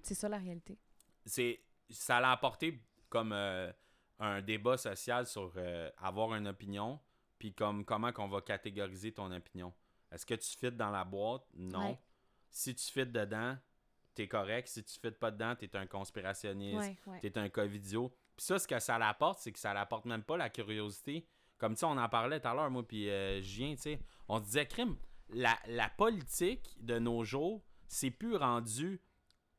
C'est ça la réalité. c'est ça l'a apporté comme euh, un débat social sur euh, avoir une opinion puis comme comment qu'on va catégoriser ton opinion est-ce que tu fites dans la boîte? Non Ouais. si tu fites dedans t'es correct. Si tu fites pas dedans t'es un conspirationniste ouais. t'es un covidio puis ça ce que ça l'apporte c'est que ça l'apporte même pas la curiosité. Comme tu sais on en parlait tout à l'heure moi puis euh, Julien tu sais on se disait crime la, la politique de nos jours c'est plus rendu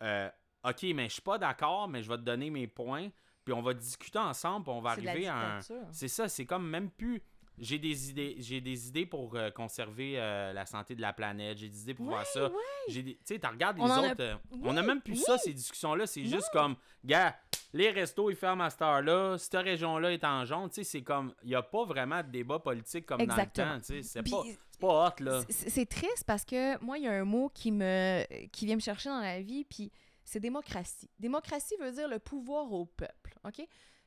euh, ok mais je suis pas d'accord mais je vais te donner mes points puis on va discuter ensemble puis on va arriver à un c'est ça c'est comme même plus j'ai des idées j'ai des idées pour euh, conserver euh, la santé de la planète. J'ai des idées pour voir ça. tu sais tu regardes les On en a- autres euh, on a Oui, même plus ça ces discussions là c'est juste comme gars les restos ils ferment à cette heure là cette région là est en jaune. Tu sais c'est comme il y a pas vraiment de débat politique comme Exactement. dans le temps c'est pas pas hot là. C'est c'est triste parce que moi, il y a un mot qui me qui vient me chercher dans la vie, puis c'est démocratie. Démocratie veut dire le pouvoir au peuple, OK?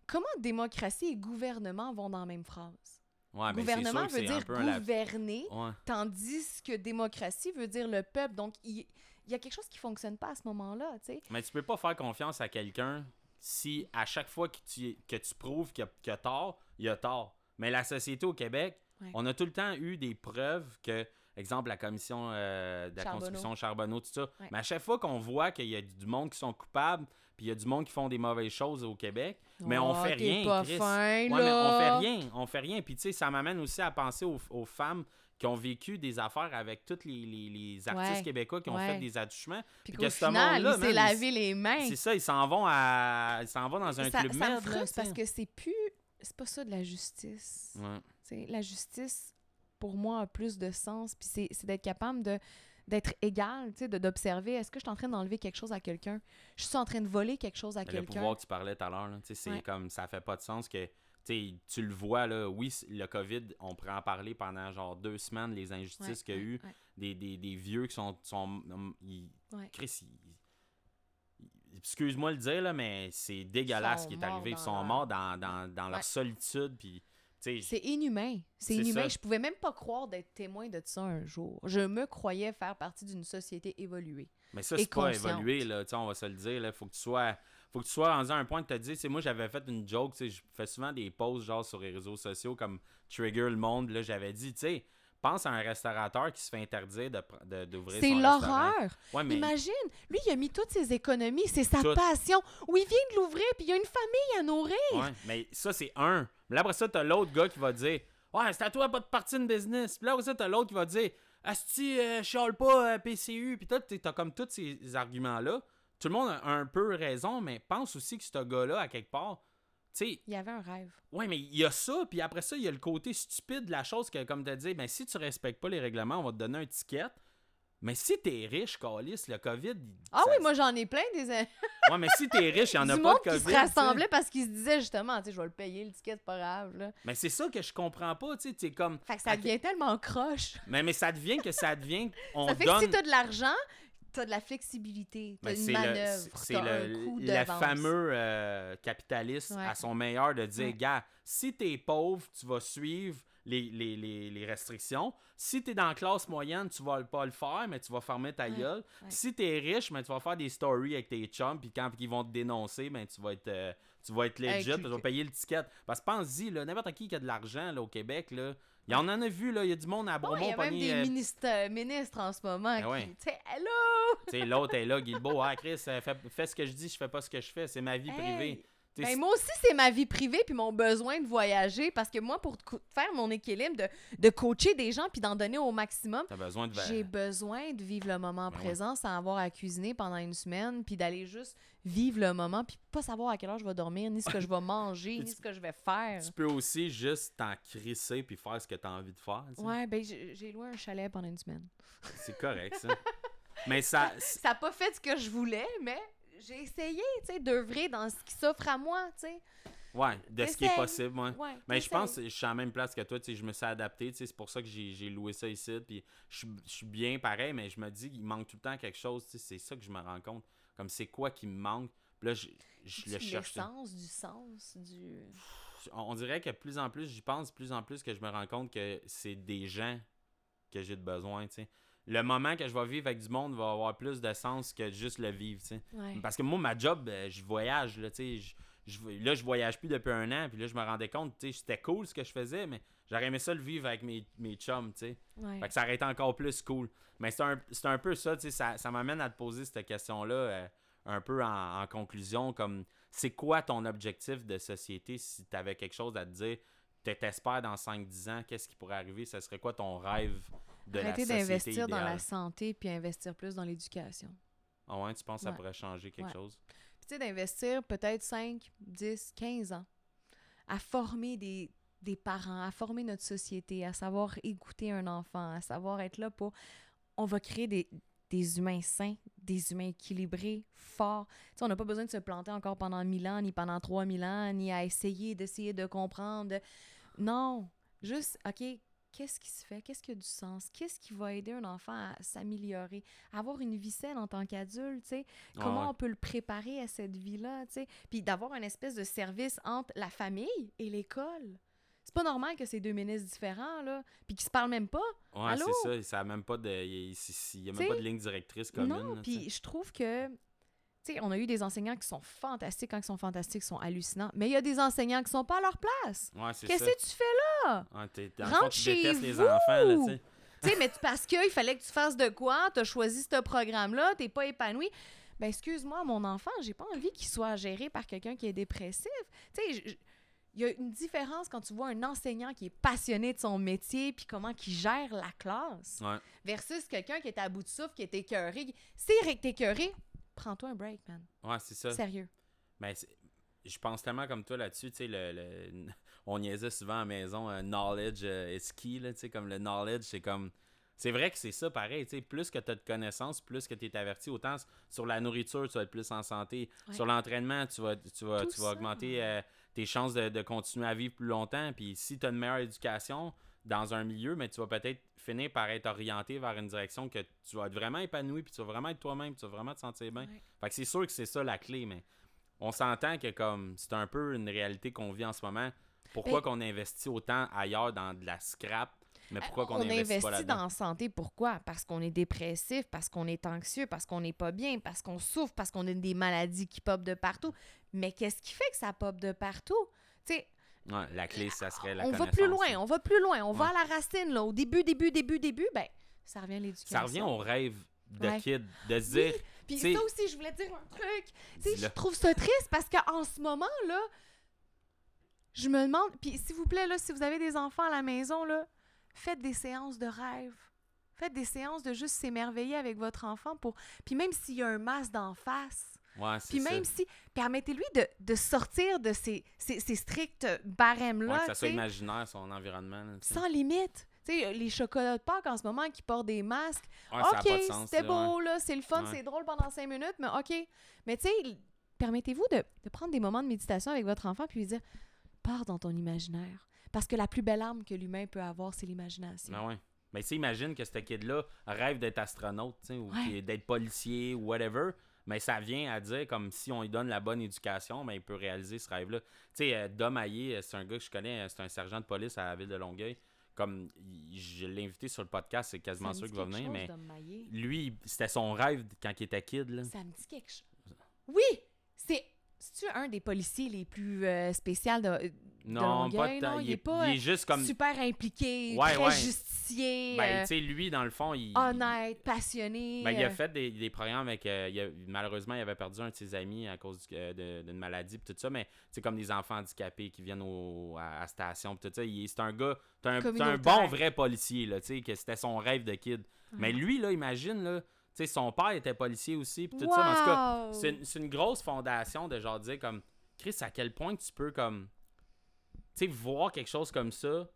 Comment démocratie et gouvernement vont dans la même phrase? Ouais gouvernement veut dire la- gouverner, ouais tandis que démocratie veut dire le peuple. Donc, il, il y a quelque chose qui fonctionne pas à ce moment-là, tu sais. Mais tu peux pas faire confiance à quelqu'un si à chaque fois que tu, que tu prouves qu'il y a, tort, il y a tort. Mais la société au Québec, Ouais. on a tout le temps eu des preuves que, exemple, la commission euh, de la Charbonneau. construction Charbonneau, tout ça. Mais à chaque fois qu'on voit qu'il y a du monde qui sont coupables, puis il y a du monde qui font des mauvaises choses au Québec, mais on Oh, fait rien, pas Chris. fin, Ouais, mais on fait rien, on fait rien. Puis tu sais, ça m'amène aussi à penser aux, aux femmes qui ont vécu des affaires avec tous les, les- les artistes Ouais, québécois qui ont ouais. fait des attouchements. Puis que ce final, monde-là, il s'est man, lavé les mains. C'est ça, ils s'en vont à ils s'en vont dans un ça, club ça me frustre parce que c'est plus... C'est pas ça de la justice. Ouais. La justice, pour moi, a plus de sens. Puis c'est d'être capable de d'être égal, tu sais, de- d'observer. Est-ce que je suis en train d'enlever quelque chose à quelqu'un? Je suis en train de voler quelque chose à Mais Le quelqu'un? pouvoir que tu parlais tout à l'heure, là, tu sais, c'est Ouais. comme ça fait pas de sens que tu le vois là, oui, le COVID, on pourrait en parler pendant genre deux semaines, les injustices Ouais, qu'il y a ouais, eu, ouais. des, des, des vieux qui sont. sont hum, ils-. Chris, excuse-moi de le dire, là, mais c'est dégueulasse ce qui est arrivé. Ils sont morts dans, dans, dans leur solitude. Puis, C'est inhumain. C'est inhumain. ça. Je pouvais même pas croire d'être témoin de ça un jour. Je me croyais faire partie d'une société évoluée. Mais ça, c'est pas évolué, là, on va se le dire. Là, faut que tu sois. Faut que tu sois rendu à un point de te dire, c'est moi j'avais fait une joke, tu sais, je fais souvent des posts genre sur les réseaux sociaux comme trigger le monde, là j'avais dit, tu sais, pense à un restaurateur qui se fait interdire de d'ouvrir C'est son restaurant. l'horreur. Ouais, mais Imagine, lui, il a mis toutes ses économies. C'est sa Tout. passion. Où il vient de l'ouvrir, puis il y a une famille à nourrir. ouais, mais ça c'est un. Mais là après ça t'as l'autre gars qui va dire, ouais, c'est à toi pas de partir de business. Puis là après ça t'as l'autre qui va dire, asti, euh, chiale pas euh, PCU. Puis toi t'as comme tous ces arguments là. Tout le monde a un peu raison, mais pense aussi que ce gars-là, à quelque part, Il y avait un rêve. Ouais, mais il y a ça, puis après ça, il y a le côté stupide de la chose que, comme tu as dit, ben, si tu respectes pas les règlements, on va te donner un ticket. Mais si t'es riche, Calis, le COVID. Ah ça- oui, moi, j'en ai plein des... [LAUGHS] Ouais, mais si t'es riche, il y en a pas de COVID. qui se rassemblait parce qu'ils se disaient justement, tu sais, je vais le payer, le ticket, c'est pas grave. Là. Mais c'est ça que je comprends pas, tu sais. t'es comme. Fait que ça à- devient tellement croche. Mais, mais ça devient que ça devient. [LAUGHS] On ça fait donne. que si t'as de l'argent, t'as de la flexibilité, t'as une c'est le, manœuvre, c'est le, coup le fameux euh, capitaliste Ouais. à son meilleur de dire, Ouais. gars, si t'es pauvre, tu vas suivre les, les, les, les restrictions. Si t'es dans la classe moyenne, tu vas pas le faire, mais tu vas fermer ta Ouais. gueule. Si t'es riche, mais tu vas faire des stories avec tes chums, puis quand ils vont te dénoncer, ben, tu vas être... euh, tu vas être legit, tu vas payer le ticket. Parce que pense-y, n'importe qui qui a de l'argent au Québec, là, il y en a vu, là, il y a du monde à Bromont il y a même des euh, ministres, euh, ministres en ce moment Ben ouais. qui, tu sais, hello! tu sais, l'autre est là, Guilbeault, ah Chris, euh, fais, fais ce que je dis, je fais pas ce que je fais, c'est ma vie Hey! privée. Tu Ben, moi aussi, c'est ma vie privée puis mon besoin de voyager parce que moi, pour faire mon équilibre, de, de coacher des gens puis d'en donner au maximum, T'as besoin de. j'ai besoin de vivre le moment Ben ouais. présent sans avoir à cuisiner pendant une semaine puis d'aller juste vivre le moment puis pas savoir à quelle heure je vais dormir, ni ce que je vais manger, [LAUGHS] ni Tu- ce que je vais faire. Tu peux aussi juste t'en crisser puis faire ce que t'as envie de faire. tu sais. Ouais, ben j'ai loué un chalet pendant une semaine. C'est correct, ça. Mais ça. [LAUGHS] Ça n'a pas fait ce que je voulais, mais j'ai essayé, tu sais, d'œuvrer dans ce qui s'offre à moi, tu sais. Ouais, de ce qui est possible. Ouais, Mais je pense que je suis la même place que toi, tu sais, je me suis adapté, tu sais, c'est pour ça que j'ai loué ça ici, puis je suis- je suis bien pareil, mais je me dis qu'il manque tout le temps quelque chose, tu sais, c'est ça que je me rends compte, comme c'est quoi qui me manque, puis là, je, je le cherche. L'essence, du sens, du... on on dirait que plus en plus, j'y pense, plus en plus que je me rends compte que c'est des gens que j'ai de besoin, tu sais. Le moment que je vais vivre avec du monde va avoir plus de sens que juste le vivre, tu sais. Ouais. Parce que moi, ma job, euh, je voyage, là, tu sais. je- je- Là, je voyage plus depuis un an, puis là, je me rendais compte, tu sais, c'était cool ce que je faisais, mais j'aurais aimé ça le vivre avec mes, mes chums, tu sais. Ouais. Fait que ça aurait été encore plus cool. Mais c'est un, peu ça, tu sais, ça, ça m'amène à te poser cette question-là, euh, un peu en, en conclusion, comme, c'est quoi ton objectif de société si tu avais quelque chose à te dire, tu t'espères dans 5-10 ans, qu'est-ce qui pourrait arriver, ce serait quoi ton rêve de Arrêter la société d'investir dans la santé puis investir plus dans l'éducation. Ah ouais, tu penses que ça Ouais. pourrait changer quelque Ouais. chose? Puis, tu sais, d'investir peut-être 5, 10, 15 ans à former des, des parents, à former notre société, à savoir écouter un enfant, à savoir être là pour... On va créer des, des humains sains, des humains équilibrés, forts. Tu sais, on n'a pas besoin de se planter encore pendant 1000 ans, ni pendant 3000 ans, ni à essayer d'essayer de comprendre. Non, juste, OK, qu'est-ce qui se fait? Qu'est-ce qui a du sens? Qu'est-ce qui va aider un enfant à s'améliorer, à avoir une vie saine en tant qu'adulte, tu sais? Comment Ah ouais. on peut le préparer à cette vie-là, tu sais? Puis d'avoir une espèce de service entre la famille et l'école. C'est pas normal que c'est deux ministres différents, là, puis qu'ils se parlent même pas. Ouais, c'est ça. Ça a même pas de. Il n'y a même T'sais, pas de ligne directrice commune. non, puis je trouve que, sais, on a eu des enseignants qui sont fantastiques, quand ils sont fantastiques, ils sont hallucinants, mais il y a des enseignants qui sont pas à leur place. Ouais, Qu'est-ce que tu fais là? Ouais, t'es- Rentre fond, tu chez détestes les vous! enfants, là, tu sais. Tu sais, mais parce qu'il fallait que tu fasses de quoi, tu as choisi ce programme-là, t'es pas épanoui. ben excuse-moi, mon enfant, j'ai pas envie qu'il soit géré par quelqu'un qui est dépressif. Tu sais, il y a une différence quand tu vois un enseignant qui est passionné de son métier puis comment il gère la classe Ouais. versus quelqu'un qui est à bout de souffle, qui est écœuré. Si t'es écœuré, prends-toi un break, man. Ouais, c'est ça. Sérieux. Ben, c'est- je pense tellement comme toi là-dessus, tu sais, le, le- [LAUGHS] on niaisait souvent à la maison, euh, knowledge euh, is key, là, tu sais, comme le knowledge, c'est comme... C'est vrai que c'est ça, pareil, tu sais, plus que tu as de connaissances, plus que tu es averti, autant sur la nourriture, tu vas être plus en santé, Ouais. sur l'entraînement, tu vas, tu vas, Tout tu vas ça. augmenter euh, tes chances de, de continuer à vivre plus longtemps, puis si tu as une meilleure éducation dans un milieu, mais tu vas peut-être finir par être orienté vers une direction que tu vas être vraiment épanoui, puis tu vas vraiment être toi-même, puis tu vas vraiment te sentir bien. Ouais. Fait que c'est sûr que c'est ça la clé, mais on s'entend que comme c'est un peu une réalité qu'on vit en ce moment. Pourquoi Ben- qu'on investit autant ailleurs dans de la scrap, mais pourquoi qu'on on investit, investit pas là-dedans? dans la santé, pourquoi? Parce qu'on est dépressif, parce qu'on est anxieux, parce qu'on n'est pas bien, parce qu'on souffre, parce qu'on a des maladies qui popent de partout. Mais qu'est-ce qui fait que ça pop de partout? Tu sais, Ouais, la clé, ça serait la on va plus loin, on va plus loin, on va à la racine, là. Au début, début, début, début, ben, ça revient à l'éducation. Ça revient au rêve de Ouais. kid, de se dire, Puis ça aussi, je voulais dire un truc. Tu je trouve ça triste parce qu'en ce moment, là, je me demande. Puis s'il vous plaît, là, si vous avez des enfants à la maison, là, faites des séances de rêve. Faites des séances de juste s'émerveiller avec votre enfant pour. Puis même s'il y a un masque d'en face. Ouais, Puis ça. même si. Permettez-lui de, de sortir de ces, ces, ces stricts barèmes-là. Ouais, que ça soit imaginaire, son environnement. là, sans limite. Tu sais, les chocolats de Pâques en ce moment qui portent des masques, Ouais, OK, c'était beau, là, c'est le fun, c'est drôle pendant cinq minutes, mais OK. Mais tu sais, permettez-vous de, de prendre des moments de méditation avec votre enfant puis lui dire pars dans ton imaginaire. Parce que la plus belle arme que l'humain peut avoir, c'est l'imagination. Ben ouais. Mais tu sais, imagine que ce kid-là rêve d'être astronaute, ou Ouais. d'être policier ou whatever. Mais ça vient à dire comme si on lui donne la bonne éducation, ben, il peut réaliser ce rêve-là. Tu sais, euh, Dom Haillé, euh, c'est un gars que je connais, euh, c'est un sergent de police à la ville de Longueuil. Comme je l'ai invité sur le podcast, c'est quasiment me sûr qu'il va venir, chose, mais lui, c'était son rêve quand il était kid. Là. Ça me dit quelque chose. Oui! C'est. C'est-tu un des policiers les plus euh, spéciaux de, de Non, pas de non? Il est pas il est juste comme. super impliqué, Ouais, très ouais. justicier, Ben, euh, tu sais, lui, dans le fond, il. honnête, passionné. Ben, il a euh, fait des, des programmes avec. euh, il a- malheureusement, il avait perdu un de ses amis à cause euh, d'une maladie pis tout ça, mais c'est comme des enfants handicapés qui viennent au, à, la station pis tout ça. C'est un gars. C'est un, bon vrai policier, là, tu sais, que c'était son rêve de kid. Mais lui, là, imagine, là, sais, son père était policier aussi pis tout ça. En tout cas, c'est une, c'est une grosse fondation de genre dire comme. Chris, à quel point tu peux comme. Tu sais, voir quelque chose comme ça,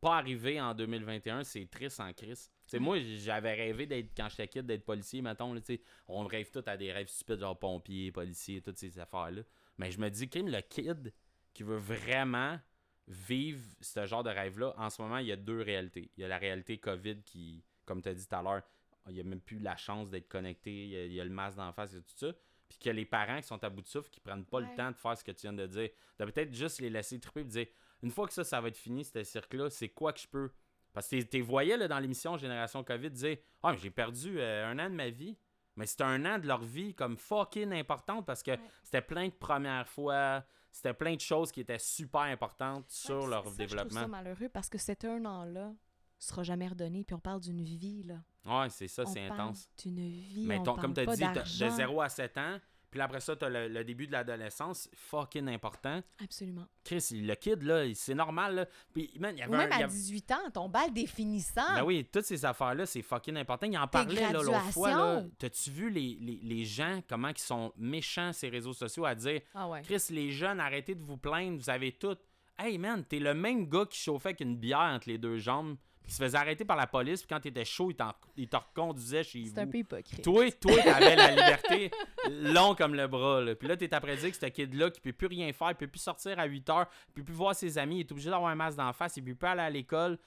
pas arriver en 2021, c'est triste en Chris. C'est moi, j'avais rêvé d'être, quand j'étais kid, d'être policier, mettons, là. On rêve tous à des rêves stupides, genre pompier, policier, toutes ces affaires-là. Mais je me dis, Kim, le kid qui veut vraiment vivre ce genre de rêve-là, en ce moment, il y a deux réalités. Il y a la réalité COVID qui, comme tu as dit tout à l'heure, il n'y a même plus la chance d'être connecté, il y a, il y a le masque d'en face et tout ça. Puis que les parents qui sont à bout de souffle, qui prennent pas le temps de faire ce que tu viens de dire, de peut-être juste les laisser triper et dire une fois que ça, ça va être fini, ce cirque-là, c'est quoi que je peux? Parce que tu voyais là, dans l'émission Génération COVID dire Ah, mais j'ai perdu euh, un an de ma vie. Mais c'était un an de leur vie comme fucking importante parce que Ouais. c'était plein de premières fois, c'était plein de choses qui étaient super importantes Ouais, sur leur ça, Je trouve développement. ça malheureux parce que cet un an-là sera jamais redonné, puis on parle d'une vie, là. Ouais, c'est ça, c'est intense. d'une vie, Mais on ton- parle comme tu as dit, t'as- de d'argent. 0 à 7 ans, puis après ça, tu as le, le début de l'adolescence, fucking important. Absolument. Chris, le kid, là, c'est normal. Là. Puis, man, il y Ou avait un- même il y à avait- 18 ans, ton bal définissant. Ben oui, toutes ces affaires-là, c'est fucking important. Il en parlait là, l'autre fois. Là. T'as-tu vu les, les, les gens, comment ils sont méchants, ces réseaux sociaux, à dire Ah ouais. Chris, les jeunes, arrêtez de vous plaindre, vous avez tout. Hey man, t'es le même gars qui chauffait avec une bière entre les deux jambes, qui se faisait arrêter par la police, puis quand t'étais chaud, il, t'en- il te reconduisait chez vous. C'est un peu hypocrite. Toi, toi, t'avais la [LAUGHS] liberté long comme le bras. Là. Puis là, t'es après dire que ce kid-là qui peut plus rien faire, il peut plus sortir à 8 heures, il peut plus voir ses amis, il est obligé d'avoir un masque d'en face, il peut plus aller à l'école.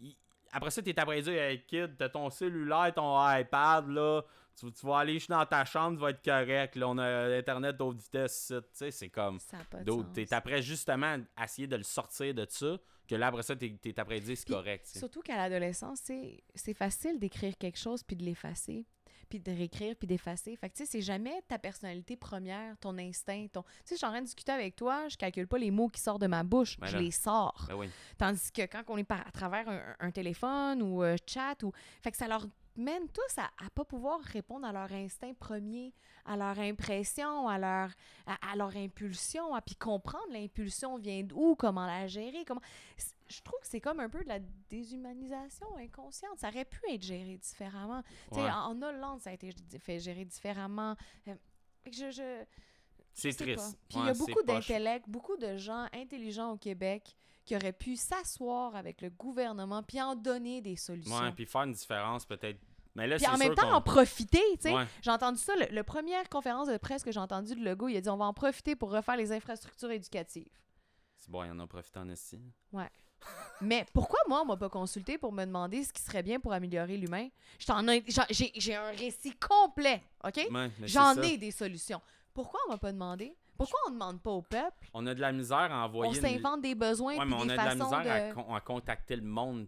Il- Après ça, t'es après dire Hey kid, t'as ton cellulaire, ton iPad, là. Tu, tu vas aller dans ta chambre, tu vas être correct. Là, on a Internet haute vitesse. ici. Tu sais, c'est comme. Ça n'a pas de D'autres, t'es après justement à essayer de le sortir de ça, que là, après ça, t'es, t'es après dire c'est Puis, correct. tu sais. Surtout qu'à l'adolescence, c'est facile d'écrire quelque chose puis de l'effacer. puis de réécrire, puis d'effacer. Fait que, tu sais, c'est jamais ta personnalité première, ton instinct, ton... Tu sais, je suis en train de discuter avec toi, je calcule pas les mots qui sortent de ma bouche, Ben je les sors. Ben oui. Tandis que quand on est par, à travers un, un téléphone ou euh, chat, ou... fait que ça leur mène tous à, à pas pouvoir répondre à leur instinct premier, à leur impression, à leur, à, à leur impulsion, à puis comprendre l'impulsion vient d'où, comment la gérer, comment... Je trouve que c'est comme un peu de la déshumanisation inconsciente. Ça aurait pu être géré différemment. Ouais. En, en Hollande, ça a été fait gérer différemment. Euh, je, je, C'est triste. Puis il y a beaucoup poche. d'intellect, beaucoup de gens intelligents au Québec qui auraient pu s'asseoir avec le gouvernement puis en donner des solutions. Ouais, puis faire une différence peut-être. Mais là, puis en même temps, en profiter, tu sais. Ouais. J'ai entendu ça, le, le première conférence de presse que j'ai entendue de Legault, il a dit on va en profiter pour refaire les infrastructures éducatives. C'est bon, il en a profité en esti. [LAUGHS] Mais pourquoi moi, on m'a pas consulté pour me demander ce qui serait bien pour améliorer l'humain? J'ai un récit complet, OK? Ouais, J'en ai des solutions. Pourquoi on m'a pas demandé? Pourquoi on ne demande pas au peuple? On a de la misère à On envoyer. une- s'invente des besoins Ouais, mais on des a de la misère à, de... con- à contacter le monde.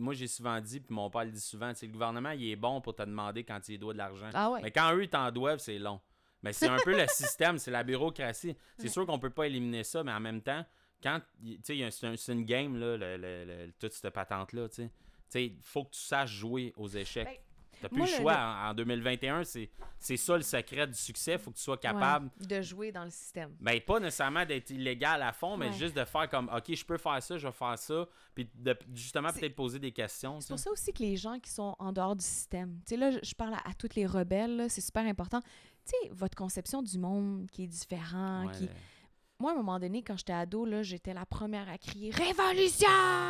moi, j'ai souvent dit, puis mon père le dit souvent, le gouvernement, il est bon pour te demander quand il doit de l'argent. Ah ouais. Mais quand eux, ils t'en doivent, c'est long. Mais c'est un peu le [LAUGHS] système, c'est la bureaucratie. C'est Ouais. sûr qu'on peut pas éliminer ça, mais en même temps, quand tu sais, c'est un- c'est une game, là, le, le- le- toute cette patente-là. Tu sais, il faut que tu saches jouer aux échecs. Ben, T'as plus moi, le le- choix. En, en 2021, c'est ça le secret du succès. faut que tu sois capable. Ouais, de jouer dans le système. Ben, pas nécessairement d'être illégal à fond, mais Ouais. juste de faire comme, OK, je peux faire ça, je vais faire ça. Puis de justement peut-être poser des questions. C'est pour ça aussi que les gens qui sont en dehors du système, tu sais, là, je, parle à, à toutes les rebelles, c'est super important. Tu sais, votre conception du monde qui est différent, Ouais, qui... le- Moi, à un moment donné, quand j'étais ado, là, j'étais la première à crier « Révolution!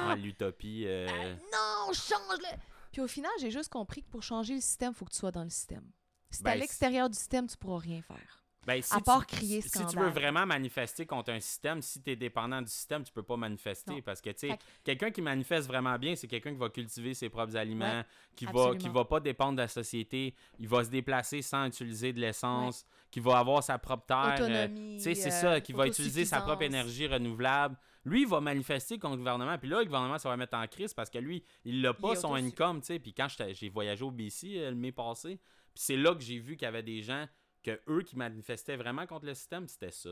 ouais, l'utopie. euh, Ah, non, change-le! » Puis au final, j'ai juste compris que pour changer le système, il faut que tu sois dans le système. Si t'es à Ben, l'extérieur du système, tu pourras rien faire. Ben, si À tu- part crier si, si tu scandale. veux vraiment manifester contre un système, si tu es dépendant du système, tu peux pas manifester. Non. Parce que, tu sais, quelqu'un qui manifeste vraiment bien, c'est quelqu'un qui va cultiver ses propres aliments, Ouais, qui, va, absolument. qui va pas dépendre de la société, il va se déplacer sans utiliser de l'essence, qui va avoir sa propre terre. euh, tu sais, c'est euh, ça, qui va utiliser sa propre énergie renouvelable. Lui, il va manifester contre le gouvernement. Puis là, le gouvernement, ça va mettre en crise parce que lui, il n'a pas son income, tu sais. Puis quand j'ai voyagé au BC euh, le mai passé, puis c'est là que j'ai vu qu'il y avait des gens que eux qui manifestaient vraiment contre le système, c'était ça.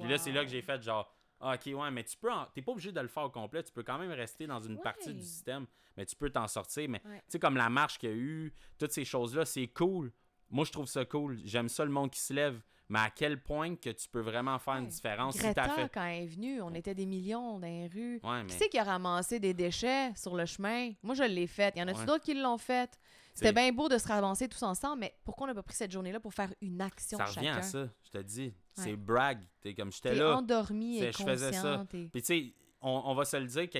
Puis là, c'est là que j'ai fait genre, ah, ok, ouais, mais tu peux, en- t'es pas obligé de le faire au complet, tu peux quand même rester dans une partie du système, mais tu peux t'en sortir. Mais Ouais. tu sais, comme la marche qu'il y a eu, toutes ces choses-là, c'est cool. Moi, je trouve ça cool. J'aime ça le monde qui se lève. Mais à quel point que tu peux vraiment faire une différence si Greta, t'as fait. quand elle est venue, on était des millions dans les rues. Ouais, mais Qui c'est qui a ramassé des déchets sur le chemin? Moi, je l'ai fait. Il y en a-tu Ouais. d'autres qui l'ont fait? C'était bien beau de se ramasser tous ensemble, mais pourquoi on n'a pas pris cette journée-là pour faire une action ça revient à ça, je te dis. C'est brag. T'es comme j'étais là. endormi et je faisais ça. et- Puis tu sais, on, on va se le dire que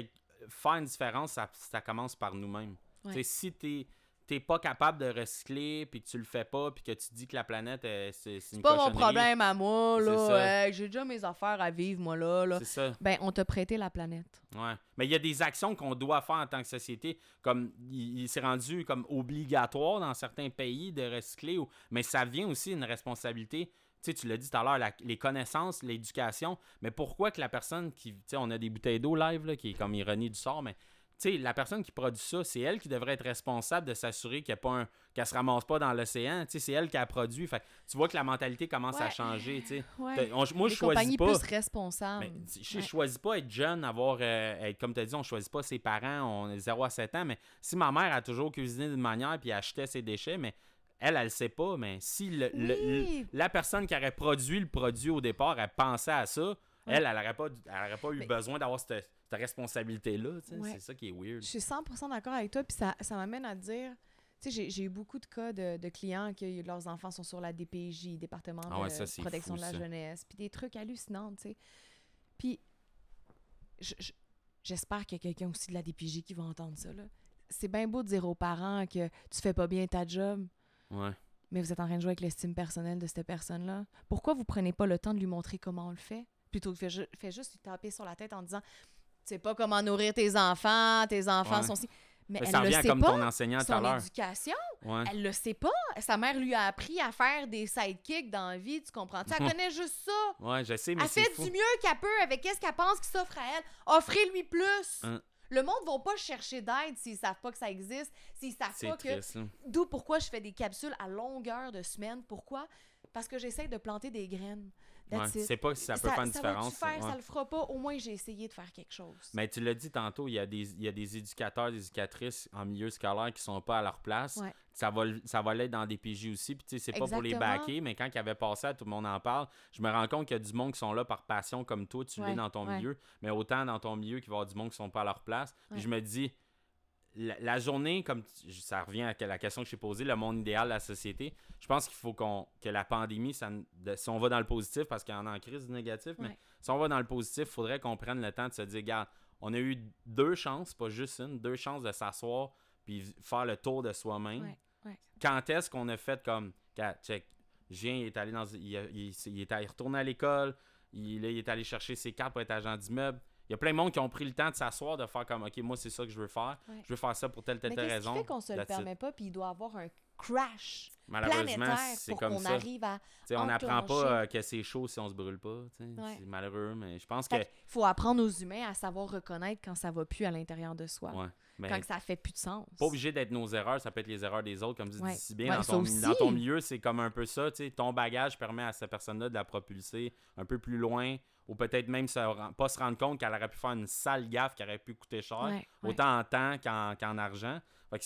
faire une différence, ça, ça commence par nous-mêmes. Si t'es t'es pas capable de recycler, puis que tu le fais pas, puis que tu dis que la planète, euh, c'est c'est pas mon problème à moi, là. Hey, J'ai déjà mes affaires à vivre, moi, là. là. C'est ça. Ben, on t'a prêté la planète. Ouais. Mais il y a des actions qu'on doit faire en tant que société, comme il, il s'est rendu comme obligatoire dans certains pays de recycler, ou, mais ça vient aussi une responsabilité. Tu sais, tu l'as dit tout à l'heure, les connaissances, l'éducation, mais pourquoi que la personne qui, tu sais, on a des bouteilles d'eau live, là, qui est comme ironie du sort, mais sais, la personne qui produit ça, c'est elle qui devrait être responsable de s'assurer qu'il y a pas un, qu'elle se ramasse pas dans l'océan. C'est elle qui a produit. Fait tu vois que la mentalité commence à changer. [LAUGHS] Ouais. On- moi, je choisis pas. plus responsables. Mais je Ouais. choisis pas être jeune, avoir euh, être, comme tu as dit, on choisit pas ses parents, on est 0 à 7 ans, mais si ma mère a toujours cuisiné d'une manière puis achetait ses déchets, mais elle, elle le sait pas, mais si le- le- Oui. le- la personne qui aurait produit le produit au départ, elle pensait à ça, elle, elle aurait pas, elle aurait pas eu Mais- besoin d'avoir cette, cette responsabilité-là. Ouais. C'est ça qui est weird. Je suis 100% d'accord avec toi, puis ça, ça m'amène à te dire, tu sais, j'ai- eu beaucoup de cas de, de clients que leurs enfants sont sur la DPJ, département Ah ouais, de ça, protection fou, de la ça. jeunesse, puis des trucs hallucinants, tu sais. Puis, je- je- j'espère qu'il y a quelqu'un aussi de la DPJ qui va entendre ça, là. C'est bien beau de dire aux parents que tu fais pas bien ta job, Ouais. mais vous êtes en train de jouer avec l'estime personnelle de cette personne-là. Pourquoi vous prenez pas le temps de lui montrer comment on le fait? Plutôt que ju- faire juste lui taper sur la tête en disant sais pas comment nourrir tes enfants, tes enfants Ouais. sont si. Mais Mais elle ça le revient sait comme pas. ton enseignant tout à Son l'heure. éducation, Ouais. elle le sait pas. Sa mère lui a appris à faire des sidekicks dans la vie, tu comprends? Tu Elle [LAUGHS] connaît juste ça. Ouais, je sais, mais Elle fait fou. du mieux qu'elle peut avec qu'est-ce qu'elle pense qui s'offre à elle. Offrez-lui plus. Hein. Le monde ne va pas chercher d'aide s'ils savent pas que ça existe, s'ils savent pas que... triste, là. D'où pourquoi je fais des capsules à longueur de semaine. Pourquoi? Parce que j'essaie de planter des graines. C'est pas si ça peut faire une ça différence. faire, ouais. ça le fera pas. Au moins, j'ai essayé de faire quelque chose. Mais tu l'as dit tantôt, il y, a des, il y a des éducateurs, des éducatrices en milieu scolaire qui sont pas à leur place. Ouais. Ça va, ça va l'être dans des PJ aussi. Puis tu sais, c'est pas pour les baquer, mais quand il avait passé, tout le monde en parle. Je me rends compte qu'il y a du monde qui sont là par passion comme toi, tu l'es Ouais, dans ton milieu. Mais autant dans ton milieu qu'il va y avoir du monde qui sont pas à leur place. Puis je me dis, la, la journée, comme ça revient à la question que je t'ai posée, le monde idéal de la société, je pense qu'il faut qu'on que la pandémie, ça, si on va dans le positif, parce qu'il y en a en crise du négatif, mais si on va dans le positif, il faudrait qu'on prenne le temps de se dire, regarde, on a eu deux chances, pas juste une, deux chances de s'asseoir puis faire le tour de soi-même. Ouais, ouais. Quand est-ce qu'on a fait comme, check, Julien, il est allé dans, il, il, est allé retourner à l'école, il, là, il est allé chercher ses cartes pour être agent d'immeuble. Il y a plein de monde qui ont pris le temps de s'asseoir, de faire comme, OK, moi, c'est ça que je veux faire. Ouais. Je veux faire ça pour telle, telle, Mais telle qu'est-ce qui raison. fait qu'on se le it. permet pas, puis il doit avoir un crash Malheureusement, planétaire c'est comme qu'on ça. arrive à... On n'apprend pas euh, que c'est chaud si on se brûle pas. Ouais. C'est malheureux, mais je pense que. Qu'il faut apprendre aux humains à savoir reconnaître quand ça va plus à l'intérieur de soi. Ouais. Mais Quand que ça fait plus de sens. pas obligé d'être nos erreurs, ça peut être les erreurs des autres, comme tu Ouais. dis si bien. Dans, ton, dans ton milieu, c'est comme un peu ça. Ton bagage permet à cette personne-là de la propulser un peu plus loin, ou peut-être même se pas se rendre compte qu'elle aurait pu faire une sale gaffe qui aurait pu coûter cher, Ouais, ouais. autant en temps qu'en qu'en argent. Fait que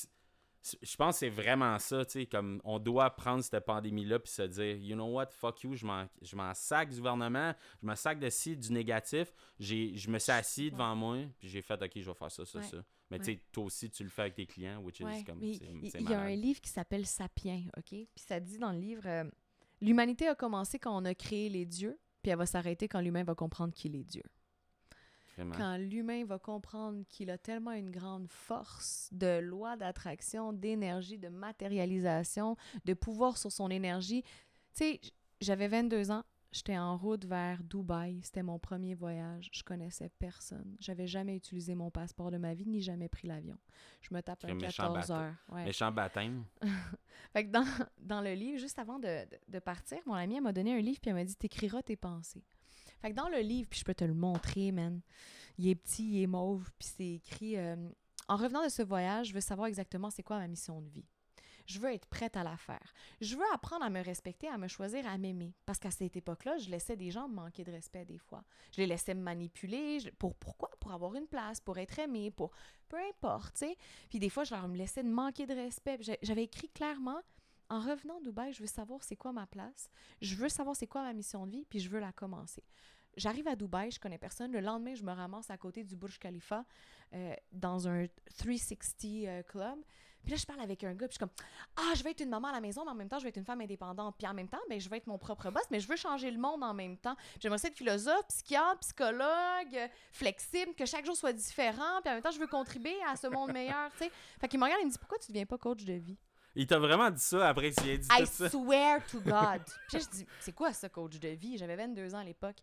je pense que c'est vraiment ça, tu sais, comme on doit prendre cette pandémie-là puis se dire, you know what, fuck you, je m'en, je m'en sac du gouvernement, je me sac de ci, du négatif, j'ai, je me suis assis devant moi, puis j'ai fait, ok, je vais faire ça, ça, Ouais. ça. Mais tu sais, toi aussi, tu le fais avec tes clients, which is comme, il y a un livre qui s'appelle Sapiens, OK? Puis ça dit dans le livre euh, L'humanité a commencé quand on a créé les dieux, puis elle va s'arrêter quand l'humain va comprendre qu'il est Dieu. Vraiment. Quand l'humain va comprendre qu'il a tellement une grande force de loi d'attraction, d'énergie, de matérialisation, de pouvoir sur son énergie. Tu sais, j'avais 22 ans, j'étais en route vers Dubaï, c'était mon premier voyage, je connaissais personne. J'avais jamais utilisé mon passeport de ma vie, ni jamais pris l'avion. Je me tape un Quel méchant 14 bateau. heures. ouais. Méchant baptême. [LAUGHS] Fait que dans, dans le livre, juste avant de, de- de partir, mon amie elle m'a donné un livre puis elle m'a dit T'écriras tes pensées. Fait que dans le livre, puis je peux te le montrer, man. Il est petit, il est mauve, puis c'est écrit euh, En revenant de ce voyage, je veux savoir exactement c'est quoi ma mission de vie. Je veux être prête à la faire. Je veux apprendre à me respecter, à me choisir, à m'aimer. Parce qu'à cette époque-là, je laissais des gens me manquer de respect des fois. Je les laissais me manipuler. pour, pourquoi? Pour avoir une place, pour être aimé, pour... Peu importe, tu sais. Puis des fois, je leur me laissais de manquer de respect. J'avais écrit clairement, en revenant à Dubaï, je veux savoir c'est quoi ma place. Je veux savoir c'est quoi ma mission de vie, puis je veux la commencer. J'arrive à Dubaï, je connais personne. Le lendemain, je me ramasse à côté du Burj Khalifa euh, dans un 360 euh, club. Puis là, je parle avec un gars, puis je suis comme Ah, je vais être une maman à la maison, mais en même temps, je vais être une femme indépendante. Puis en même temps, ben, je vais être mon propre boss, mais je veux changer le monde en même temps. J'aimerais être philosophe, psychiatre, psychologue, euh, flexible, que chaque jour soit différent. Puis en même temps, je veux contribuer à ce monde meilleur, tu sais. Fait qu'il me regarde, il me dit Pourquoi tu deviens pas coach de vie Il t'a vraiment dit ça après qu'il ait dit I tout ça. swear to [LAUGHS] God. Puis là, je dis, c'est quoi ça, coach de vie? J'avais 22 ans à l'époque.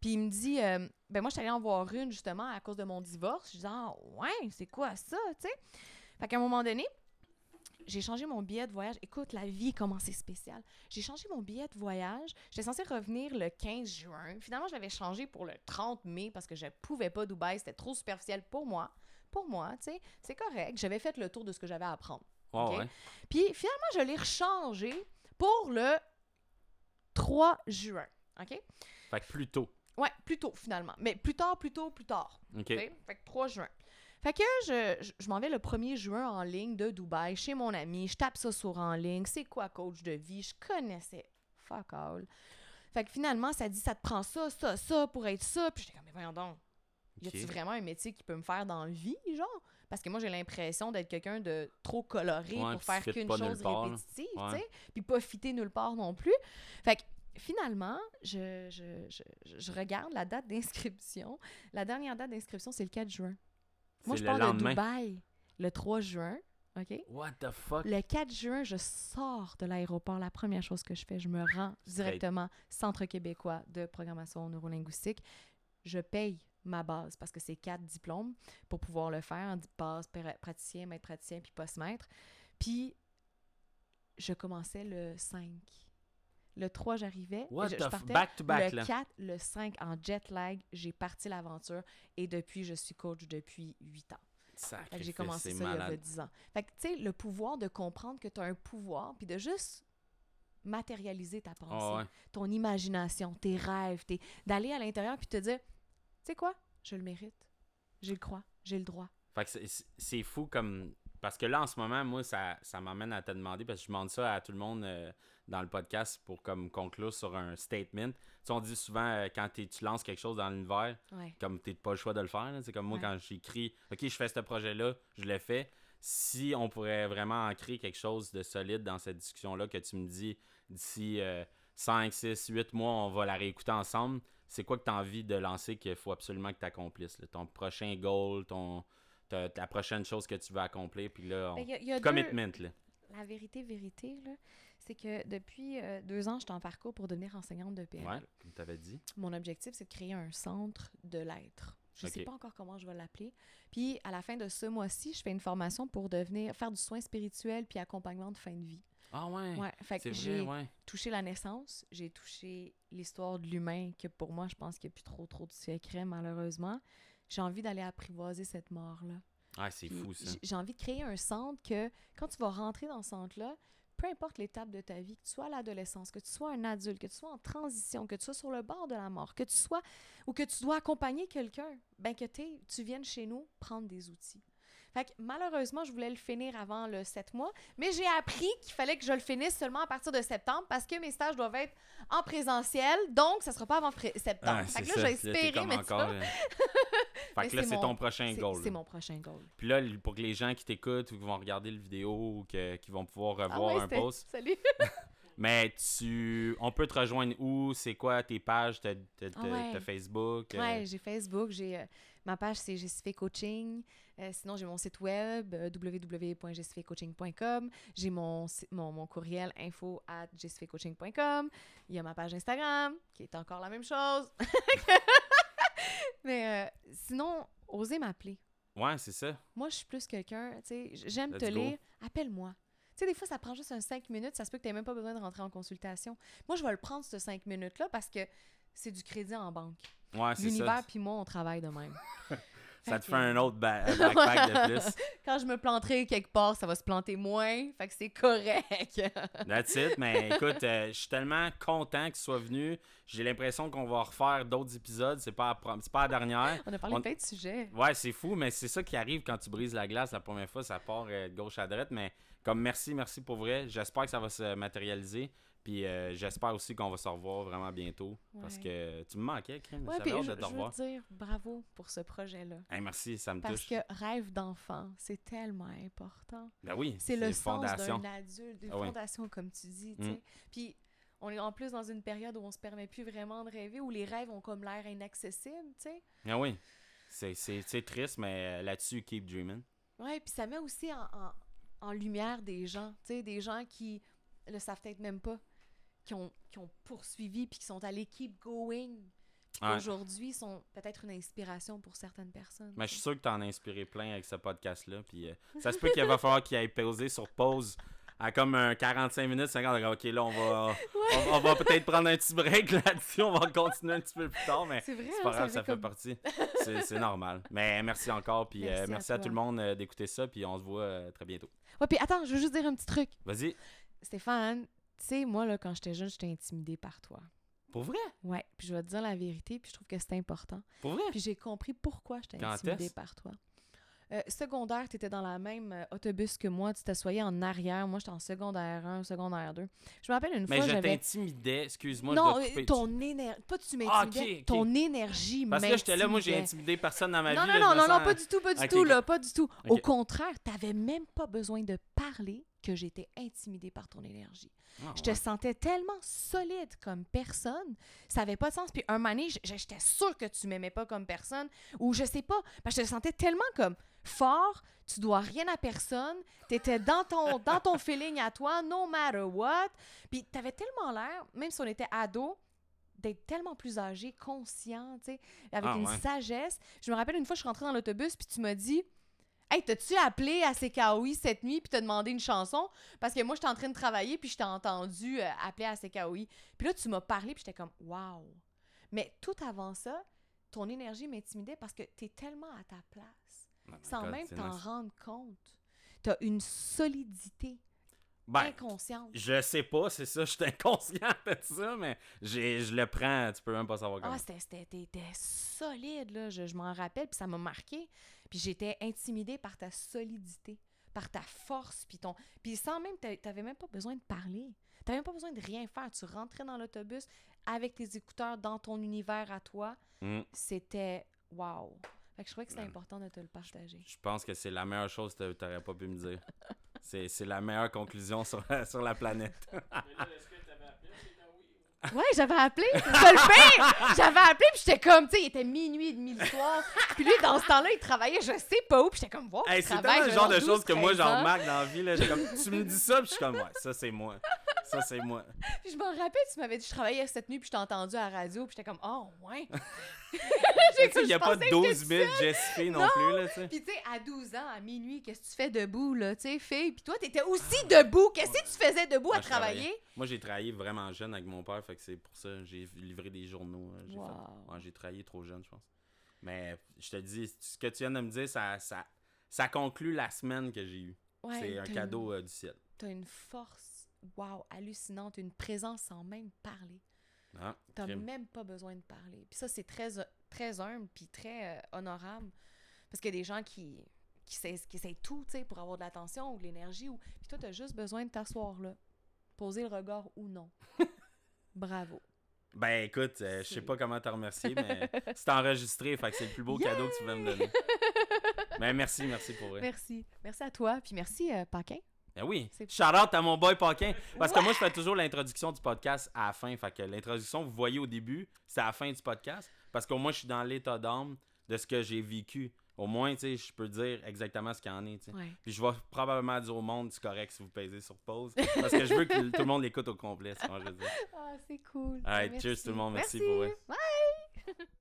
Puis il me dit, euh, ben moi, je suis allée en voir une, justement, à cause de mon divorce. Je dis, ah, ouais, c'est quoi ça, tu sais? Fait qu'à un moment donné, j'ai changé mon billet de voyage. Écoute, la vie, comment c'est spécial. J'ai changé mon billet de voyage. J'étais censée revenir le 15 juin. Finalement, je l'avais changé pour le 30 mai parce que je pouvais pas Dubaï. C'était trop superficiel pour moi. Pour moi, tu sais, c'est correct. J'avais fait le tour de ce que j'avais à apprendre. Ouais. Puis finalement, je l'ai rechangé pour le 3 juin. OK? Fait que plus tôt. Ouais, plus tôt finalement. Mais plus tard, plus tôt, plus tard. OK. OK? Fait que 3 juin. Fait que je, je, je m'en vais le 1er juin en ligne de Dubaï chez mon ami. Je tape ça sur en ligne. C'est quoi coach de vie? Je connaissais fuck all. Fait que finalement, ça dit ça te prend ça, ça, ça pour être ça. Puis j'étais comme, mais voyons donc. Y a-tu vraiment un métier qui peut me faire dans la vie, genre? Parce que moi, j'ai l'impression d'être quelqu'un de trop coloré Ouais, pour faire qu'une chose répétitive, tu sais? Puis pas fitter nulle part non plus. Fait que finalement, je, je, je, je regarde la date d'inscription. La dernière date d'inscription, c'est le 4 juin. Moi, je le pars de. Dubaï le 3 juin, OK? What the fuck? Le 4 juin, je sors de l'aéroport. La première chose que je fais, je me rends directement Centre québécois de programmation neurolinguistique. Je paye ma base parce que c'est quatre diplômes pour pouvoir le faire. Base, pra- praticien, maître praticien, puis post-maître. Puis, je commençais le 5. Le 3, j'arrivais. Je, je partais. back to back, le là. 4, le 5, en jet lag, j'ai parti l'aventure. Et depuis, je suis coach depuis 8 ans. J'ai commencé ça il y a malade. 10 ans. Fait que, tu sais, le pouvoir de comprendre que tu as un pouvoir, puis de juste matérialiser ta pensée, Ah ouais. ton imagination, tes rêves, tes... d'aller à l'intérieur puis te dire, tu sais quoi, je le mérite, j'ai le croix, j'ai le droit. Fait que c'est fou comme. Parce que là, en ce moment, moi, ça, ça m'amène à te demander, parce que je demande ça à tout le monde euh, dans le podcast pour comme conclure sur un statement. Tu sais, on dit souvent, euh, quand tu lances quelque chose dans l'univers, Ouais. comme t'as pas le choix de le faire. C'est comme moi, Ouais. quand j'écris, OK, je fais ce projet-là, je le fais. Si on pourrait vraiment ancrer quelque chose de solide dans cette discussion-là, que tu me dis d'ici 5, 6, 8 mois, on va la réécouter ensemble, c'est quoi que tu as envie de lancer qu'il faut absolument que tu accomplisses? Ton prochain goal, ton, ta prochaine chose que tu veux accomplir, puis là, on... Ben, il y a- il y a deux- commitment. Là. La vérité, vérité, là, c'est que depuis euh, deux ans, je suis en parcours pour devenir enseignante de PNL. Ouais, comme tu avais dit. Mon objectif, c'est de créer un centre de l'être. Je ne sais pas encore comment je vais l'appeler. Puis, à la fin de ce mois-ci, je fais une formation pour devenir faire du soin spirituel puis accompagnement de fin de vie. Ah ouais, Ouais, fait que j'ai ouais. touché la naissance, j'ai touché l'histoire de l'humain, que pour moi, je pense qu'il n'y a plus trop, trop de secrets, malheureusement. J'ai envie d'aller apprivoiser cette mort-là. Ah, c'est fou ça. J'ai envie de créer un centre que, quand tu vas rentrer dans ce centre-là, peu importe l'étape de ta vie, que tu sois à l'adolescence, que tu sois un adulte, que tu sois en transition, que tu sois sur le bord de la mort, que tu sois ou que tu dois accompagner quelqu'un, ben que tu viennes chez nous prendre des outils. Fait que malheureusement, je voulais le finir avant le 7 mois, mais j'ai appris qu'il fallait que je le finisse seulement à partir de septembre parce que mes stages doivent être en présentiel, donc ça sera pas avant septembre. Ah, fait que là, j'ai espéré, mais tu encore, vois, euh, [LAUGHS] Fait que là, c'est ton prochain goal. c'est mon prochain goal. Puis là, pour que les gens qui t'écoutent ou qui vont regarder le vidéo ou que- qui vont pouvoir Ah revoir ouais, un post, Salut! [LAUGHS] mais tu, on peut te rejoindre où? C'est quoi tes pages? T'as t'as- Ah ouais. Facebook? euh, Ouais, j'ai Facebook, j'ai euh, ma page c'est Jessife Coaching. Euh, sinon, j'ai mon site web euh, www.jessifecoaching.com. J'ai mon, mon, mon courriel info at. Il y a ma page Instagram qui est encore la même chose. [LAUGHS] Mais euh, sinon, osez m'appeler. Ouais, c'est ça. Moi, je suis plus quelqu'un, tu sais, j'aime te lire. Appelle-moi. Tu sais, des fois, ça prend juste un 5 minutes. Ça se peut que tu n'aies même pas besoin de rentrer en consultation. Moi, je vais le prendre, ce 5 minutes-là, parce que c'est du crédit en banque. Ouais, c'est L'univers puis moi, on travaille de même. [LAUGHS] Ça te fait un autre ba- backpack de plus. [LAUGHS] Quand je me planterai quelque part, ça va se planter moins. Fait que c'est correct. [LAUGHS] That's it. Mais écoute, euh, je suis tellement content que tu sois venu. J'ai l'impression qu'on va refaire d'autres épisodes. C'est pas, c'est pas la dernière. on a parlé On- de plein de sujets. Ouais, c'est fou, mais c'est ça qui arrive quand tu brises la glace la première fois, ça part euh, de gauche à droite. Mais comme merci, merci pour vrai. J'espère que ça va se matérialiser. Puis euh, j'espère aussi qu'on va se revoir vraiment bientôt. Parce que tu me manquais, Kim. Ouais, J'avais puis hâte je, de te je veux revoir. te dire bravo pour ce projet-là. Hey, merci, ça me Parce touche. que rêve d'enfant, c'est tellement important. Ben oui, C'est le une sens fondation. d'un adulte, d'une Ah oui. fondation, comme tu dis. Mm. Puis on est en plus dans une période où on se permet plus vraiment de rêver, où les rêves ont comme l'air inaccessibles, tu sais. Ah oui. C'est- triste, mais euh, là-dessus, keep dreaming. Ouais, puis ça met aussi en, en- en lumière des gens, tu sais, des gens qui le savent peut-être même pas, qui ont, qui ont poursuivi puis qui sont allés keep going. Ouais. qu'aujourd'hui sont peut-être une inspiration pour certaines personnes. Mais je tu suis sûr que t'en as inspiré plein avec ce podcast-là. Puis euh, ça se peut qu'il va falloir qu'il aille poser sur pause à comme un 45 minutes, 50. Ok, là, on va, on, on va peut-être prendre un petit break [LAUGHS] là-dessus. On va continuer un petit peu plus tard, mais C'est vrai, c'est hein, pas grave, ça fait comme- partie. C'est c'est normal. Mais merci encore. Puis euh, Merci à tout le monde euh, d'écouter ça. Puis on se voit euh, très bientôt. Ouais, puis attends, je veux juste dire un petit truc. Vas-y. Stéphane, tu sais, moi, là, quand j'étais jeune, j'étais intimidée par toi. Pour vrai? Ouais, puis je vais te dire la vérité, puis je trouve que c'est important. Pour vrai? Puis j'ai compris pourquoi j'étais intimidée par toi. Euh, secondaire, tu étais dans la même euh, autobus que moi, tu t'assoyais en arrière. Moi, j'étais en secondaire 1, secondaire 2. Je me rappelle une Mais fois, je j'avais... t'intimidais. Excuse-moi, non, je ton énergie. Pas tu Ah, m'intimidais, ton énergie Parce que j'étais là, moi, j'ai intimidé personne dans ma Non, vie. non, là, non, je non, non, pas du tout, pas du tout, là, pas du tout. Au contraire, t'avais même pas besoin de parler que j'étais intimidée par ton énergie. Ah, Je te ouais. sentais tellement solide comme personne, ça avait pas de sens. Puis un moment donné, j'étais sûre que tu m'aimais pas comme personne, ou je sais pas, parce que je te sentais tellement comme fort, tu dois rien à personne, t'étais dans ton, [LAUGHS] dans ton feeling à toi, no matter what. Puis t'avais tellement l'air, même si on était ado, d'être tellement plus âgé, conscient, tu sais, avec Ah, une ouais. sagesse. Je me rappelle une fois, je suis rentrée dans l'autobus, puis tu m'as dit Hey, t'as-tu appelé à CKOI cette nuit puis t'as demandé une chanson? Parce que moi, j'étais en train de travailler puis je t'ai entendu euh, appeler à CKOI. Puis là, tu m'as parlé puis j'étais comme, wow. Mais tout avant ça, ton énergie m'intimidait parce que t'es tellement à ta place, Oh sans God, même t'en nice. rendre compte. T'as une solidité Ben, inconsciente. je sais pas, c'est ça, [LAUGHS] je suis inconscient de ça, mais je le prends, tu peux même pas savoir comment. Ah, c'était, solide, là. Je, je m'en rappelle, puis ça m'a marqué. Puis j'étais intimidée par ta solidité, par ta force, puis ton... Puis sans même... t'a- T'avais même pas besoin de parler. T'avais même pas besoin de rien faire. Tu rentrais dans l'autobus avec tes écouteurs dans ton univers à toi. Hmm. C'était... Wow! Fait que je trouvais que c'était important de te le partager. Je pense que c'est la meilleure chose que t'aurais pas pu me dire. C'est c'est la meilleure conclusion sur [LAUGHS] sur la planète. [LAUGHS] Ouais, j'avais appelé, c'est le pire! J'avais appelé, puis j'étais comme, tu sais, il était minuit et demi le soir. Puis lui, dans ce temps-là, il travaillait je sais pas où, puis j'étais comme, wow, Hey, c'est tellement le genre de choses que moi 12, j'en 13 ans. remarque dans la vie. Là. Comme, tu me dis ça, puis je suis comme, ouais, ça c'est moi. Ça c'est moi. Puis je me rappelle, tu m'avais dit je travaillais cette nuit, puis je t'ai entendu à la radio, puis j'étais comme oh ouais. [LAUGHS] Tu il n'y a pas pensais que 12 j'étais 000 Jessica non, Non. plus, là, tu. Puis tu sais, à 12 ans, à minuit, qu'est-ce que tu fais debout là, tu sais, fille? Puis toi, t'étais aussi debout. Qu'est-ce que tu faisais debout à Moi, travailler? Moi, j'ai travaillé vraiment jeune avec mon père, fait que c'est pour ça j'ai livré des journaux. euh, J'ai Wow. fait- ouais, j'ai travaillé trop jeune, je pense. Mais je te dis, ce que tu viens de me dire, ça, ça, ça conclut la semaine que j'ai eue. Ouais, c'est un cadeau Une, euh, du ciel. t'as une force, wow, hallucinante, une présence sans même parler. Ah, T'as même pas besoin de parler. Puis ça, c'est très, très humble, puis très euh, honorable. Parce qu'il y a des gens qui, qui, essayent, qui tout, tu sais, pour avoir de l'attention ou de l'énergie. Ou... Puis toi, t'as juste besoin de t'asseoir là. Poser le regard ou non. [LAUGHS] Bravo. Ben écoute, euh, je sais pas comment te remercier, mais c'est enregistré, fait que c'est le plus beau cadeau que tu vas me donner. Ben merci, merci pour vrai. Merci. Merci à toi. Puis merci, euh, Paquin. Ben oui, shout out à mon boy Paquin. Parce que moi, je fais toujours l'introduction du podcast à la fin. Fait que l'introduction, vous voyez au début, c'est à la fin du podcast. Parce qu'au moins, je suis dans l'état d'âme de ce que j'ai vécu. Au moins, tu sais, je peux dire exactement ce qu'il y en est. Ouais. Puis je vais probablement dire au monde, c'est correct si vous pesez sur pause. Parce que je veux que tout le monde l'écoute au complet, c'est ce. Ah, c'est cool. Alright, Merci. cheers tout le monde, merci pour vrai. Bye. [LAUGHS]